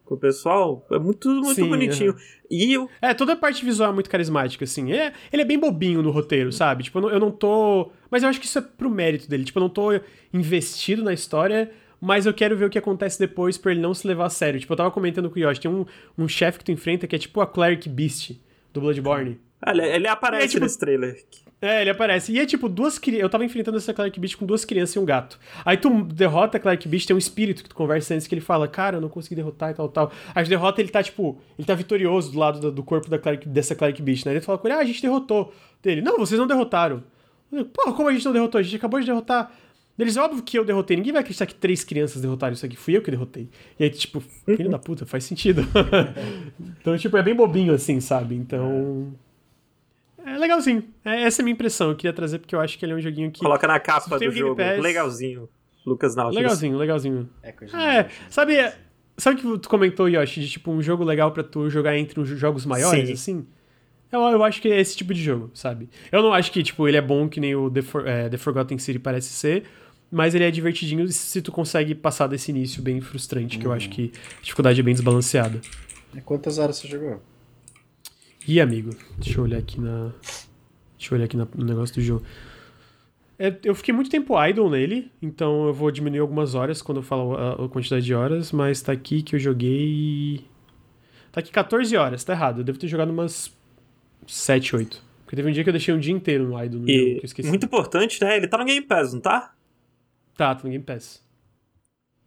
com o pessoal. É muito, muito Sim, bonitinho. E eu, É, toda a parte visual é muito carismática, assim. É, ele é bem bobinho no roteiro, sabe? Tipo, eu não, eu não tô. Mas eu acho que isso é pro mérito dele. Tipo, eu não tô investido na história, mas eu quero ver o que acontece depois pra ele não se levar a sério. Tipo, eu tava comentando com o Yoshi, tem um, um chefe que tu enfrenta que é tipo a Cleric Beast do Bloodborne. Ele, ele aparece é, tipo, nesse trailer. É, ele aparece. E é tipo, duas crianças. Eu tava enfrentando essa Clark Beast com duas crianças e um gato. Aí tu derrota a Clark Beast, tem um espírito que tu conversa antes que ele fala, cara, eu não consegui derrotar e tal, tal. Aí derrota, ele tá, tipo, ele tá vitorioso do lado do, do corpo da Clark, dessa Clark Beast, né? Ele fala com ele, ah, a gente derrotou. Dele, não, vocês não derrotaram. Pô, como a gente não derrotou? A gente acabou de derrotar. Eles, óbvio que eu derrotei. Ninguém vai acreditar que três crianças derrotaram isso aqui. Fui eu que derrotei. E aí, tipo, filho da puta, faz sentido. então, tipo, é bem bobinho assim, sabe? Então. É legalzinho. É, essa é a minha impressão. Eu queria trazer porque eu acho que ele é um joguinho que. Coloca na capa do jogo. Pass, legalzinho. Lucas Nautilus. Legalzinho, legalzinho. É, é sabe, sabe que tu comentou, Yoshi, de tipo um jogo legal para tu jogar entre os jogos maiores, Sim. assim? Eu, eu acho que é esse tipo de jogo, sabe? Eu não acho que, tipo, ele é bom que nem o The, For, é, The Forgotten City parece ser, mas ele é divertidinho se tu consegue passar desse início bem frustrante, que eu acho que a dificuldade é bem desbalanceada. E quantas horas você jogou? Ih, amigo, deixa eu olhar aqui na. Deixa eu olhar aqui no negócio do jogo. É, eu fiquei muito tempo idle nele, então eu vou diminuir algumas horas quando eu falo a, a, quantidade de horas, mas tá aqui que eu joguei. Tá aqui 14 horas, tá errado. Eu devo ter jogado umas 7, 8. Porque teve um dia que eu deixei um dia inteiro no idle no e jogo, que eu esqueci. Muito importante, né? Ele tá no Game Pass, não tá? Tá, tá no Game Pass.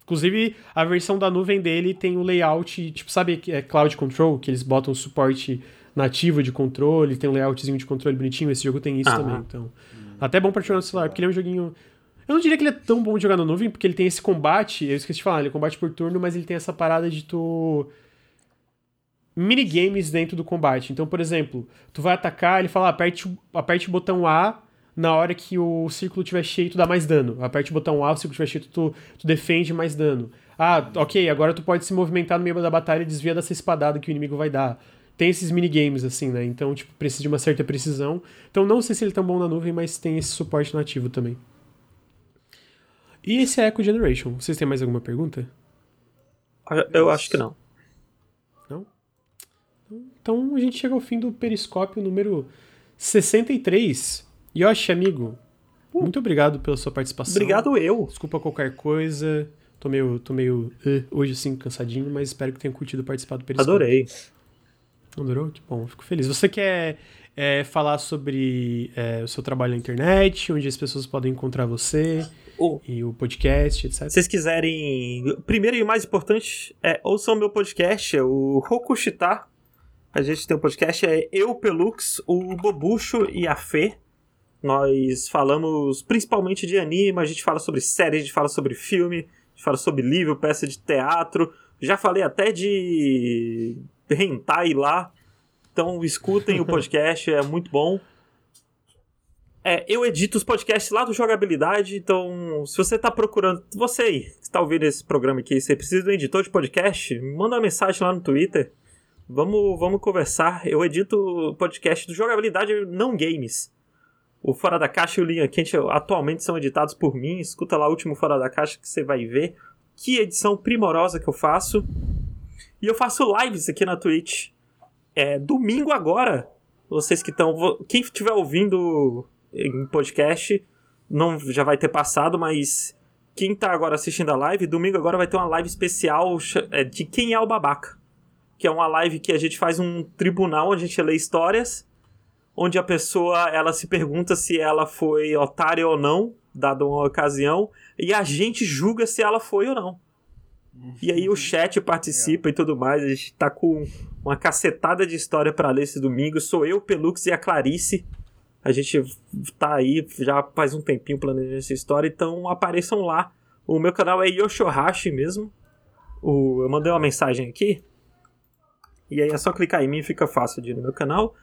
Inclusive, a versão da nuvem dele tem o layout, tipo, sabe, é Cloud Control, que eles botam suporte nativo de controle, tem um layoutzinho de controle bonitinho, esse jogo tem isso ah, também, então. Até bom pra jogar no celular, porque ele é um joguinho. Eu não diria que ele é tão bom de jogar na nuvem, porque ele tem esse combate, eu esqueci de falar, ele é combate por turno, mas ele tem essa parada de tu. Minigames dentro do combate. Então, por exemplo, tu vai atacar, ele fala, aperte, aperte o botão A na hora que o círculo estiver cheio, tu dá mais dano. Aperte o botão A, o círculo estiver cheio, tu, tu defende mais dano. Ah, ok, agora tu pode se movimentar no meio da batalha e desvia dessa espadada que o inimigo vai dar tem esses minigames, assim, né? Então, tipo, precisa de uma certa precisão. Então, não sei se ele é tão bom na nuvem, mas tem esse suporte nativo também. E esse é Echo Generation. Vocês têm mais alguma pergunta? Eu acho que não. Não? Então, a gente chega ao fim do periscópio número 63. Yoshi, amigo, uh. muito obrigado pela sua participação. Obrigado eu. Desculpa qualquer coisa. Tô meio, tô meio uh, hoje assim, cansadinho, mas espero que tenha curtido participar do periscópio. Adorei. Adorou? Que bom, fico feliz. Você quer é, falar sobre é, o seu trabalho na internet, onde as pessoas podem encontrar você, oh. e o podcast, etc. Se vocês quiserem. Primeiro e mais importante, é, ouçam meu podcast, é o Rokushita. A gente tem um podcast, é Eu, Pelux, o Bobucho e a Fê. Nós falamos principalmente de anime, a gente fala sobre séries, a gente fala sobre filme, a gente fala sobre livro, peça de teatro. Já falei até de hentai lá. Então escutem o podcast, é muito bom. É, eu edito os podcasts lá do Jogabilidade, então se você está procurando, você aí, que está ouvindo esse programa aqui, você precisa de um editor de podcast, manda uma mensagem lá no Twitter. Vamos, vamos conversar. Eu edito o podcast do Jogabilidade Não Games. O Fora da Caixa e o Linha Quente atualmente são editados por mim. Escuta lá o último Fora da Caixa que você vai ver. Que edição primorosa que eu faço. E eu faço lives aqui na Twitch. É domingo agora. Vocês que estão. Quem estiver ouvindo em podcast, não já vai ter passado, mas quem está agora assistindo a live, domingo agora vai ter uma live especial é, de Quem é o Babaca. Que é uma live que a gente faz um tribunal a gente lê histórias, onde a pessoa ela se pergunta se ela foi otária ou não, dada uma ocasião, e a gente julga se ela foi ou não. E aí o chat participa e tudo mais. A gente tá com uma cacetada de história para ler esse domingo. Sou eu, Pelux e a Clarice. A gente tá aí já faz um tempinho planejando essa história, então apareçam lá. O meu canal é Yoshohashi mesmo. O, eu mandei uma mensagem aqui. E aí é só clicar em mim fica fácil de ir no meu canal.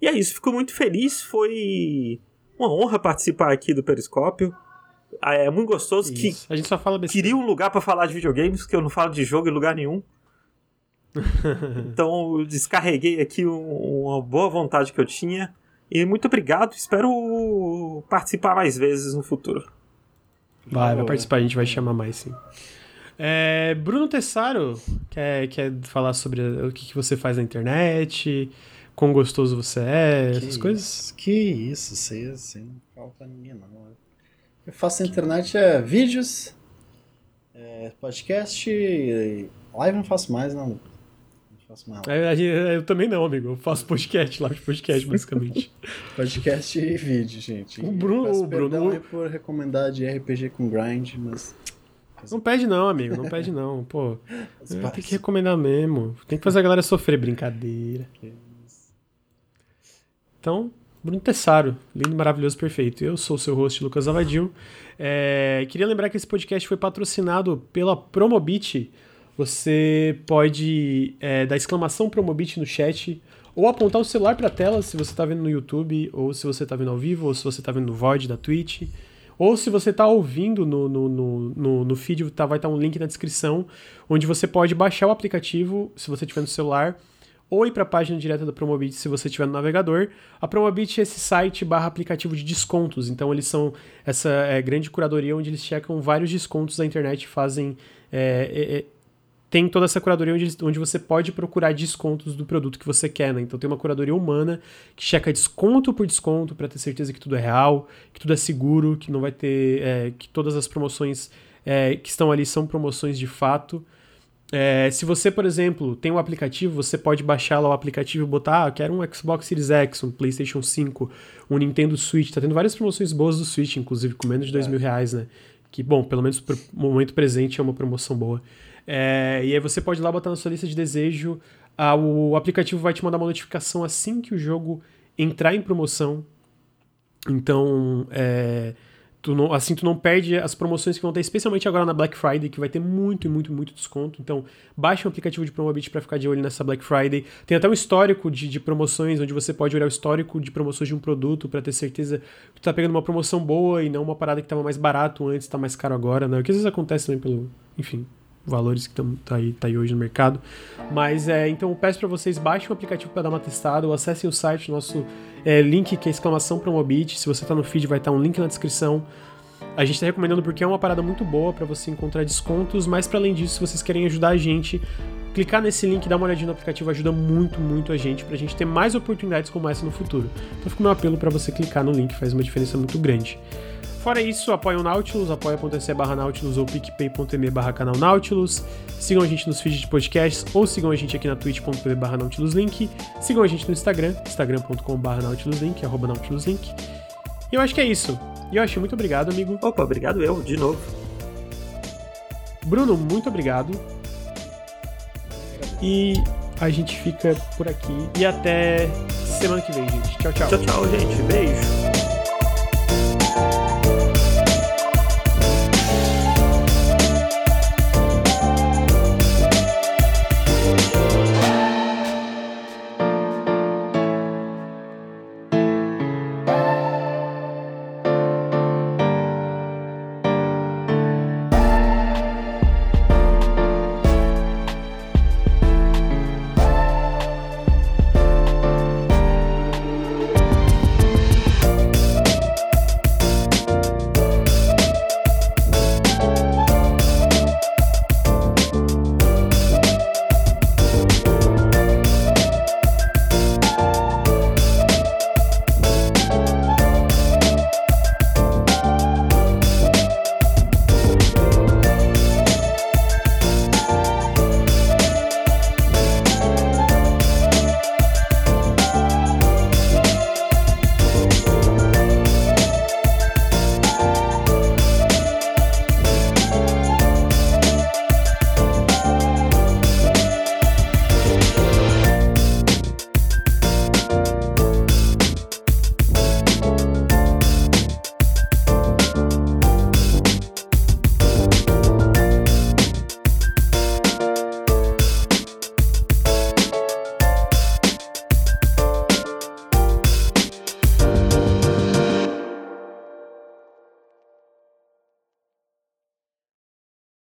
E é isso, fico muito feliz. Foi uma honra participar aqui do Periscópio. Ah, é muito gostoso Isso. que a gente só fala besteira. queria um lugar para falar de videogames, que eu não falo de jogo em lugar nenhum. então eu descarreguei aqui um, uma boa vontade que eu tinha. E muito obrigado, espero participar mais vezes no futuro. Vai, vai participar, a gente vai chamar mais sim. É, Bruno Tessaro quer, quer falar sobre o que, que você faz na internet, quão gostoso você é, que essas isso, coisas? Que isso, você, você não falta ninguém não. Eu faço na internet é vídeos, é, podcast, live não faço mais, não. Não faço live. Eu, também não, amigo. Eu faço podcast, live de podcast, basicamente. podcast e vídeo, gente. O Bruno. O Bruno por recomendar de RPG com grind, mas. Não pede não, amigo. Não pede não. Pô, tem que recomendar mesmo. Tem que fazer a galera sofrer. Brincadeira. Então, Bruno Tessaro, lindo, maravilhoso, perfeito. Eu sou o seu host, Lucas Avadil. É, queria lembrar que esse podcast foi patrocinado pela Promobit. Você pode é, dar exclamação Promobit no chat ou apontar o celular para a tela se você está vendo no YouTube, ou se você está vendo ao vivo, ou se você está vendo no VOD da Twitch. Ou se você está ouvindo no, no, no, no, no feed, tá, vai estar tá um link na descrição, onde você pode baixar o aplicativo, se você tiver no celular, ou ir para a página direta da Promobit se você estiver no navegador. A Promobit é esse site barra aplicativo de descontos, então eles são essa é, grande curadoria onde eles checam vários descontos da internet fazem... É, é, é, tem toda essa curadoria onde, onde você pode procurar descontos do produto que você quer, né? Então tem uma curadoria humana que checa desconto por desconto para ter certeza que tudo é real, que tudo é seguro, que não vai ter... É, que todas as promoções é, que estão ali são promoções de fato. É, se você, por exemplo, tem um aplicativo, você pode baixar lá o aplicativo e botar, ah, quero um Xbox Series X, um PlayStation 5, um Nintendo Switch. Tá tendo várias promoções boas do Switch, inclusive, com menos de dois é. mil reais, né? Que, bom, pelo menos pro momento presente é uma promoção boa. É, e aí você pode ir lá botar na sua lista de desejo. Ah, o aplicativo vai te mandar uma notificação assim que o jogo entrar em promoção. Então, é tu não, assim tu não perde as promoções que vão ter, especialmente agora na Black Friday, que vai ter muito, muito, muito desconto. Então, baixe um aplicativo de Promobit para ficar de olho nessa Black Friday. Tem até um histórico de, de promoções, onde você pode olhar o histórico de promoções de um produto para ter certeza que tu tá pegando uma promoção boa e não uma parada que tava mais barato antes, tá mais caro agora, né? O que às vezes acontece também pelo, enfim, valores que estão tá aí, tá aí hoje no mercado. Mas é, então eu peço para vocês baixem o aplicativo para dar uma testada, ou acessem o site, nosso é, link que é exclamação Promobit. Se você está no feed, vai estar um link na descrição. A gente está recomendando porque é uma parada muito boa para você encontrar descontos, mas para além disso, se vocês querem ajudar a gente, clicar nesse link, dar uma olhadinha no aplicativo ajuda muito, muito a gente para a gente ter mais oportunidades como essa no futuro. Então fica o meu apelo para você clicar no link, faz uma diferença muito grande. Fora isso, apoie o Nautilus, apoia.se barra Nautilus ou picpay.me barra canal Nautilus. Sigam a gente nos feeds de podcasts ou sigam a gente aqui na twitch.tv barra Nautilus Link. Sigam a gente no Instagram, instagram.com barra arroba Nautilus Link. E eu acho que é isso. Yoshi, muito obrigado, amigo. Opa, obrigado eu, de novo. Bruno, muito obrigado. E a gente fica por aqui. E até semana que vem, gente. Tchau, tchau. Tchau, tchau, gente. Beijo.